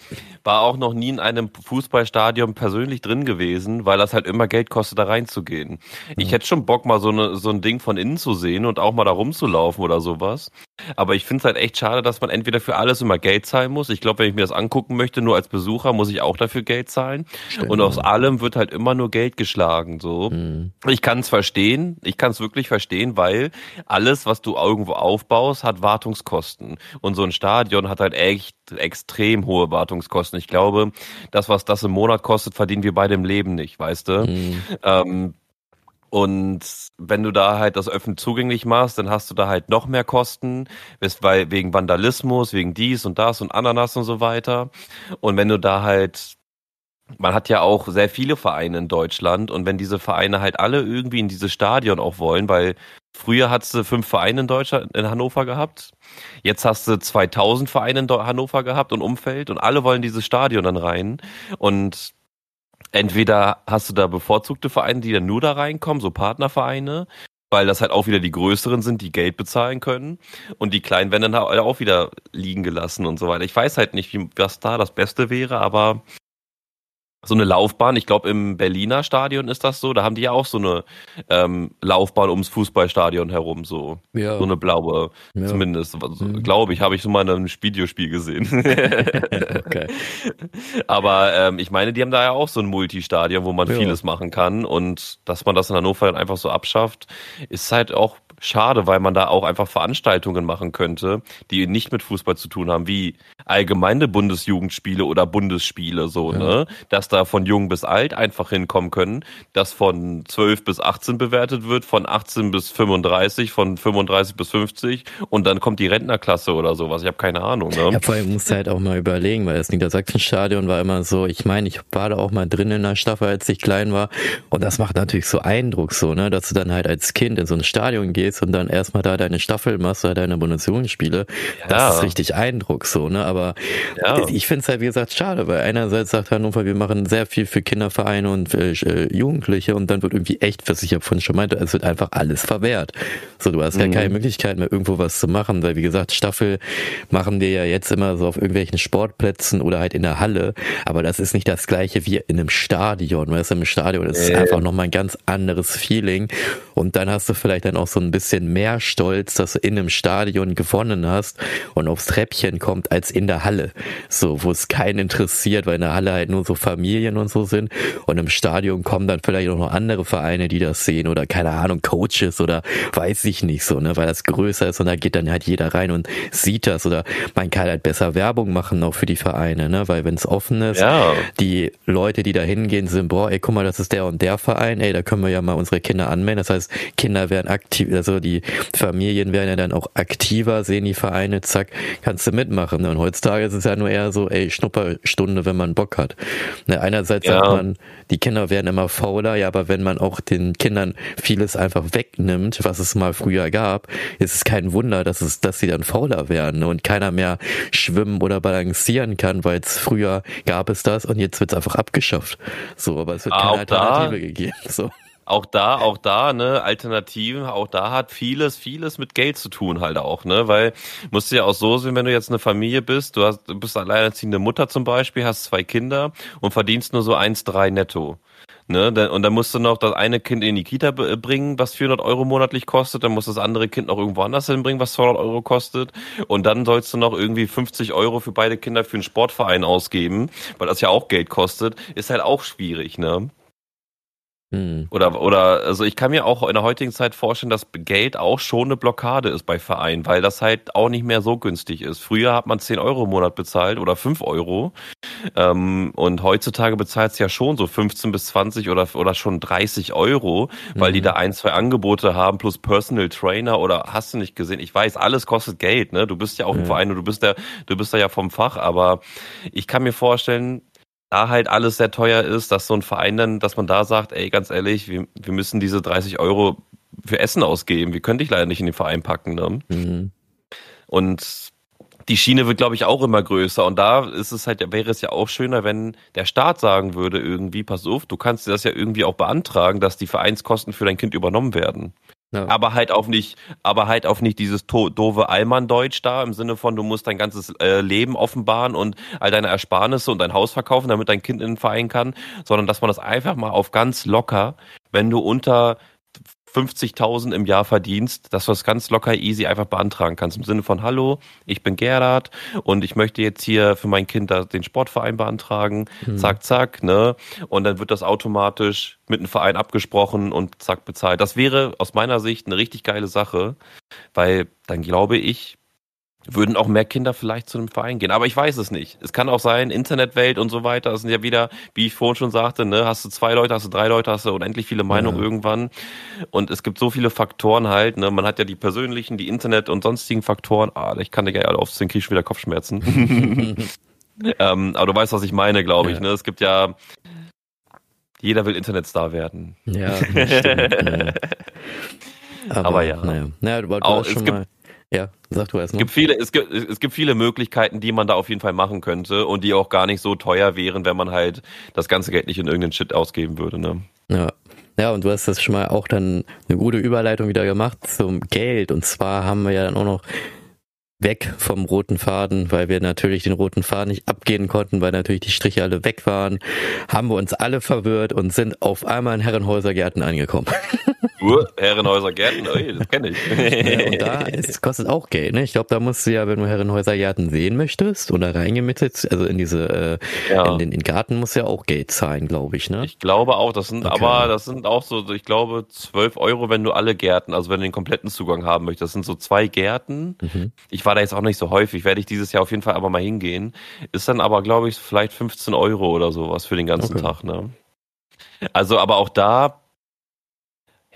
war auch noch nie in einem Fußballstadion persönlich drin gewesen, weil das halt immer Geld kostet, da reinzugehen. Ich hätte schon Bock, mal so, eine, so ein Ding von innen zu sehen und auch mal da rumzulaufen oder sowas. Aber ich finde es halt echt schade, dass man entweder für alles immer Geld zahlen muss. Ich glaube, wenn ich mir das angucken möchte, nur als Besucher, muss ich auch dafür Geld zahlen. Stimmt. Und aus allem wird halt immer nur Geld geschlagen. So, mhm. ich kann es verstehen. Ich kann es wirklich verstehen, weil alles, was du irgendwo aufbaust, hat Wartungskosten. Und so ein Stadion hat halt echt extrem hohe Wartungskosten. Ich glaube, das, was das im Monat kostet, verdienen wir beide im Leben nicht, weißt du? Mhm. Ähm, und wenn du da halt das öffentlich zugänglich machst, dann hast du da halt noch mehr Kosten, weil wegen Vandalismus, wegen dies und das und Ananas und so weiter. Und wenn du da halt, man hat ja auch sehr viele Vereine in Deutschland. Und wenn diese Vereine halt alle irgendwie in dieses Stadion auch wollen, weil früher hattest du fünf Vereine in Deutschland, in Hannover gehabt, jetzt hast du 2000 Vereine in Hannover gehabt und Umfeld. Und alle wollen dieses Stadion dann rein. Und entweder hast du da bevorzugte Vereine, die dann nur da reinkommen, so Partnervereine, weil das halt auch wieder die größeren sind, die Geld bezahlen können. Und die kleinen werden dann halt auch wieder liegen gelassen und so weiter. Ich weiß halt nicht, wie, was da das Beste wäre, aber so eine Laufbahn. Ich glaube, im Berliner Stadion ist das so. Da haben die ja auch so eine ähm, Laufbahn ums Fußballstadion herum, so. Ja. So eine blaue, ja. zumindest. Mhm. Glaube ich, habe ich so mal in einem Videospiel gesehen. okay. Aber ähm, ich meine, die haben da ja auch so ein Multistadion, wo man ja. vieles machen kann. Und dass man das in Hannover dann einfach so abschafft, ist halt auch schade, weil man da auch einfach Veranstaltungen machen könnte, die nicht mit Fußball zu tun haben, wie allgemeine Bundesjugendspiele oder Bundesspiele, so, ja. ne? Dass da von jung bis alt einfach hinkommen können, dass von 12 bis 18 bewertet wird, von 18 bis 35, von 35 bis 50 und dann kommt die Rentnerklasse oder sowas. Ich habe keine Ahnung, ne? Ja, vor allem musst du halt auch mal überlegen, weil das Niedersachsenstadion war immer so, ich meine, ich war da auch mal drin in der Staffel, als ich klein war und das macht natürlich so Eindruck so, ne? Dass du dann halt als Kind in so ein Stadion gehst und dann erstmal da deine Staffel machst oder deine Bundesjugendspiele. Ja. Das ist richtig Eindruck so, ne? Aber ja. ich finde es halt, wie gesagt, schade, weil einerseits sagt Hannover, wir machen sehr viel für Kindervereine und für äh, Jugendliche und dann wird irgendwie echt, was ich ja vorhin schon meinte, es wird einfach alles verwehrt. So, du hast mhm. ja keine Möglichkeit mehr, irgendwo was zu machen, weil wie gesagt, Staffel machen wir ja jetzt immer so auf irgendwelchen Sportplätzen oder halt in der Halle, aber das ist nicht das gleiche wie in einem Stadion, weil es im Stadion ist äh. einfach nochmal ein ganz anderes Feeling und dann hast du vielleicht dann auch so ein bisschen mehr Stolz, dass du in einem Stadion gewonnen hast und aufs Treppchen kommt, als in der Halle, so wo es keinen interessiert, weil in der Halle halt nur so Familien und so sind und im Stadion kommen dann vielleicht auch noch andere Vereine, die das sehen oder keine Ahnung Coaches oder weiß ich nicht so, ne, weil das größer ist und da geht dann halt jeder rein und sieht das oder man kann halt besser Werbung machen auch für die Vereine, ne, weil wenn es offen ist, ja. die Leute, die da hingehen, sind boah, ey, guck mal, das ist der und der Verein, ey, da können wir ja mal unsere Kinder anmelden. Das heißt, Kinder werden aktiv, also die Familien werden ja dann auch aktiver, sehen die Vereine, zack, kannst du mitmachen. Und heutzutage ist es ja nur eher so, ey, Schnupperstunde, wenn man Bock hat. Ne, einerseits ja. sagt man, die Kinder werden immer fauler, ja, aber wenn man auch den Kindern vieles einfach wegnimmt, was es mal früher gab, ist es kein Wunder, dass es, dass sie dann fauler werden und keiner mehr schwimmen oder balancieren kann, weil es früher gab es das und jetzt wird es einfach abgeschafft. So, aber es wird keine Alternative gegeben. So auch da, auch da, ne, Alternativen, auch da hat vieles, vieles mit Geld zu tun halt auch, ne, weil musst du ja auch so sehen, wenn du jetzt eine Familie bist, du hast, du bist alleinerziehende Mutter zum Beispiel, hast zwei Kinder und verdienst nur so eins, drei netto. Ne, und dann musst du noch das eine Kind in die Kita bringen, was 400 Euro monatlich kostet. Dann musst du das andere Kind noch irgendwo anders hinbringen, was 200 Euro kostet. Und dann sollst du noch irgendwie 50 Euro für beide Kinder für einen Sportverein ausgeben, weil das ja auch Geld kostet. Ist halt auch schwierig, ne? Hm. Oder, oder, also ich kann mir auch in der heutigen Zeit vorstellen, dass Geld auch schon eine Blockade ist bei Vereinen, weil das halt auch nicht mehr so günstig ist. Früher hat man 10 Euro im Monat bezahlt oder 5 Euro. Ähm, und heutzutage bezahlt es ja schon so 15 bis 20 oder, oder schon 30 Euro, weil mhm. die da ein, zwei Angebote haben, plus Personal Trainer oder hast du nicht gesehen? Ich weiß, alles kostet Geld, ne? Du bist ja auch im Verein und du bist da, du bist da ja vom Fach, aber ich kann mir vorstellen, da halt alles sehr teuer ist, dass so ein Verein dann, dass man da sagt, ey, ganz ehrlich, wir, wir müssen diese 30 Euro für Essen ausgeben. Wir können dich leider nicht in den Verein packen. Ne? Mhm. Und die Schiene wird, glaube ich, auch immer größer. Und da ist es halt, wäre es ja auch schöner, wenn der Staat sagen würde, irgendwie, pass auf, du kannst dir das ja irgendwie auch beantragen, dass die Vereinskosten für dein Kind übernommen werden. Ja. Aber halt auch nicht, aber halt auch nicht dieses doofe Allmann-Deutsch da im Sinne von, du musst dein ganzes äh, Leben offenbaren und all deine Ersparnisse und dein Haus verkaufen, damit dein Kind in den Verein kann, sondern dass man das einfach mal auf ganz locker, wenn du unter 50.000 im Jahr verdienst, dass du das ganz locker easy einfach beantragen kannst. Im Sinne von, hallo, ich bin Gerhard und ich möchte jetzt hier für mein Kind den Sportverein beantragen. Mhm. Zack, zack, ne? Und dann wird das automatisch mit dem Verein abgesprochen und zack bezahlt. Das wäre aus meiner Sicht eine richtig geile Sache, weil dann glaube ich, würden auch mehr Kinder vielleicht zu einem Verein gehen. Aber ich weiß es nicht. Es kann auch sein, Internetwelt und so weiter. Das sind ja wieder, wie ich vorhin schon sagte, ne, hast du zwei Leute, hast du drei Leute, hast du unendlich viele Meinungen ja. irgendwann. Und es gibt so viele Faktoren halt. Ne? Man hat ja die persönlichen, die Internet und sonstigen Faktoren. Ah, ich kann dir ja alle aufzählen, krieg ich schon wieder Kopfschmerzen. ähm, aber du weißt, was ich meine, glaube ich. Ne? Es gibt ja, jeder will Internetstar werden. Ja, stimmt, ja. Aber, aber, ja. Naja, naja du, du auch, hast schon mal ja, sag du erst mal. Es gibt viele, es gibt, es gibt viele Möglichkeiten, die man da auf jeden Fall machen könnte und die auch gar nicht so teuer wären, wenn man halt das ganze Geld nicht in irgendeinen Shit ausgeben würde, ne? Ja. Ja, und du hast das schon mal auch dann eine gute Überleitung wieder gemacht zum Geld. Und zwar haben wir ja dann auch noch weg vom roten Faden, weil wir natürlich den roten Faden nicht abgehen konnten, weil natürlich die Striche alle weg waren, haben wir uns alle verwirrt und sind auf einmal in Herrenhäuser Gärten angekommen. Uh, Herrenhäuser Gärten, oi, das kenne ich. Ja, und da ist, kostet auch Geld, ne? Ich glaube, da musst du ja, wenn du Herrenhäuser Gärten sehen möchtest oder reingemittet, also in diese, äh, ja. in den, in den Garten musst du ja auch Geld zahlen, glaube ich, ne? Ich glaube auch, das sind okay. aber, das sind auch so, ich glaube, 12 Euro, wenn du alle Gärten, also wenn du den kompletten Zugang haben möchtest. Das sind so zwei Gärten. Mhm. Ich war da jetzt auch nicht so häufig, werde ich dieses Jahr auf jeden Fall aber mal hingehen. Ist dann aber, glaube ich, vielleicht 15 Euro oder sowas für den ganzen okay. Tag, ne? Also, aber auch da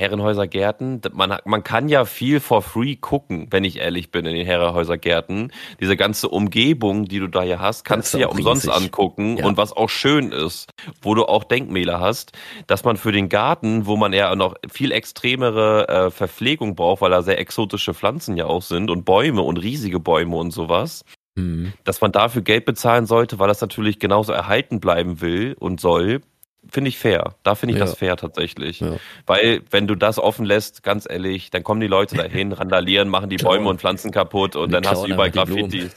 Herrenhäuser Gärten, man, man kann ja viel for free gucken, wenn ich ehrlich bin, in den Herrenhäuser Gärten. Diese ganze Umgebung, die du da hier hast, kannst du ja umsonst riesig. angucken ja. und was auch schön ist, wo du auch Denkmäler hast, dass man für den Garten, wo man ja noch viel extremere äh, Verpflegung braucht, weil da sehr exotische Pflanzen ja auch sind und Bäume und riesige Bäume und sowas, mhm. dass man dafür Geld bezahlen sollte, weil das natürlich genauso erhalten bleiben will und soll, finde ich fair. Da finde ich ja. das fair tatsächlich. Ja. Weil, wenn du das offen lässt, ganz ehrlich, dann kommen die Leute dahin, randalieren, machen die Bäume und Pflanzen kaputt und dann hast du überall Graffiti.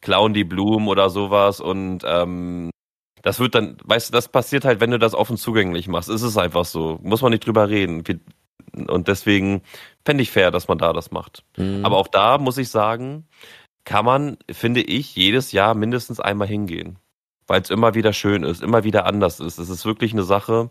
Klauen die Blumen oder sowas und ähm, das wird dann, weißt du, das passiert halt, wenn du das offen zugänglich machst. Ist es einfach so. Muss man nicht drüber reden. Und deswegen fände ich fair, dass man da das macht. Mhm. Aber auch da muss ich sagen, kann man, finde ich, jedes Jahr mindestens einmal hingehen weil es immer wieder schön ist, immer wieder anders ist. Es ist wirklich eine Sache,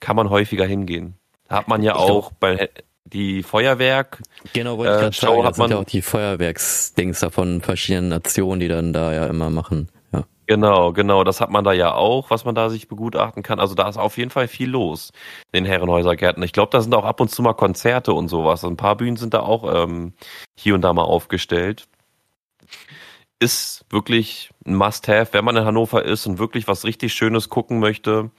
kann man häufiger hingehen. Hat man ja ich auch bei die Feuerwerk. Genau, wollte ich gerade äh, sagen, hat man ja auch die Feuerwerksdings davon verschiedenen Nationen, die dann da ja immer machen. Ja. Genau, genau, das hat man da ja auch, was man da sich begutachten kann. Also da ist auf jeden Fall viel los in den Herrenhäusergärten. Ich glaube, da sind auch ab und zu mal Konzerte und sowas. Ein paar Bühnen sind da auch ähm, hier und da mal aufgestellt. Ist wirklich ein Must-Have, wenn man in Hannover ist und wirklich was richtig Schönes gucken möchte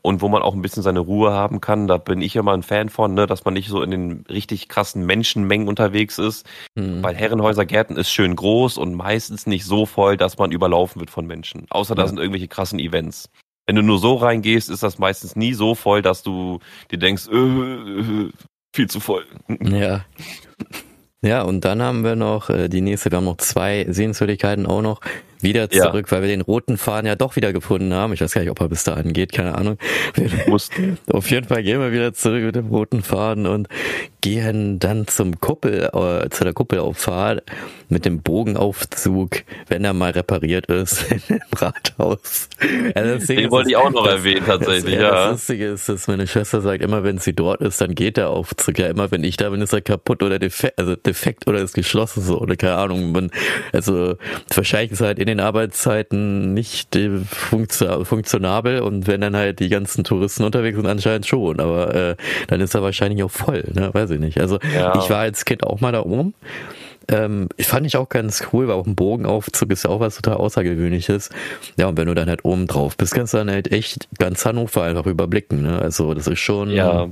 und wo man auch ein bisschen seine Ruhe haben kann. Da bin ich immer ein Fan von, ne, dass man nicht so in den richtig krassen Menschenmengen unterwegs ist. Mhm. Weil Herrenhäuser Gärten ist schön groß und meistens nicht so voll, dass man überlaufen wird von Menschen. Außer da sind irgendwelche krassen Events. Wenn du nur so reingehst, ist das meistens nie so voll, dass du dir denkst, äh, äh, viel zu voll. Ja. Ja, und dann haben wir noch äh, die nächste, wir haben noch zwei Sehenswürdigkeiten auch noch wieder zurück, ja. weil wir den roten Faden ja doch wieder gefunden haben. Ich weiß gar nicht, ob er bis dahin geht, keine Ahnung. Auf jeden Fall gehen wir wieder zurück mit dem roten Faden und gehen dann zum Kuppel, äh, zu der Kuppelauffahrt mit dem Bogenaufzug, wenn er mal repariert ist, im Rathaus. Also Den wollte ich auch noch das, erwähnen, tatsächlich, das, ja. Das Lustige ist, dass meine Schwester sagt, immer wenn sie dort ist, dann geht der Aufzug. Ja, immer wenn ich da bin, ist er kaputt oder defekt, also defekt oder ist geschlossen so, oder keine Ahnung. Man, also, wahrscheinlich ist er halt in den Arbeitszeiten nicht funktionabel und wenn dann halt die ganzen Touristen unterwegs sind, anscheinend schon, aber äh, dann ist er wahrscheinlich auch voll, ne? weiß ich nicht. Also ja. ich war als Kind auch mal da oben. Ähm, ich fand ich auch ganz cool, weil auch ein Bogenaufzug ist ja auch was total Außergewöhnliches. Ja, und wenn du dann halt oben drauf bist, kannst du dann halt echt ganz Hannover einfach überblicken. Ne? Also das ist schon. Ja.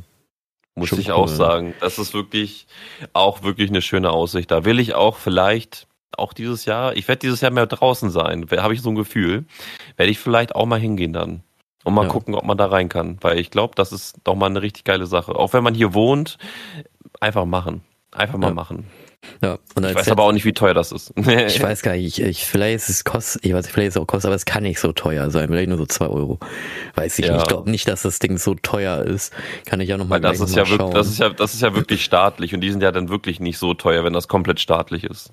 Muss ich cool. auch sagen. Das ist wirklich auch wirklich eine schöne Aussicht. Da will ich auch vielleicht auch dieses Jahr, ich werde dieses Jahr mehr draußen sein, habe ich so ein Gefühl, werde ich vielleicht auch mal hingehen dann. Und mal ja. gucken, ob man da rein kann. Weil ich glaube, das ist doch mal eine richtig geile Sache. Auch wenn man hier wohnt, einfach machen. Einfach mal ja. machen. Ja, und ich weiß aber auch nicht, wie teuer das ist. ich weiß gar nicht, ich, ich, vielleicht ist es kostet, ich weiß nicht, vielleicht ist es auch kostet, aber es kann nicht so teuer sein, vielleicht nur so zwei Euro. Weiß ich ja. nicht. Ich glaube nicht, dass das Ding so teuer ist. Kann ich ja nochmal das ist ja wirklich, Das ist ja, das ist ja wirklich staatlich und die sind ja dann wirklich nicht so teuer, wenn das komplett staatlich ist.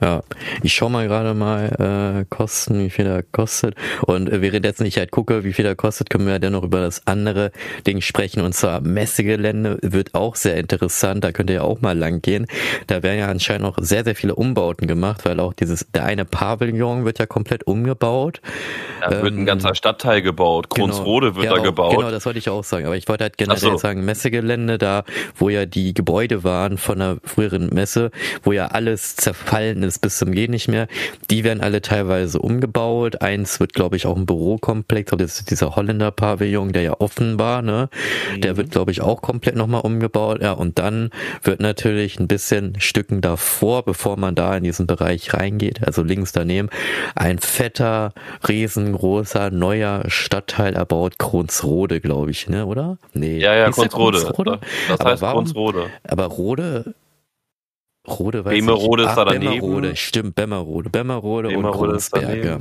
Ja, ich schau mal gerade mal äh, Kosten, wie viel er kostet. Und äh, währenddessen ich halt gucke, wie viel er kostet, können wir ja dann noch über das andere Ding sprechen. Und zwar Messegelände wird auch sehr interessant. Da könnt ihr ja auch mal lang gehen. Da werden ja anscheinend noch sehr, sehr viele Umbauten gemacht, weil auch dieses, der eine Pavillon wird ja komplett umgebaut. Da ähm, wird ein ähm, ganzer Stadtteil gebaut. Krunsrode genau, wird ja, da gebaut. Genau, das wollte ich auch sagen. Aber ich wollte halt generell so. sagen, Messegelände da, wo ja die Gebäude waren von der früheren Messe, wo ja alles zerfallen verfallen ist bis zum Gehen nicht mehr. Die werden alle teilweise umgebaut. Eins wird, glaube ich, auch ein Bürokomplex. Das ist dieser Holländer-Pavillon, der ja offen war. Ne? Mhm. Der wird, glaube ich, auch komplett nochmal umgebaut. Ja, und dann wird natürlich ein bisschen Stücken davor, bevor man da in diesen Bereich reingeht, also links daneben, ein fetter, riesengroßer, neuer Stadtteil erbaut. Kronsrode, glaube ich, ne, oder? Nee. Ja, ja, Kronsrode. Kronsrode. Das aber heißt warum, Kronsrode. Aber Rode Rode, weiß Bemerode ist da daneben. Bemmerode, stimmt, Bemmerode. Bemmerode, Bemmerode und Kronsberg, ja.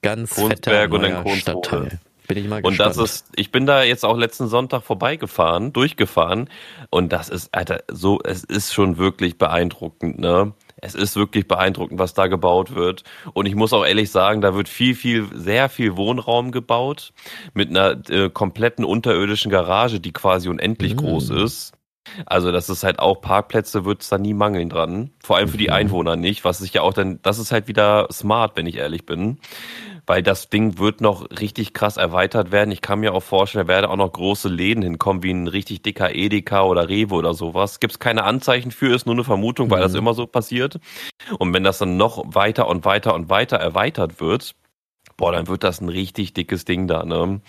Ganz Kronsberg fetter, und dann Stadtteil. Bin ich mal gespannt. Und das ist, ich bin da jetzt auch letzten Sonntag vorbeigefahren, durchgefahren und das ist, Alter, so, es ist schon wirklich beeindruckend, ne? Es ist wirklich beeindruckend, was da gebaut wird. Und ich muss auch ehrlich sagen, da wird viel, viel, sehr viel Wohnraum gebaut mit einer äh, kompletten unterirdischen Garage, die quasi unendlich mm. groß ist. Also das ist halt auch Parkplätze wird es da nie mangeln dran. Vor allem für die mhm. Einwohner nicht, was sich ja auch dann, das ist halt wieder smart, wenn ich ehrlich bin. Weil das Ding wird noch richtig krass erweitert werden. Ich kann mir auch vorstellen, da werden auch noch große Läden hinkommen, wie ein richtig dicker Edeka oder Rewe oder sowas. Gibt es keine Anzeichen für, ist nur eine Vermutung, weil mhm. das immer so passiert. Und wenn das dann noch weiter und weiter und weiter erweitert wird, boah, dann wird das ein richtig dickes Ding da, ne?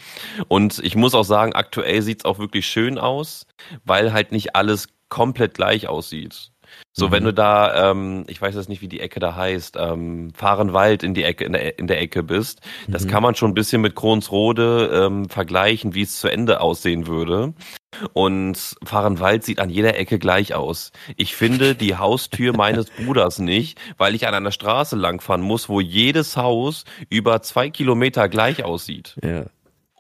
Und ich muss auch sagen, aktuell sieht's auch wirklich schön aus, weil halt nicht alles komplett gleich aussieht. So, mhm. wenn du da, ähm, ich weiß jetzt nicht, wie die Ecke da heißt, ähm, Fahrenwald in die Ecke, in der, in der Ecke bist, das mhm. kann man schon ein bisschen mit Kronsrode ähm, vergleichen, wie es zu Ende aussehen würde. Und Fahrenwald sieht an jeder Ecke gleich aus. Ich finde die Haustür meines Bruders nicht, weil ich an einer Straße langfahren muss, wo jedes Haus über zwei Kilometer gleich aussieht. Ja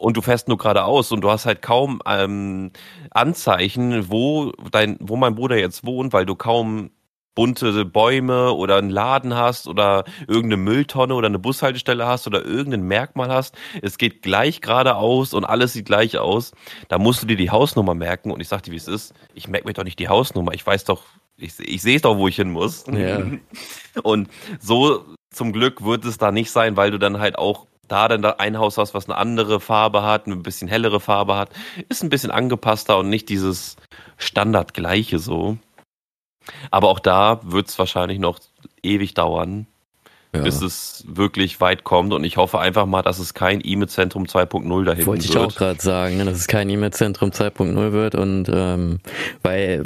und du fährst nur geradeaus und du hast halt kaum ähm, Anzeichen, wo dein, wo mein Bruder jetzt wohnt, weil du kaum bunte Bäume oder einen Laden hast oder irgendeine Mülltonne oder eine Bushaltestelle hast oder irgendein Merkmal hast. Es geht gleich geradeaus und alles sieht gleich aus. Da musst du dir die Hausnummer merken und ich sag dir, wie es ist. Ich merke mir doch nicht die Hausnummer. Ich weiß doch, ich, ich sehe doch, wo ich hin muss. Ja. Und so zum Glück wird es da nicht sein, weil du dann halt auch da dann ein Haus hast, was eine andere Farbe hat, ein bisschen hellere Farbe hat, ist ein bisschen angepasster und nicht dieses Standardgleiche so. Aber auch da wird es wahrscheinlich noch ewig dauern, ja. bis es wirklich weit kommt. Und ich hoffe einfach mal, dass es kein E-Mail-Zentrum 2.0 dahin Wollte wird. ich auch gerade sagen, ne, dass es kein E-Mail-Zentrum 2.0 wird. Und ähm, weil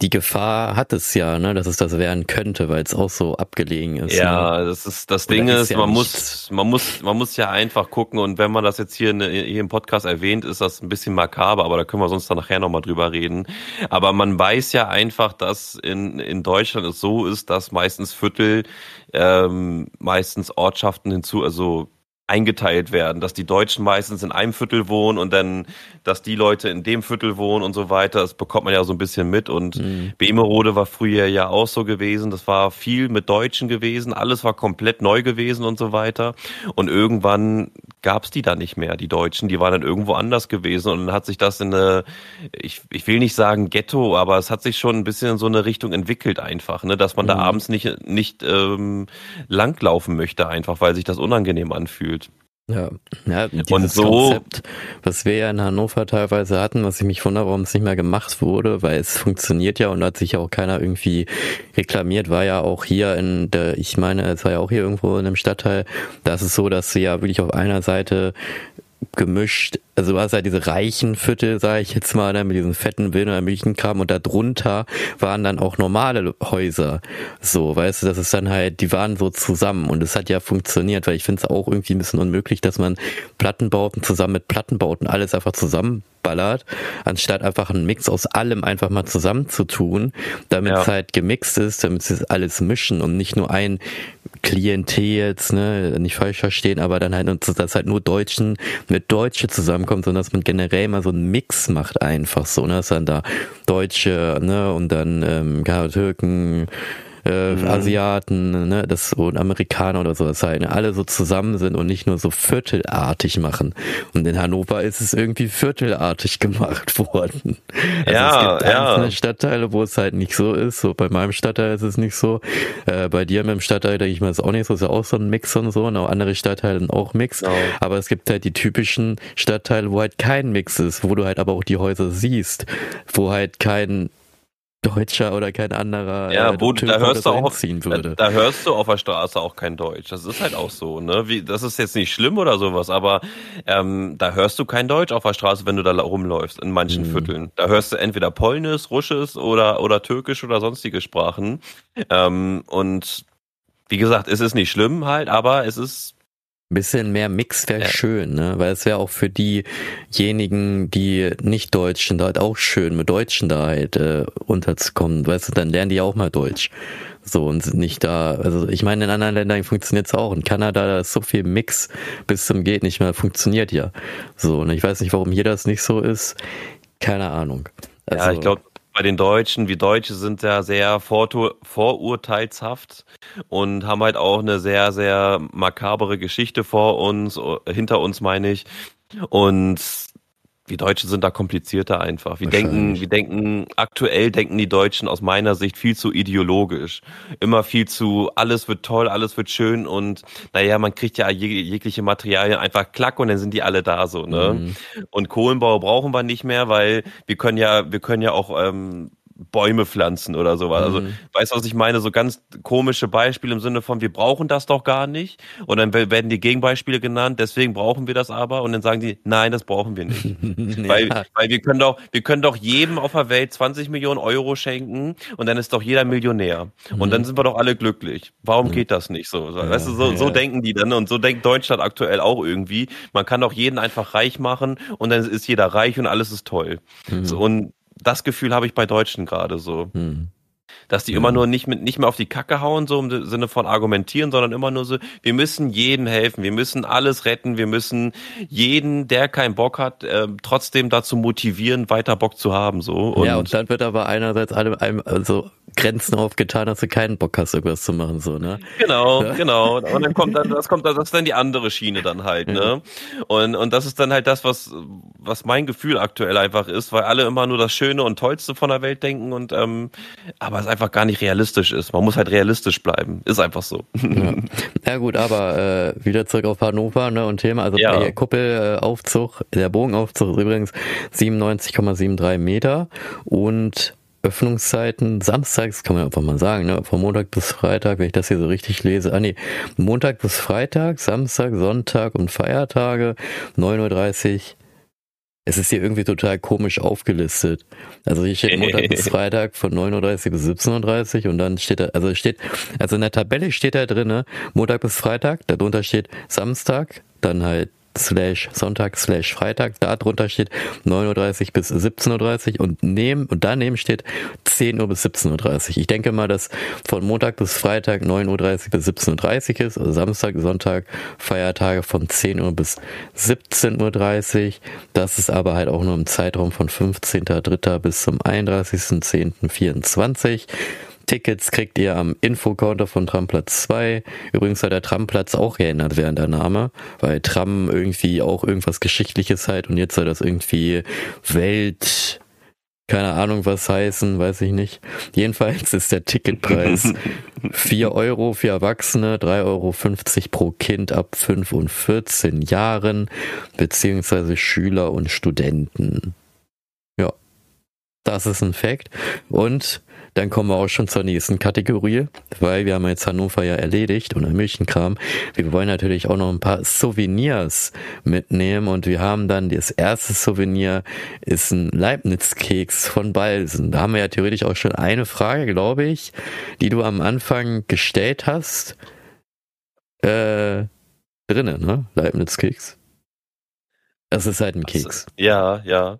die Gefahr hat es ja, ne, dass es das werden könnte, weil es auch so abgelegen ist. Ja, ne? das ist das Ding ist, ja man muss, man muss, man muss ja einfach gucken. Und wenn man das jetzt hier, in, hier im Podcast erwähnt, ist das ein bisschen makaber, aber da können wir sonst dann nachher nochmal drüber reden. Aber man weiß ja einfach, dass in, in Deutschland es so ist, dass meistens Viertel ähm, meistens Ortschaften hinzu, also eingeteilt werden, dass die Deutschen meistens in einem Viertel wohnen und dann, dass die Leute in dem Viertel wohnen und so weiter. Das bekommt man ja so ein bisschen mit. Und mhm. Bemerode war früher ja auch so gewesen. Das war viel mit Deutschen gewesen. Alles war komplett neu gewesen und so weiter. Und irgendwann gab es die da nicht mehr, die Deutschen. Die waren dann irgendwo anders gewesen. Und dann hat sich das in eine, ich, ich will nicht sagen Ghetto, aber es hat sich schon ein bisschen in so eine Richtung entwickelt einfach, ne? dass man mhm. da abends nicht, nicht ähm, langlaufen möchte einfach, weil sich das unangenehm anfühlt. Ja, ja und so, Konzept, was wir ja in Hannover teilweise hatten, was ich mich wundere, warum es nicht mehr gemacht wurde, weil es funktioniert ja und hat sich ja auch keiner irgendwie reklamiert, war ja auch hier in der, ich meine, es war ja auch hier irgendwo in einem Stadtteil, da ist es so, dass sie ja wirklich auf einer Seite gemischt. Also du hast halt diese reichen Viertel, sage ich jetzt mal, ne, mit diesen fetten Villen und da drunter waren dann auch normale Häuser. So, weißt du, das ist dann halt, die waren so zusammen und es hat ja funktioniert, weil ich finde es auch irgendwie ein bisschen unmöglich, dass man Plattenbauten zusammen mit Plattenbauten alles einfach zusammenballert, anstatt einfach einen Mix aus allem einfach mal zusammenzutun, damit es halt gemixt ist, damit sie alles mischen und nicht nur ein Klientel jetzt, ne, nicht falsch verstehen, aber dann halt, dass halt nur Deutschen mit Deutsche zusammenkommt, sondern dass man generell mal so einen Mix macht einfach so, ne, dass dann da Deutsche, ne, und dann ähm, Türken, äh, mhm. Asiaten, ne, das und Amerikaner oder sowas halt, ne, alle so zusammen sind und nicht nur so viertelartig machen. Und in Hannover ist es irgendwie viertelartig gemacht worden. Also ja, es gibt ja. einzelne Stadtteile, wo es halt nicht so ist. So bei meinem Stadtteil ist es nicht so. Äh, bei dir mit dem Stadtteil denke ich mal, ist auch nicht so. Ist ja auch so ein Mix und so. Und auch andere Stadtteile sind auch Mix. Genau. Aber es gibt halt die typischen Stadtteile, wo halt kein Mix ist, wo du halt aber auch die Häuser siehst, wo halt kein Deutscher oder kein anderer ja, äh, wo, da hörst du auch, würde. Da, da, hörst du auf der Straße auch kein Deutsch. Das ist halt auch so, ne? Wie, das ist jetzt nicht schlimm oder sowas, aber ähm, da hörst du kein Deutsch auf der Straße, wenn du da rumläufst in manchen mhm. Vierteln. Da hörst du entweder Polnisch, Russisch oder oder Türkisch oder sonstige Sprachen. Ähm, und wie gesagt, es ist nicht schlimm halt, aber es ist bisschen mehr Mix wäre ja. schön, ne? Weil es wäre auch für diejenigen, die nicht Deutsch sind, halt auch schön, mit Deutschen da halt äh, unterzukommen. Weißt du, dann lernen die auch mal Deutsch. So und sind nicht da. Also ich meine, in anderen Ländern funktioniert es auch. In Kanada da ist so viel Mix bis zum geht nicht mehr. Funktioniert ja. So, und ich weiß nicht, warum hier das nicht so ist. Keine Ahnung. Also, ja, ich glaube, bei den Deutschen, wir Deutsche sind ja sehr vorurteilshaft und haben halt auch eine sehr, sehr makabere Geschichte vor uns, hinter uns meine ich. Und die Deutschen sind da komplizierter einfach. Wir denken, wir denken, aktuell denken die Deutschen aus meiner Sicht viel zu ideologisch. Immer viel zu, alles wird toll, alles wird schön und naja, man kriegt ja jegliche Materialien einfach klack und dann sind die alle da so, ne? Mhm. Und Kohlenbau brauchen wir nicht mehr, weil wir können ja, wir können ja auch ähm, Bäume pflanzen oder sowas. Also, mhm. Weißt du, was ich meine? So ganz komische Beispiele im Sinne von, wir brauchen das doch gar nicht. Und dann werden die Gegenbeispiele genannt, deswegen brauchen wir das aber. Und dann sagen die, nein, das brauchen wir nicht. ja. weil, weil wir können doch, wir können doch jedem auf der Welt 20 Millionen Euro schenken und dann ist doch jeder Millionär. Mhm. Und dann sind wir doch alle glücklich. Warum mhm. geht das nicht so? Weißt du, so, so denken die dann und so denkt Deutschland aktuell auch irgendwie. Man kann doch jeden einfach reich machen und dann ist jeder reich und alles ist toll. Mhm. So, und das Gefühl habe ich bei Deutschen gerade so. Hm. Dass die ja. immer nur nicht mit nicht mehr auf die Kacke hauen, so im Sinne von argumentieren, sondern immer nur so, wir müssen jedem helfen, wir müssen alles retten, wir müssen jeden, der keinen Bock hat, äh, trotzdem dazu motivieren, weiter Bock zu haben. So. Und ja, und dann wird aber einerseits einem, einem also Grenzen aufgetan, dass du keinen Bock hast, irgendwas zu machen, so, ne? Genau, ja. genau. Und dann kommt dann, das kommt das ist dann die andere Schiene dann halt, ne? Und, und das ist dann halt das, was, was mein Gefühl aktuell einfach ist, weil alle immer nur das Schöne und Tollste von der Welt denken und, ähm, aber es einfach einfach gar nicht realistisch ist. Man muss halt realistisch bleiben. Ist einfach so. Ja, ja gut, aber äh, wieder zurück auf Hannover ne, und Thema. Also ja. der Kuppelaufzug, der Bogenaufzug ist übrigens 97,73 Meter und Öffnungszeiten samstags, kann man einfach mal sagen, ne? von Montag bis Freitag, wenn ich das hier so richtig lese. Ah nee, Montag bis Freitag, Samstag, Sonntag und Feiertage, 9.30 Uhr. Es ist hier irgendwie total komisch aufgelistet. Also hier steht Montag bis Freitag von 9.30 Uhr bis 17.30 Uhr und dann steht da, also steht, also in der Tabelle steht da drinne Montag bis Freitag, darunter steht Samstag, dann halt slash Sonntag slash Freitag, da drunter steht 9.30 Uhr bis 17.30 Uhr und neben, und daneben steht 10 Uhr bis 17.30 Uhr. Ich denke mal, dass von Montag bis Freitag 9.30 Uhr bis 17.30 Uhr ist, also Samstag, Sonntag, Feiertage von 10 Uhr bis 17.30 Uhr. Das ist aber halt auch nur im Zeitraum von 15.03. bis zum 31.10.24 Tickets kriegt ihr am Infocounter von Tramplatz 2. Übrigens hat der Tramplatz auch geändert während der Name, weil Tram irgendwie auch irgendwas Geschichtliches halt und jetzt soll das irgendwie Welt, keine Ahnung was heißen, weiß ich nicht. Jedenfalls ist der Ticketpreis 4 Euro für Erwachsene, 3,50 Euro pro Kind ab 5 und 14 Jahren, beziehungsweise Schüler und Studenten. Ja, das ist ein Fakt. Und dann kommen wir auch schon zur nächsten Kategorie, weil wir haben jetzt Hannover ja erledigt und Münchenkram. Wir wollen natürlich auch noch ein paar Souvenirs mitnehmen und wir haben dann das erste Souvenir ist ein Leibniz-Keks von Balsen. Da haben wir ja theoretisch auch schon eine Frage, glaube ich, die du am Anfang gestellt hast. Äh, drinnen, ne? Leibniz-Keks. Es ist halt ein Keks. Ja, ja.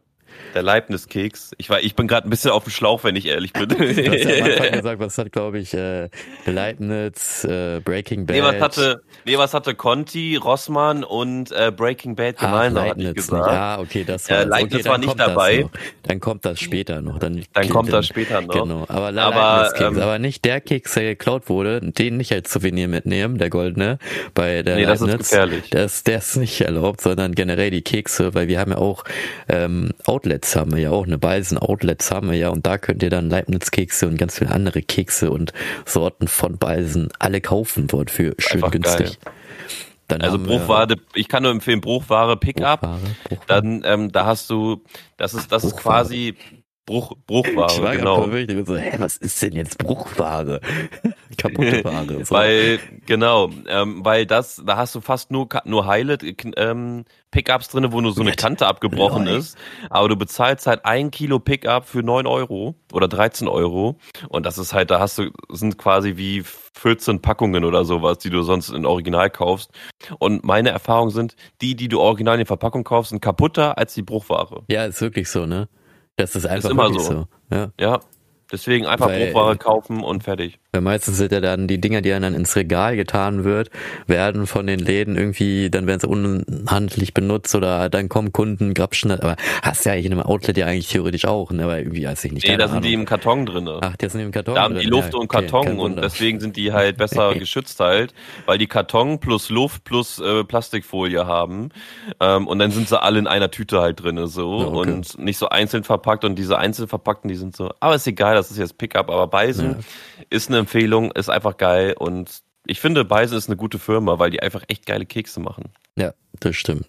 Der Leibniz-Keks. Ich, war, ich bin gerade ein bisschen auf dem Schlauch, wenn ich ehrlich bin. du hast ja am Anfang gesagt, was hat, glaube ich, äh, Leibniz, äh, Breaking Bad. Nee, was hatte, nee, was hatte Conti, Rossmann und äh, Breaking Bad gemeinsam, hatte ich gesagt. Ja, okay, das war äh, Leibniz okay, war nicht dabei. Dann kommt das später noch. Dann, dann kommt das später noch. Genau, aber, aber, ähm, aber nicht der Keks, der geklaut wurde, den nicht als Souvenir mitnehmen, der goldene, bei der Nee, Leibniz. das ist gefährlich. Das, der ist nicht erlaubt, sondern generell die Kekse, weil wir haben ja auch ähm, Outlets Outlets haben wir ja auch, eine Balsen Outlets haben wir ja und da könnt ihr dann Leibniz-Kekse und ganz viele andere Kekse und Sorten von Balsen alle kaufen dort für schön Einfach günstig. also Bruchware, ich kann nur empfehlen, Bruchware Pickup. Bruchware, Bruchware. Dann, ähm, da hast du, das ist, das ist quasi Bruch, Bruchware, ich war genau. Verwirrt, so, hä, was ist denn jetzt Bruchware? Kaputte Ware. So. weil, genau, ähm, weil das, da hast du fast nur, nur heile ähm, Pickups drinne, wo nur so eine Kante abgebrochen Leu. ist. Aber du bezahlst halt ein Kilo Pickup für neun Euro oder 13 Euro. Und das ist halt, da hast du, sind quasi wie 14 Packungen oder sowas, die du sonst in Original kaufst. Und meine Erfahrungen sind, die, die du original in der Verpackung kaufst, sind kaputter als die Bruchware. Ja, ist wirklich so, ne? Das ist einfach ist immer so. so. Ja. ja. Deswegen einfach Weil, Bruchware kaufen und fertig. Weil meistens sind ja dann die Dinger, die dann ins Regal getan wird, werden von den Läden irgendwie, dann werden sie unhandlich benutzt oder dann kommen Kunden, grapschen das. Aber hast ja in einem Outlet ja eigentlich theoretisch auch, ne? Aber irgendwie weiß ich nicht. Nee, da sind die im Karton drin. Ach, die sind im Karton Da haben die Luft ja, und Karton und deswegen sind die halt besser geschützt halt, weil die Karton plus Luft plus äh, Plastikfolie haben. Ähm, und dann sind sie alle in einer Tüte halt drin so okay. und nicht so einzeln verpackt und diese einzeln verpackten, die sind so, aber ist egal, das ist jetzt Pickup, aber Beisen ja. ist eine Empfehlung, ist einfach geil und ich finde, Beisen ist eine gute Firma, weil die einfach echt geile Kekse machen. Ja, das stimmt.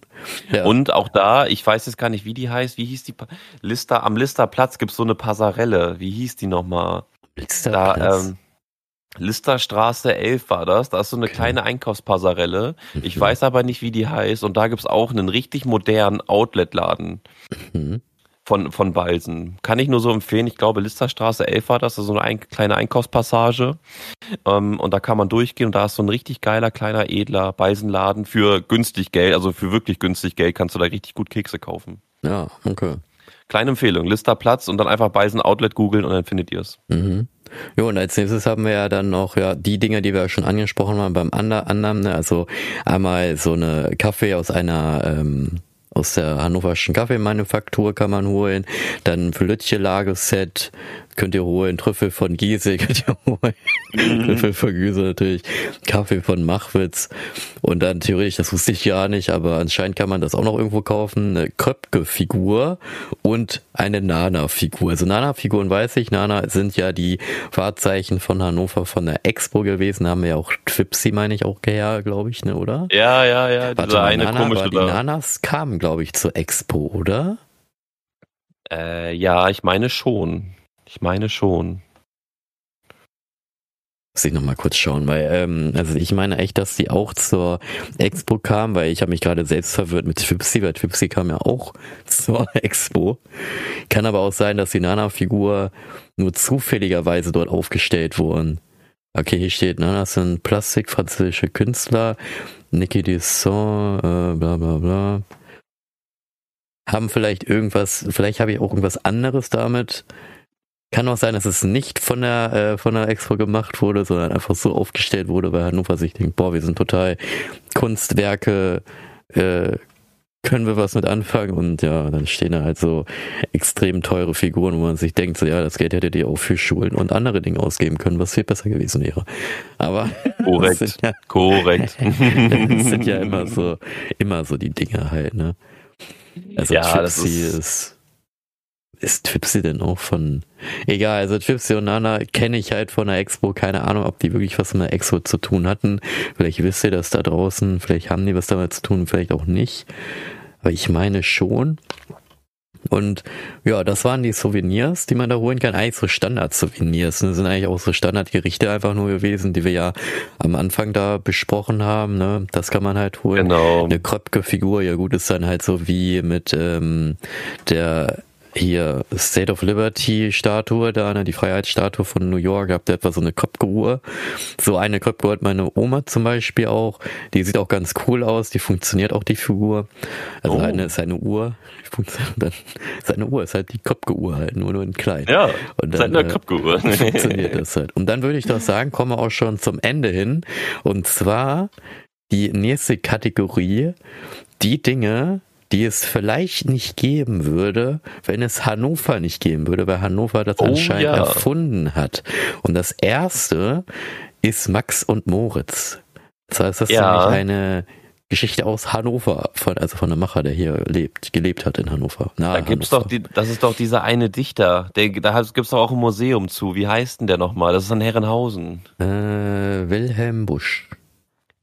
Ja. Und auch da, ich weiß jetzt gar nicht, wie die heißt. Wie hieß die? Pa Lister, am Listerplatz gibt es so eine Passarelle. Wie hieß die nochmal? Listerplatz. Da, ähm, Listerstraße 11 war das. Da ist so eine okay. kleine Einkaufspassarelle. Ich mhm. weiß aber nicht, wie die heißt. Und da gibt es auch einen richtig modernen Outlet-Laden. Mhm von, von Balsen. Kann ich nur so empfehlen. Ich glaube, Listerstraße 11 war das, also eine ein, kleine Einkaufspassage. Ähm, und da kann man durchgehen und da ist so ein richtig geiler, kleiner, edler Balsenladen für günstig Geld, also für wirklich günstig Geld kannst du da richtig gut Kekse kaufen. Ja, okay. Kleine Empfehlung, Listerplatz und dann einfach Balsen Outlet googeln und dann findet ihr es. Mhm. Jo, und als nächstes haben wir ja dann noch ja die Dinge, die wir schon angesprochen haben beim anderen, ne? also einmal so eine Kaffee aus einer ähm, aus der hannoverschen Kaffeemanufaktur kann man holen. Dann Flötche Lagerset, könnt ihr holen, Trüffel von Giese könnt ihr holen, mhm. Trüffel von Giese natürlich, Kaffee von Machwitz und dann theoretisch, das wusste ich ja nicht, aber anscheinend kann man das auch noch irgendwo kaufen, eine Köpke-Figur und eine Nana-Figur. Also Nana-Figuren weiß ich, Nana sind ja die Wahrzeichen von Hannover von der Expo gewesen, haben wir ja auch Twipsy, meine ich, auch her, glaube ich, ne, oder? Ja, ja, ja, Warte, eine Nana, komische die Nanas kamen, glaube ich, zur Expo, oder? Äh, ja, ich meine schon. Ich meine schon. Muss ich nochmal kurz schauen, weil, ähm, also ich meine echt, dass die auch zur Expo kam, weil ich habe mich gerade selbst verwirrt mit Twipsy, weil Twipsy kam ja auch zur Expo. Kann aber auch sein, dass die Nana-Figur nur zufälligerweise dort aufgestellt wurden. Okay, hier steht, Nanas sind Plastik, französische Künstler, Niki Desson, äh, bla bla bla haben vielleicht irgendwas, vielleicht habe ich auch irgendwas anderes damit. Kann auch sein, dass es nicht von der, äh, von der Expo gemacht wurde, sondern einfach so aufgestellt wurde, weil Hannover sich denkt, boah, wir sind total Kunstwerke, äh, können wir was mit anfangen? Und ja, dann stehen da halt so extrem teure Figuren, wo man sich denkt, so ja, das Geld hättet ihr auch für Schulen und andere Dinge ausgeben können, was viel besser gewesen wäre. Aber korrekt, ja, korrekt. das sind ja immer so, immer so die Dinge halt, ne? Also ja, Tripsy ist, ist. Ist Tripsy denn auch von. Egal, also Tripsy und Nana kenne ich halt von der Expo. Keine Ahnung, ob die wirklich was mit der Expo zu tun hatten. Vielleicht wisst ihr das da draußen. Vielleicht haben die was damit zu tun, vielleicht auch nicht. Aber ich meine schon. Und ja, das waren die Souvenirs, die man da holen kann. Eigentlich so Standard-Souvenirs. Das sind eigentlich auch so Standardgerichte einfach nur gewesen, die wir ja am Anfang da besprochen haben. Ne? Das kann man halt holen. Genau. Eine Kröpke-Figur, ja gut, ist dann halt so wie mit ähm, der hier State of Liberty Statue da, ne, die Freiheitsstatue von New York, habt ihr etwa so eine Kopfgruhe. So eine Kopfgruhe hat meine Oma zum Beispiel auch. Die sieht auch ganz cool aus, die funktioniert auch die Figur. Also oh. eine ist eine Uhr, dann seine Uhr ist halt die Kopfgeuhr halt, nur nur in klein. Ja, und dann, seine Kopfgeuhr. Äh, funktioniert das halt. Und dann würde ich doch sagen, kommen wir auch schon zum Ende hin. Und zwar die nächste Kategorie, die Dinge, die es vielleicht nicht geben würde, wenn es Hannover nicht geben würde, weil Hannover das oh, anscheinend ja. erfunden hat. Und das erste ist Max und Moritz. Das heißt, das ja. ist nämlich eine Geschichte aus Hannover, von, also von einem Macher, der hier lebt, gelebt hat in Hannover. da gibt's Hannover. doch die, das ist doch dieser eine Dichter, der, da gibt's doch auch ein Museum zu. Wie heißt denn der nochmal? Das ist in Herrenhausen. Äh, Wilhelm Busch.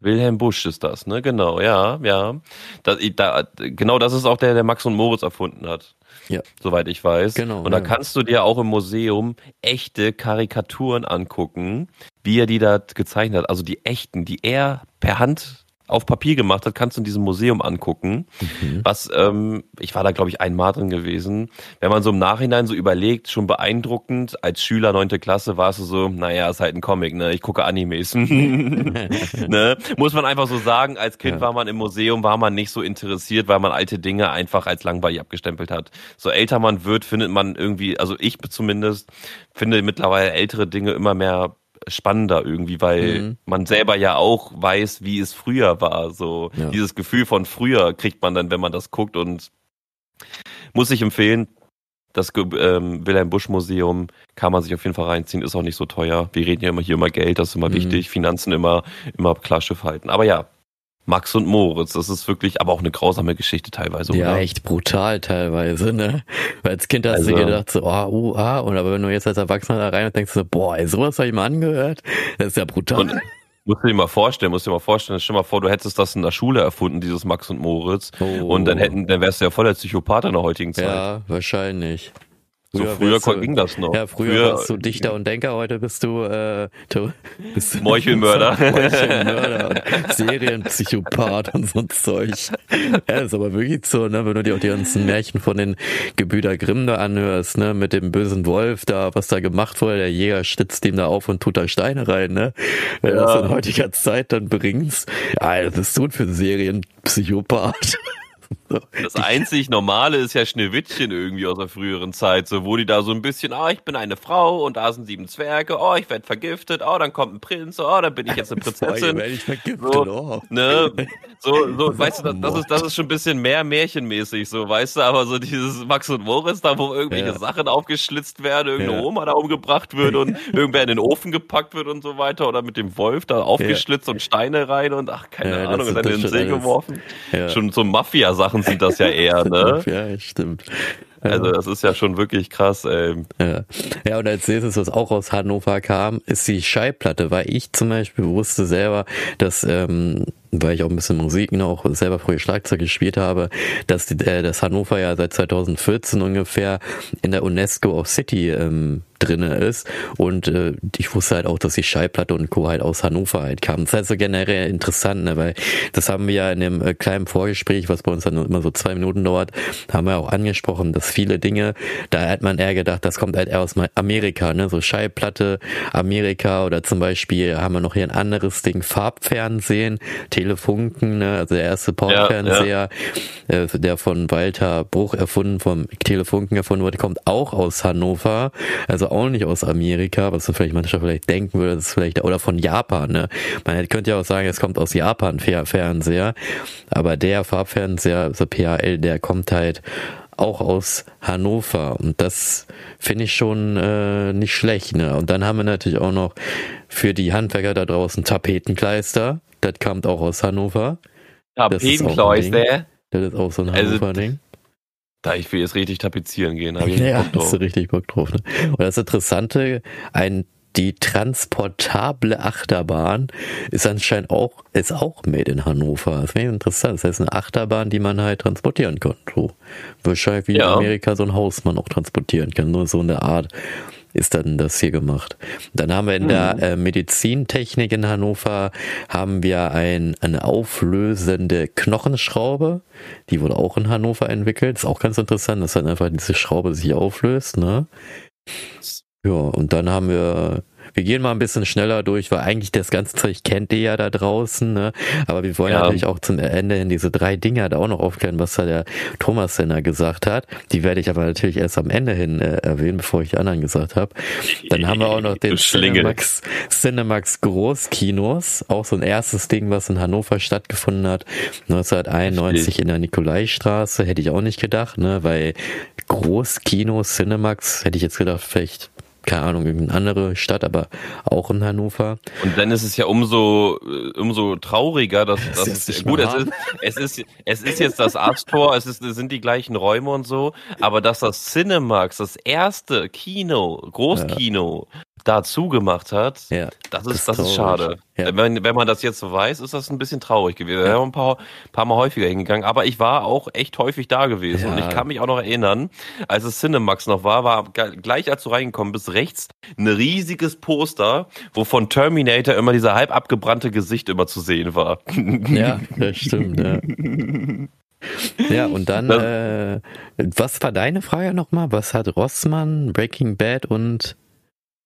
Wilhelm Busch ist das, ne? Genau, ja, ja. Da, da, genau das ist auch der, der Max und Moritz erfunden hat. Ja. Soweit ich weiß. Genau. Und da ja. kannst du dir auch im Museum echte Karikaturen angucken, wie er die da gezeichnet hat. Also die echten, die er per Hand auf Papier gemacht hat, kannst du in diesem Museum angucken. Mhm. Was, ähm, ich war da, glaube ich, einmal drin gewesen. Wenn man so im Nachhinein so überlegt, schon beeindruckend. Als Schüler neunte Klasse warst du so, naja, ist halt ein Comic, ne? Ich gucke Animes. ne? Muss man einfach so sagen, als Kind ja. war man im Museum, war man nicht so interessiert, weil man alte Dinge einfach als langweilig abgestempelt hat. So älter man wird, findet man irgendwie, also ich zumindest, finde mittlerweile ältere Dinge immer mehr spannender irgendwie, weil mhm. man selber ja auch weiß, wie es früher war. So ja. dieses Gefühl von früher kriegt man dann, wenn man das guckt und muss ich empfehlen. Das ähm, Wilhelm Busch Museum kann man sich auf jeden Fall reinziehen, ist auch nicht so teuer. Wir reden ja immer hier immer Geld, das ist immer mhm. wichtig, Finanzen immer, immer klar Schiff halten. Aber ja, Max und Moritz. Das ist wirklich aber auch eine grausame Geschichte teilweise. Ja, oder? echt brutal teilweise, ne? Weil als Kind hast also, du gedacht so, oh, uh, ah, und aber wenn du jetzt als Erwachsener da rein und denkst so, boah, ey, sowas habe ich mal angehört, das ist ja brutal. Musst du dir mal vorstellen, musst du dir mal vorstellen, stell mal vor, du hättest das in der Schule erfunden, dieses Max und Moritz. Oh. Und dann hätten, dann wärst du ja voll der Psychopath in der heutigen Zeit. Ja, wahrscheinlich. Früher, so früher du, ging das noch. Ja, früher, früher warst du Dichter und Denker, heute bist du, äh, du bist Meuchelmörder. Meuchelmörder und Serienpsychopath und so ein Zeug. Ja, ist aber wirklich so, ne, wenn du dir auch die ganzen Märchen von den Gebüder Grimm da anhörst, ne, mit dem bösen Wolf da, was da gemacht wurde, der Jäger stützt ihm da auf und tut da Steine rein, ne. Wenn ja. du das in heutiger Zeit dann bringst, ja, das ist so für Serienpsychopath. Das einzig Normale ist ja Schneewittchen irgendwie aus der früheren Zeit, so wo die da so ein bisschen, ah, oh, ich bin eine Frau und da sind sieben Zwerge, oh, ich werde vergiftet, oh, dann kommt ein Prinz, oh, dann bin ich jetzt eine Prinzessin. werde ich vergiftet, so, oh. ne, so, so, weißt du, das, das, ist, das ist schon ein bisschen mehr märchenmäßig, so, weißt du, aber so dieses Max und Moritz, da wo irgendwelche ja. Sachen aufgeschlitzt werden, irgendeine ja. Oma da umgebracht wird und irgendwer in den Ofen gepackt wird und so weiter oder mit dem Wolf da aufgeschlitzt ja. und Steine rein und ach, keine Ahnung, und dann in den See geworfen. Schon so Mafia-Sachen sind das ja eher, ne? Ja, stimmt. Also das ist ja schon wirklich krass, ey. Ja, ja und als nächstes, was auch aus Hannover kam, ist die Schallplatte, weil ich zum Beispiel wusste selber, dass ähm, weil ich auch ein bisschen Musik noch selber früher Schlagzeug gespielt habe, dass die, äh, das Hannover ja seit 2014 ungefähr in der UNESCO of City ähm, drinne ist und äh, ich wusste halt auch, dass die Schallplatte und Co. halt aus Hannover halt kam. Das ist also generell interessant, ne, weil das haben wir ja in dem äh, kleinen Vorgespräch, was bei uns dann immer so zwei Minuten dauert, haben wir auch angesprochen, dass viele Dinge, da hat man eher gedacht, das kommt halt eher aus Amerika, ne, so Schallplatte, Amerika oder zum Beispiel haben wir noch hier ein anderes Ding, Farbfernsehen, Telefunken, ne? also der erste Portfernseher, ja, ja. äh, der von Walter Bruch erfunden, vom Telefunken erfunden wurde, kommt auch aus Hannover, also auch nicht aus Amerika, was man vielleicht manchmal vielleicht denken würde, das ist vielleicht, oder von Japan, ne? Man könnte ja auch sagen, es kommt aus Japan, Fernseher, aber der Farbfernseher, also PAL, der kommt halt auch aus Hannover. Und das finde ich schon äh, nicht schlecht. Ne? Und dann haben wir natürlich auch noch für die Handwerker da draußen Tapetenkleister. Das kommt auch aus Hannover. Tapetenkleister? Das ist auch so ein also, Hannover-Ding. Da ich will jetzt richtig tapezieren gehen, habe ich ja, Bock drauf. hast du richtig Bock drauf. Ne? Und das Interessante, ein die transportable Achterbahn ist anscheinend auch, ist auch made in Hannover. Das ist interessant. Das heißt, eine Achterbahn, die man halt transportieren kann. So. Wahrscheinlich wie ja. in Amerika so ein Haus man auch transportieren kann. Nur so in der Art ist dann das hier gemacht. Dann haben wir in der mhm. äh, Medizintechnik in Hannover haben wir ein, eine auflösende Knochenschraube. Die wurde auch in Hannover entwickelt. Ist auch ganz interessant, dass dann einfach diese Schraube sich auflöst, ne? Ja, und dann haben wir wir gehen mal ein bisschen schneller durch, weil eigentlich das ganze Zeug kennt ihr ja da draußen, ne? Aber wir wollen ja. natürlich auch zum Ende in diese drei Dinger da auch noch aufklären, was da der Thomas Senner gesagt hat. Die werde ich aber natürlich erst am Ende hin äh, erwähnen, bevor ich die anderen gesagt habe. Dann haben wir auch noch den Cinemax, Cinemax Großkinos, auch so ein erstes Ding, was in Hannover stattgefunden hat, 1991 in der Nikolaistraße, hätte ich auch nicht gedacht, ne? Weil Großkino Cinemax hätte ich jetzt gedacht, vielleicht keine Ahnung, irgendeine andere Stadt, aber auch in Hannover. Und dann ist es ja umso, äh, umso trauriger, dass, das ist es, gut, es ist, es ist, es ist jetzt das Astor, es ist, es sind die gleichen Räume und so, aber dass das Cinemax, das erste Kino, Großkino, ja dazu gemacht hat, ja, das ist, das, das ist schade. Ja. Wenn, wenn man das jetzt so weiß, ist das ein bisschen traurig gewesen. Ja. Wir haben ein paar, paar Mal häufiger hingegangen, aber ich war auch echt häufig da gewesen. Ja. Und ich kann mich auch noch erinnern, als es Cinemax noch war, war gleich als du reingekommen bist, rechts ein riesiges Poster, wo von Terminator immer dieser halb abgebrannte Gesicht immer zu sehen war. Ja, das stimmt, ja. Ja, und dann, das, äh, was war deine Frage nochmal? Was hat Rossmann, Breaking Bad und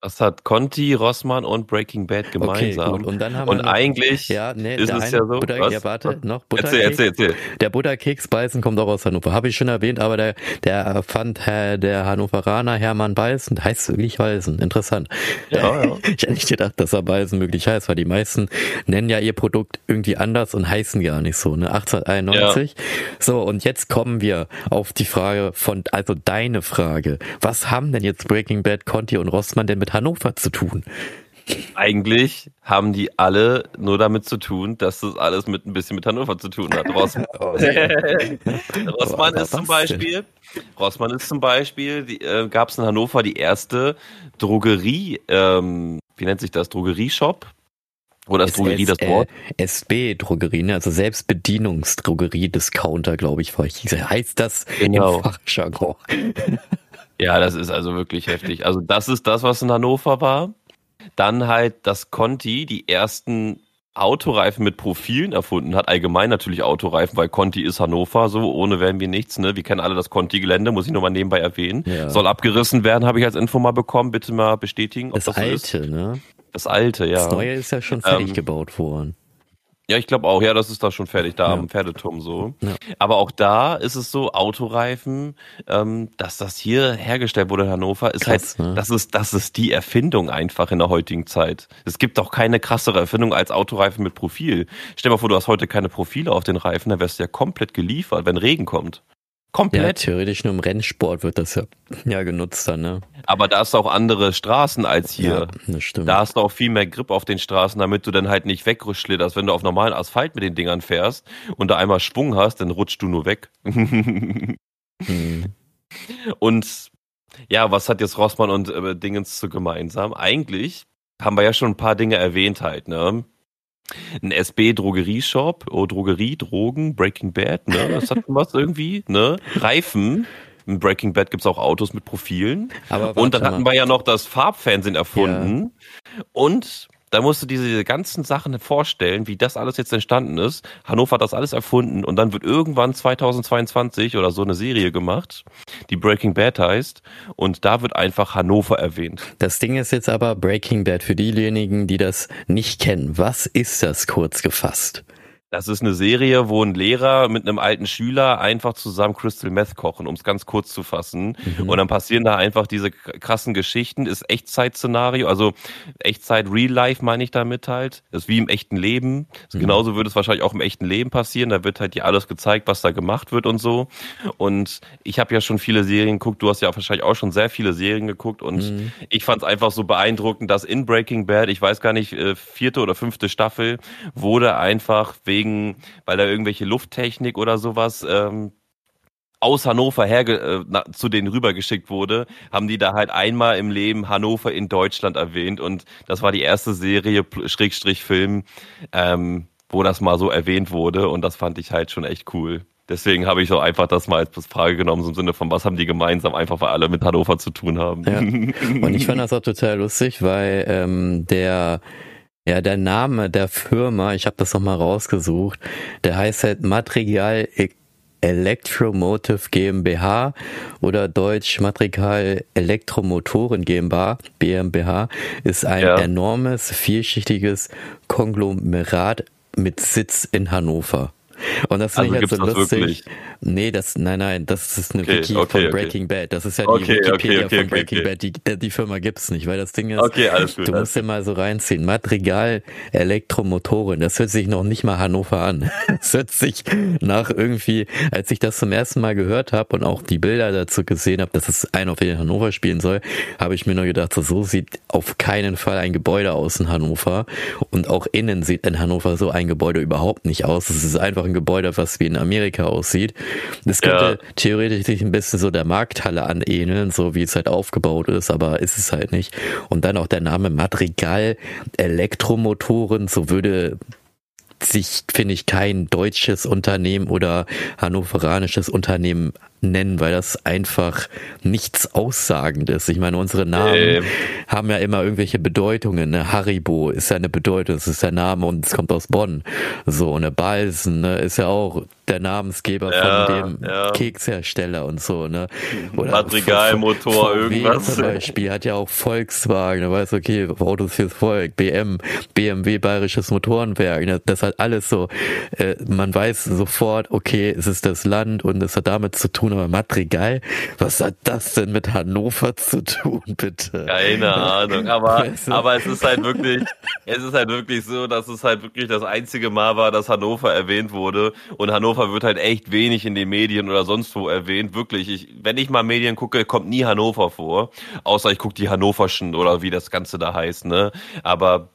das hat Conti, Rossmann und Breaking Bad gemeinsam. Okay. Und, dann haben und wir noch, eigentlich ja, nee, ist es ja so. Butter, was? ja, warte, noch Butterkeks. Erzähl, erzähl, erzähl. Der Butterkeks Beißen kommt auch aus Hannover. Habe ich schon erwähnt, aber der, der fand Herr, der Hannoveraner Hermann Beißen, heißt wirklich Beißen. Interessant. Ja, ja. ich hätte nicht gedacht, dass er Beißen möglich heißt, weil die meisten nennen ja ihr Produkt irgendwie anders und heißen gar nicht so, ne? 1891. Ja. So, und jetzt kommen wir auf die Frage von, also deine Frage. Was haben denn jetzt Breaking Bad, Conti und Rossmann denn mit Hannover zu tun? Eigentlich haben die alle nur damit zu tun, dass das alles mit ein bisschen mit Hannover zu tun hat. Rossmann, oh, Rossmann ist zum Beispiel, Rossmann ist zum Beispiel, äh, gab es in Hannover die erste Drogerie, ähm, wie nennt sich das, Drogerieshop? Oder ist Drogerie das Wort? SB-Drogerie, ne? also Selbstbedienungsdrogerie-Discounter, glaube ich, heißt das genau. im Fachjargon. Ja, das ist also wirklich heftig. Also das ist das, was in Hannover war. Dann halt, dass Conti die ersten Autoreifen mit Profilen erfunden hat. Allgemein natürlich Autoreifen, weil Conti ist Hannover, so ohne wären wir nichts. Ne? Wir kennen alle das Conti-Gelände, muss ich nochmal nebenbei erwähnen. Ja. Soll abgerissen werden, habe ich als Info mal bekommen. Bitte mal bestätigen. Ob das, das alte, so ne? Das alte, ja. Das neue ist ja schon fertig ähm, gebaut worden. Ja, ich glaube auch. Ja, das ist da schon fertig, da ja. am Pferdeturm so. Ja. Aber auch da ist es so, Autoreifen, ähm, dass das hier hergestellt wurde in Hannover, ist Krass, halt, ne? das ist, das ist die Erfindung einfach in der heutigen Zeit. Es gibt doch keine krassere Erfindung als Autoreifen mit Profil. Stell dir mal vor, du hast heute keine Profile auf den Reifen, dann wärst du ja komplett geliefert, wenn Regen kommt. Komplett. Ja, theoretisch nur im Rennsport wird das ja, ja genutzt dann, ne? Aber da hast du auch andere Straßen als hier. Ja, das stimmt. Da hast du auch viel mehr Grip auf den Straßen, damit du dann halt nicht wegschlitterst. Wenn du auf normalen Asphalt mit den Dingern fährst und da einmal Schwung hast, dann rutschst du nur weg. hm. Und ja, was hat jetzt Rossmann und äh, Dingens zu gemeinsam? Eigentlich haben wir ja schon ein paar Dinge erwähnt halt, ne? Ein SB-Drogerieshop, oh, Drogerie, Drogen, Breaking Bad, ne? Das hat was irgendwie, ne? Reifen. In Breaking Bad gibt's auch Autos mit Profilen. Aber und dann hatten wir ja noch das Farbfernsehen erfunden. Ja. Und da musst du diese ganzen Sachen vorstellen, wie das alles jetzt entstanden ist. Hannover hat das alles erfunden und dann wird irgendwann 2022 oder so eine Serie gemacht, die Breaking Bad heißt und da wird einfach Hannover erwähnt. Das Ding ist jetzt aber Breaking Bad für diejenigen, die das nicht kennen. Was ist das kurz gefasst? Das ist eine Serie, wo ein Lehrer mit einem alten Schüler einfach zusammen Crystal Meth kochen, um es ganz kurz zu fassen. Mhm. Und dann passieren da einfach diese krassen Geschichten. Ist Echtzeit-Szenario, also Echtzeit Real Life meine ich damit halt. Das ist wie im echten Leben. Mhm. Genauso würde es wahrscheinlich auch im echten Leben passieren. Da wird halt dir alles gezeigt, was da gemacht wird und so. Und ich habe ja schon viele Serien geguckt. Du hast ja wahrscheinlich auch schon sehr viele Serien geguckt. Und mhm. ich fand es einfach so beeindruckend, dass in Breaking Bad, ich weiß gar nicht, äh, vierte oder fünfte Staffel, wurde einfach wegen, weil da irgendwelche Lufttechnik oder sowas ähm, aus Hannover her äh, na, zu denen rübergeschickt wurde, haben die da halt einmal im Leben Hannover in Deutschland erwähnt und das war die erste Serie Schrägstrich Film, ähm, wo das mal so erwähnt wurde und das fand ich halt schon echt cool. Deswegen habe ich so einfach das mal als Frage genommen, so im Sinne von, was haben die gemeinsam, einfach weil alle mit Hannover zu tun haben. Ja. Und ich fand das auch total lustig, weil ähm, der ja, der Name der Firma, ich habe das nochmal rausgesucht, der heißt halt Material e- Electromotive GmbH oder Deutsch Material Elektromotoren GmbH, BMBH, ist ein ja. enormes, vielschichtiges Konglomerat mit Sitz in Hannover. Und das finde also ich halt so lustig. Wirklich? Nee, das, nein, nein, das ist eine okay, Wiki okay, von Breaking okay. Bad. Das ist ja die Wikipedia von Breaking Bad. Die, die Firma gibt's nicht, weil das Ding ist, okay, alles gut, du musst dir mal so reinziehen. Madrigal Elektromotoren, das hört sich noch nicht mal Hannover an. Das hört sich nach irgendwie, als ich das zum ersten Mal gehört habe und auch die Bilder dazu gesehen habe, dass es ein auf jeden Hannover spielen soll, habe ich mir nur gedacht, so, so sieht auf keinen Fall ein Gebäude aus in Hannover. Und auch innen sieht in Hannover so ein Gebäude überhaupt nicht aus. Es ist einfach ein Gebäude, was wie in Amerika aussieht. Das könnte ja. theoretisch sich ein bisschen so der Markthalle anähneln, so wie es halt aufgebaut ist, aber ist es halt nicht. Und dann auch der Name Madrigal Elektromotoren, so würde sich, finde ich, kein deutsches Unternehmen oder hannoveranisches Unternehmen nennen, weil das einfach nichts aussagend ist. Ich meine, unsere Namen ähm. haben ja immer irgendwelche Bedeutungen. Ne? Haribo ist ja eine Bedeutung, es ist der Name und es kommt aus Bonn. So, eine Balsen ne, ist ja auch der Namensgeber ja, von dem ja. Kekshersteller und so, ne? Oder Madrigalmotor, irgendwas. Zum Beispiel hat ja auch Volkswagen, da weiß okay, Autos fürs Volk, BM, BMW Bayerisches Motorenwerk, ne? das hat alles so, äh, man weiß sofort, okay, es ist das Land und es hat damit zu tun, aber Madrigal, was hat das denn mit Hannover zu tun, bitte? Keine Ahnung, aber, weißt du? aber es ist halt wirklich, es ist halt wirklich so, dass es halt wirklich das einzige Mal war, dass Hannover erwähnt wurde und Hannover wird halt echt wenig in den Medien oder sonst wo erwähnt, wirklich. Ich, wenn ich mal Medien gucke, kommt nie Hannover vor, außer ich gucke die Hannoverschen oder wie das Ganze da heißt, ne, aber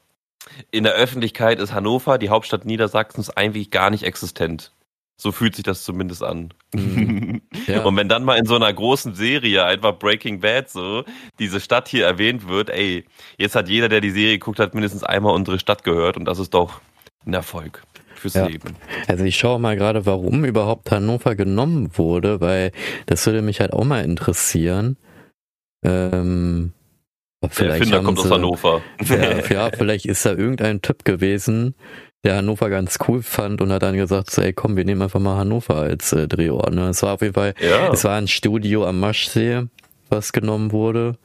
in der Öffentlichkeit ist Hannover, die Hauptstadt Niedersachsens, eigentlich gar nicht existent. So fühlt sich das zumindest an. Mhm. Ja. Und wenn dann mal in so einer großen Serie, einfach Breaking Bad so, diese Stadt hier erwähnt wird, ey, jetzt hat jeder, der die Serie guckt hat, mindestens einmal unsere Stadt gehört und das ist doch ein Erfolg fürs ja. Leben. Also ich schaue mal gerade, warum überhaupt Hannover genommen wurde, weil das würde mich halt auch mal interessieren. Ähm, vielleicht der Erfinder kommt sie, aus Hannover. Ja, ja, vielleicht ist da irgendein Typ gewesen, der Hannover ganz cool fand und hat dann gesagt, so, ey komm, wir nehmen einfach mal Hannover als äh, Drehort. Ne? Es war auf jeden Fall, ja. es war ein Studio am Maschsee, was genommen wurde.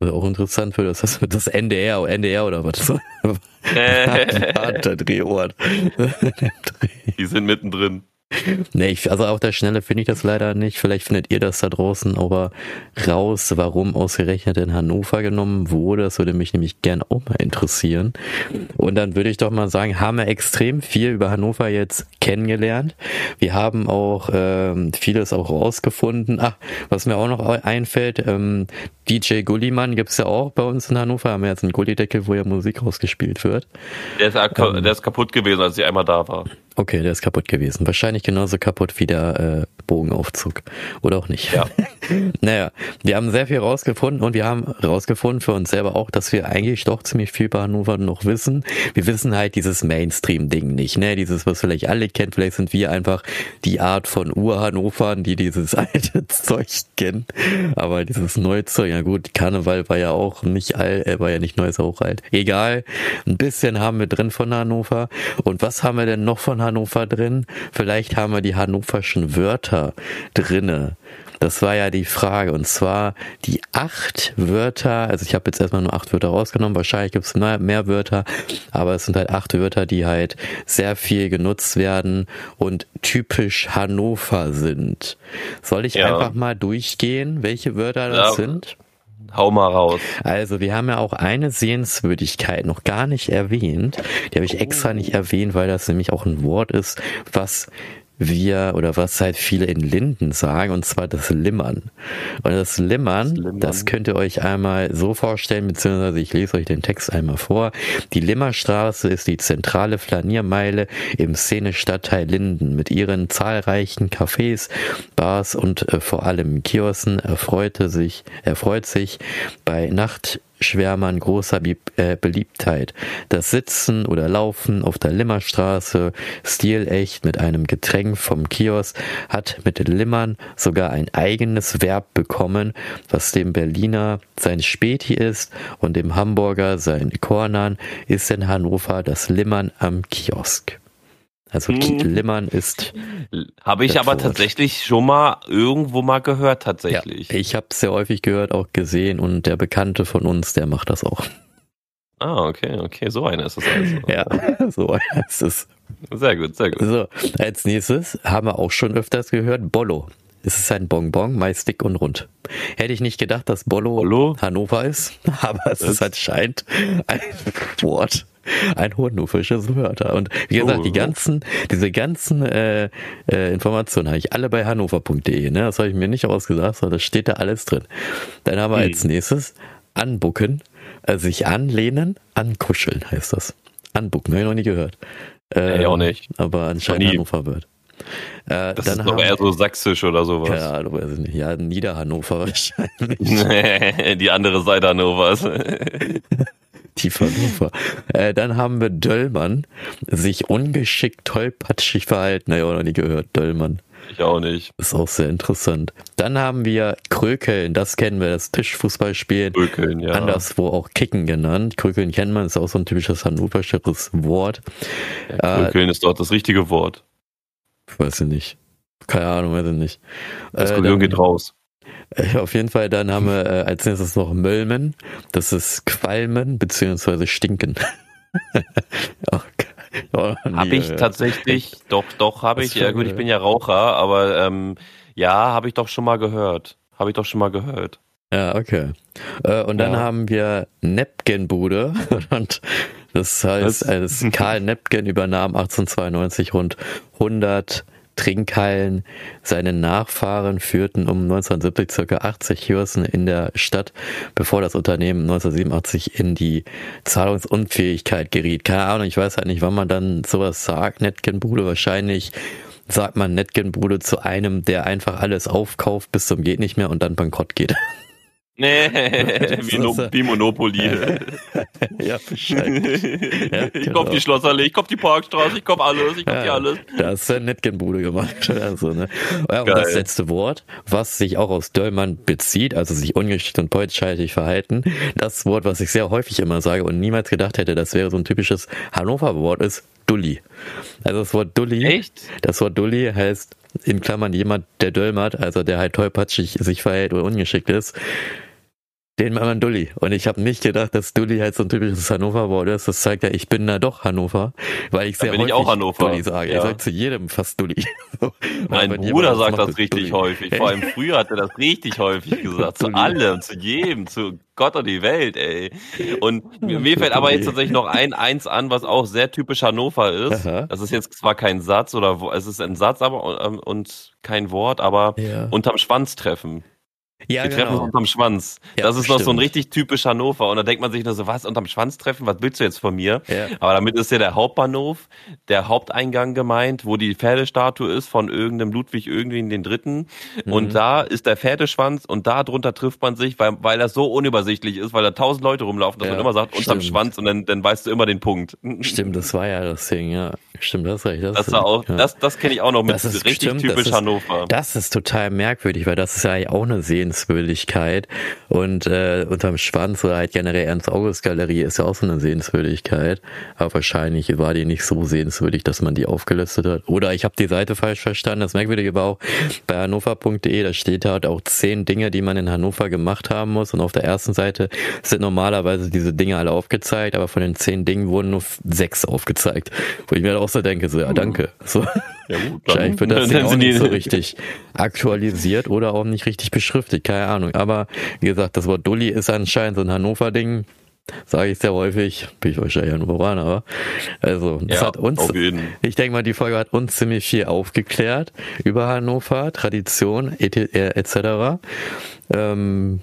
auch interessant für das, das NDR, NDR oder was? der Drehort. Die sind mittendrin. Nee, ich, also auf der Schnelle finde ich das leider nicht. Vielleicht findet ihr das da draußen aber raus, warum ausgerechnet in Hannover genommen wurde. Das würde mich nämlich gern auch mal interessieren. Und dann würde ich doch mal sagen, haben wir extrem viel über Hannover jetzt kennengelernt. Wir haben auch ähm, vieles auch rausgefunden. Ach, was mir auch noch einfällt, ähm, DJ Gullimann gibt's ja auch bei uns in Hannover. Haben wir jetzt einen Gullideckel, wo ja Musik rausgespielt wird. Der ist, ähm, der ist kaputt gewesen, als ich einmal da war. Okay, der ist kaputt gewesen. Wahrscheinlich genauso kaputt wie der äh, Bogenaufzug. Oder auch nicht. Ja. naja, wir haben sehr viel rausgefunden und wir haben rausgefunden für uns selber auch, dass wir eigentlich doch ziemlich viel bei Hannover noch wissen. Wir wissen halt dieses Mainstream-Ding nicht, ne? Dieses, was vielleicht alle kennen. Vielleicht sind wir einfach die Art von Ur-Hannovern, die dieses alte Zeug kennen. Aber dieses neue Zeug, ja gut, Karneval war ja auch nicht alt, äh, war ja nicht neu, ist auch alt. Egal. Ein bisschen haben wir drin von Hannover. Und was haben wir denn noch von Hannover drin. Vielleicht haben wir die hannoverschen Wörter drinne. Das war ja die Frage. Und zwar die acht Wörter, also ich habe jetzt erstmal nur acht Wörter rausgenommen, wahrscheinlich gibt es mehr, mehr Wörter, aber es sind halt acht Wörter, die halt sehr viel genutzt werden und typisch Hannover sind. Soll ich ja. einfach mal durchgehen, welche Wörter das ja. sind? Hau mal raus. Also, wir haben ja auch eine Sehenswürdigkeit noch gar nicht erwähnt. Die habe ich extra nicht erwähnt, weil das nämlich auch ein Wort ist, was wir oder was halt viele in Linden sagen, und zwar das Limmern. Und das Limmern, das, Limmern. das könnt ihr euch einmal so vorstellen, beziehungsweise ich lese euch den Text einmal vor. Die Limmerstraße ist die zentrale Flaniermeile im Szenestadtteil Linden. Mit ihren zahlreichen Cafés, Bars und äh, vor allem Kiosken erfreute sich, erfreut sich bei Nacht Schwärmern großer äh, Beliebtheit. Das Sitzen oder Laufen auf der Limmerstraße, stilecht mit einem Getränk vom Kiosk, hat mit Limmern sogar ein eigenes Verb bekommen, was dem Berliner sein Späti ist und dem Hamburger sein Kornern, ist in Hannover das Limmern am Kiosk. Also hm. Limmern ist. Habe ich aber tatsächlich schon mal irgendwo mal gehört, tatsächlich. Ja, ich habe es sehr häufig gehört, auch gesehen und der Bekannte von uns, der macht das auch. Ah, okay, okay, so einer ist es also. ja, so einer ist es. Sehr gut, sehr gut. So, als nächstes haben wir auch schon öfters gehört, Bollo. Es ist ein Bonbon, meist dick und rund. Hätte ich nicht gedacht, dass Bollo, Bollo? Hannover ist, aber es ist anscheinend ein Wort ein hannoversches Wörter. Und wie gesagt, oh, die ganzen, diese ganzen äh, äh, Informationen habe ich alle bei hannover.de. Ne? Das habe ich mir nicht ausgesagt, sondern das steht da alles drin. Dann haben wir hm. als nächstes anbucken, äh, sich anlehnen, ankuscheln heißt das. Anbucken, habe ich noch nie gehört. Äh, nee, auch nicht. Aber anscheinend Hannover wird. Äh, das ist doch eher so sächsisch oder sowas. Ja, du weißt nicht. Ja, Niederhannover wahrscheinlich. die andere Seite Hannovers. Tiefer Hannover. Äh, dann haben wir Döllmann, sich ungeschickt tollpatschig verhalten. Naja, noch nie gehört, Döllmann. Ich auch nicht. Ist auch sehr interessant. Dann haben wir Krökeln, das kennen wir, das Tischfußballspielen. Krökeln, ja. Anderswo auch Kicken genannt. Krökeln kennt man, ist auch so ein typisches hannoversches Wort. Ja, Krökeln äh, ist doch das richtige Wort. Weiß ich nicht. Keine Ahnung, weiß ich nicht. Das äh, dann, geht raus. Äh, auf jeden Fall, dann haben wir äh, als nächstes noch Mölmen. Das ist Qualmen beziehungsweise Stinken. oh, oh, habe ich tatsächlich, doch, doch, habe ich. Ja gut, ich bin ja Raucher, aber ähm, ja, habe ich doch schon mal gehört. Habe ich doch schon mal gehört. Ja, okay. Äh, und dann ja. haben wir Nepgenbude und das heißt, als Karl Nepgen übernahm 1892 rund 100 Trinkhallen. Seine Nachfahren führten um 1970 ca. 80 Kiosken in der Stadt, bevor das Unternehmen 1987 in die Zahlungsunfähigkeit geriet. Keine Ahnung, ich weiß halt nicht, wann man dann sowas sagt. Netgenbude wahrscheinlich sagt man Netgenbude zu einem, der einfach alles aufkauft bis zum geht nicht mehr und dann bankrott geht. Nee, wie, no, wie Monopoly. ja, Bescheid. Ja, ich genau. die Schlossallee, ich kauf die Parkstraße, ich kauf alles, ich kauf ja, die alles. Da hast du Nettgenbude gemacht. Also, ne? Ja, und das letzte Wort, was sich auch aus Döllmann bezieht, also sich ungeschickt und poltscheitig verhalten, das Wort, was ich sehr häufig immer sage und niemals gedacht hätte, das wäre so ein typisches Hannover-Wort, ist Dulli. Also das Wort Dulli, Echt? das Wort Dulli heißt in Klammern jemand, der döllmert, also der halt tollpatschig sich verhält oder ungeschickt ist. Den war man Dulli. Und ich habe nicht gedacht, dass Dulli halt so ein typisches Hannover-Wort ist. Das zeigt ja, ich bin da doch Hannover, weil ich sehr bin häufig ich auch Hannover. Dulli sage. Ja. Ich sage zu jedem fast Dulli. mein Bruder sagt das richtig Dulli. häufig. Vor allem früher hat er das richtig häufig gesagt. zu allem, zu jedem, zu Gott und die Welt, ey. Und mir, mir fällt aber jetzt tatsächlich noch ein Eins an, was auch sehr typisch Hannover ist. Aha. Das ist jetzt zwar kein Satz oder es ist ein Satz, aber ähm, und kein Wort, aber ja. unterm Schwanz treffen. Ja, wir genau. treffen uns unterm Schwanz. Ja, das ist stimmt. noch so ein richtig typisch Hannover. Und da denkt man sich nur so, was, unterm Schwanz treffen? Was willst du jetzt von mir? Ja. Aber damit ist ja der Hauptbahnhof, der Haupteingang gemeint, wo die Pferdestatue ist von irgendeinem Ludwig irgendwie in den Dritten. Mhm. Und da ist der Pferdeschwanz und da drunter trifft man sich, weil, weil das so unübersichtlich ist, weil da tausend Leute rumlaufen, dass ja, man immer sagt, unterm stimmt. Schwanz und dann, dann weißt du immer den Punkt. Stimmt, das war ja das Ding, ja. Stimmt, das recht. Das, das, war auch, ja. das, das kenne ich auch noch mit das ist, richtig stimmt, typisch das ist, Hannover. Das ist total merkwürdig, weil das ist ja eigentlich auch eine Sehenswürdigkeit. Und äh, unterm Schwanz oder halt generell Ernst-August-Galerie ist ja auch so eine Sehenswürdigkeit. Aber wahrscheinlich war die nicht so sehenswürdig, dass man die aufgelistet hat. Oder ich habe die Seite falsch verstanden. Das Merkwürdige war auch bei hannover.de, da steht halt auch zehn Dinge, die man in Hannover gemacht haben muss. Und auf der ersten Seite sind normalerweise diese Dinge alle aufgezeigt, aber von den zehn Dingen wurden nur sechs aufgezeigt. Wo ich mir auch so denke, so, ja, danke. So. Ja, gut, Wahrscheinlich wird das Ding auch nicht so richtig aktualisiert oder auch nicht richtig beschriftet, keine Ahnung. Aber wie gesagt, das Wort Dulli ist anscheinend so ein Hannover-Ding. Sage ich sehr häufig, bin ich wahrscheinlich Hannoveraner, aber also das ja, hat uns, ich denke mal, die Folge hat uns ziemlich viel aufgeklärt über Hannover, Tradition etc. Ähm,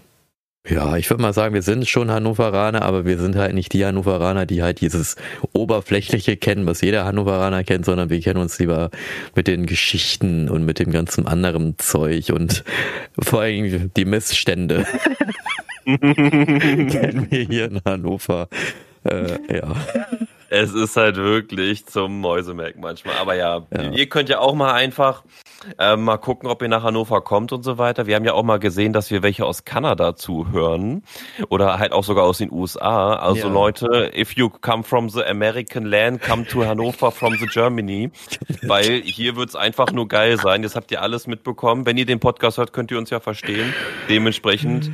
ja, ich würde mal sagen, wir sind schon Hannoveraner, aber wir sind halt nicht die Hannoveraner, die halt dieses Oberflächliche kennen, was jeder Hannoveraner kennt, sondern wir kennen uns lieber mit den Geschichten und mit dem ganzen anderen Zeug und vor allem die Missstände kennen wir hier in Hannover. Äh, ja. Es ist halt wirklich zum Mäusemerken manchmal. Aber ja, ja, ihr könnt ja auch mal einfach äh, mal gucken, ob ihr nach Hannover kommt und so weiter. Wir haben ja auch mal gesehen, dass wir welche aus Kanada zuhören oder halt auch sogar aus den USA. Also ja. Leute, if you come from the American land, come to Hannover from the Germany. Weil hier wird's einfach nur geil sein. Jetzt habt ihr alles mitbekommen. Wenn ihr den Podcast hört, könnt ihr uns ja verstehen. Dementsprechend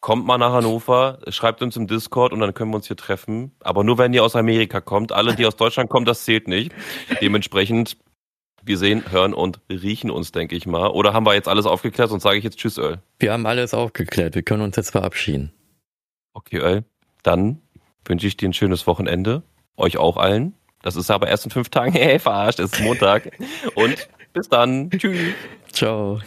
kommt mal nach Hannover, schreibt uns im Discord und dann können wir uns hier treffen. Aber nur wenn ihr aus Amerika kommt. Alle, die aus Deutschland kommen, das zählt nicht. Dementsprechend, wir sehen, hören und riechen uns, denke ich mal. Oder haben wir jetzt alles aufgeklärt und sage ich jetzt Tschüss, Öl? Wir haben alles aufgeklärt. Wir können uns jetzt verabschieden. Okay, Öl. Dann wünsche ich dir ein schönes Wochenende. Euch auch allen. Das ist aber erst in fünf Tagen. Hey, verarscht, es ist Montag. und bis dann. Tschüss. Ciao.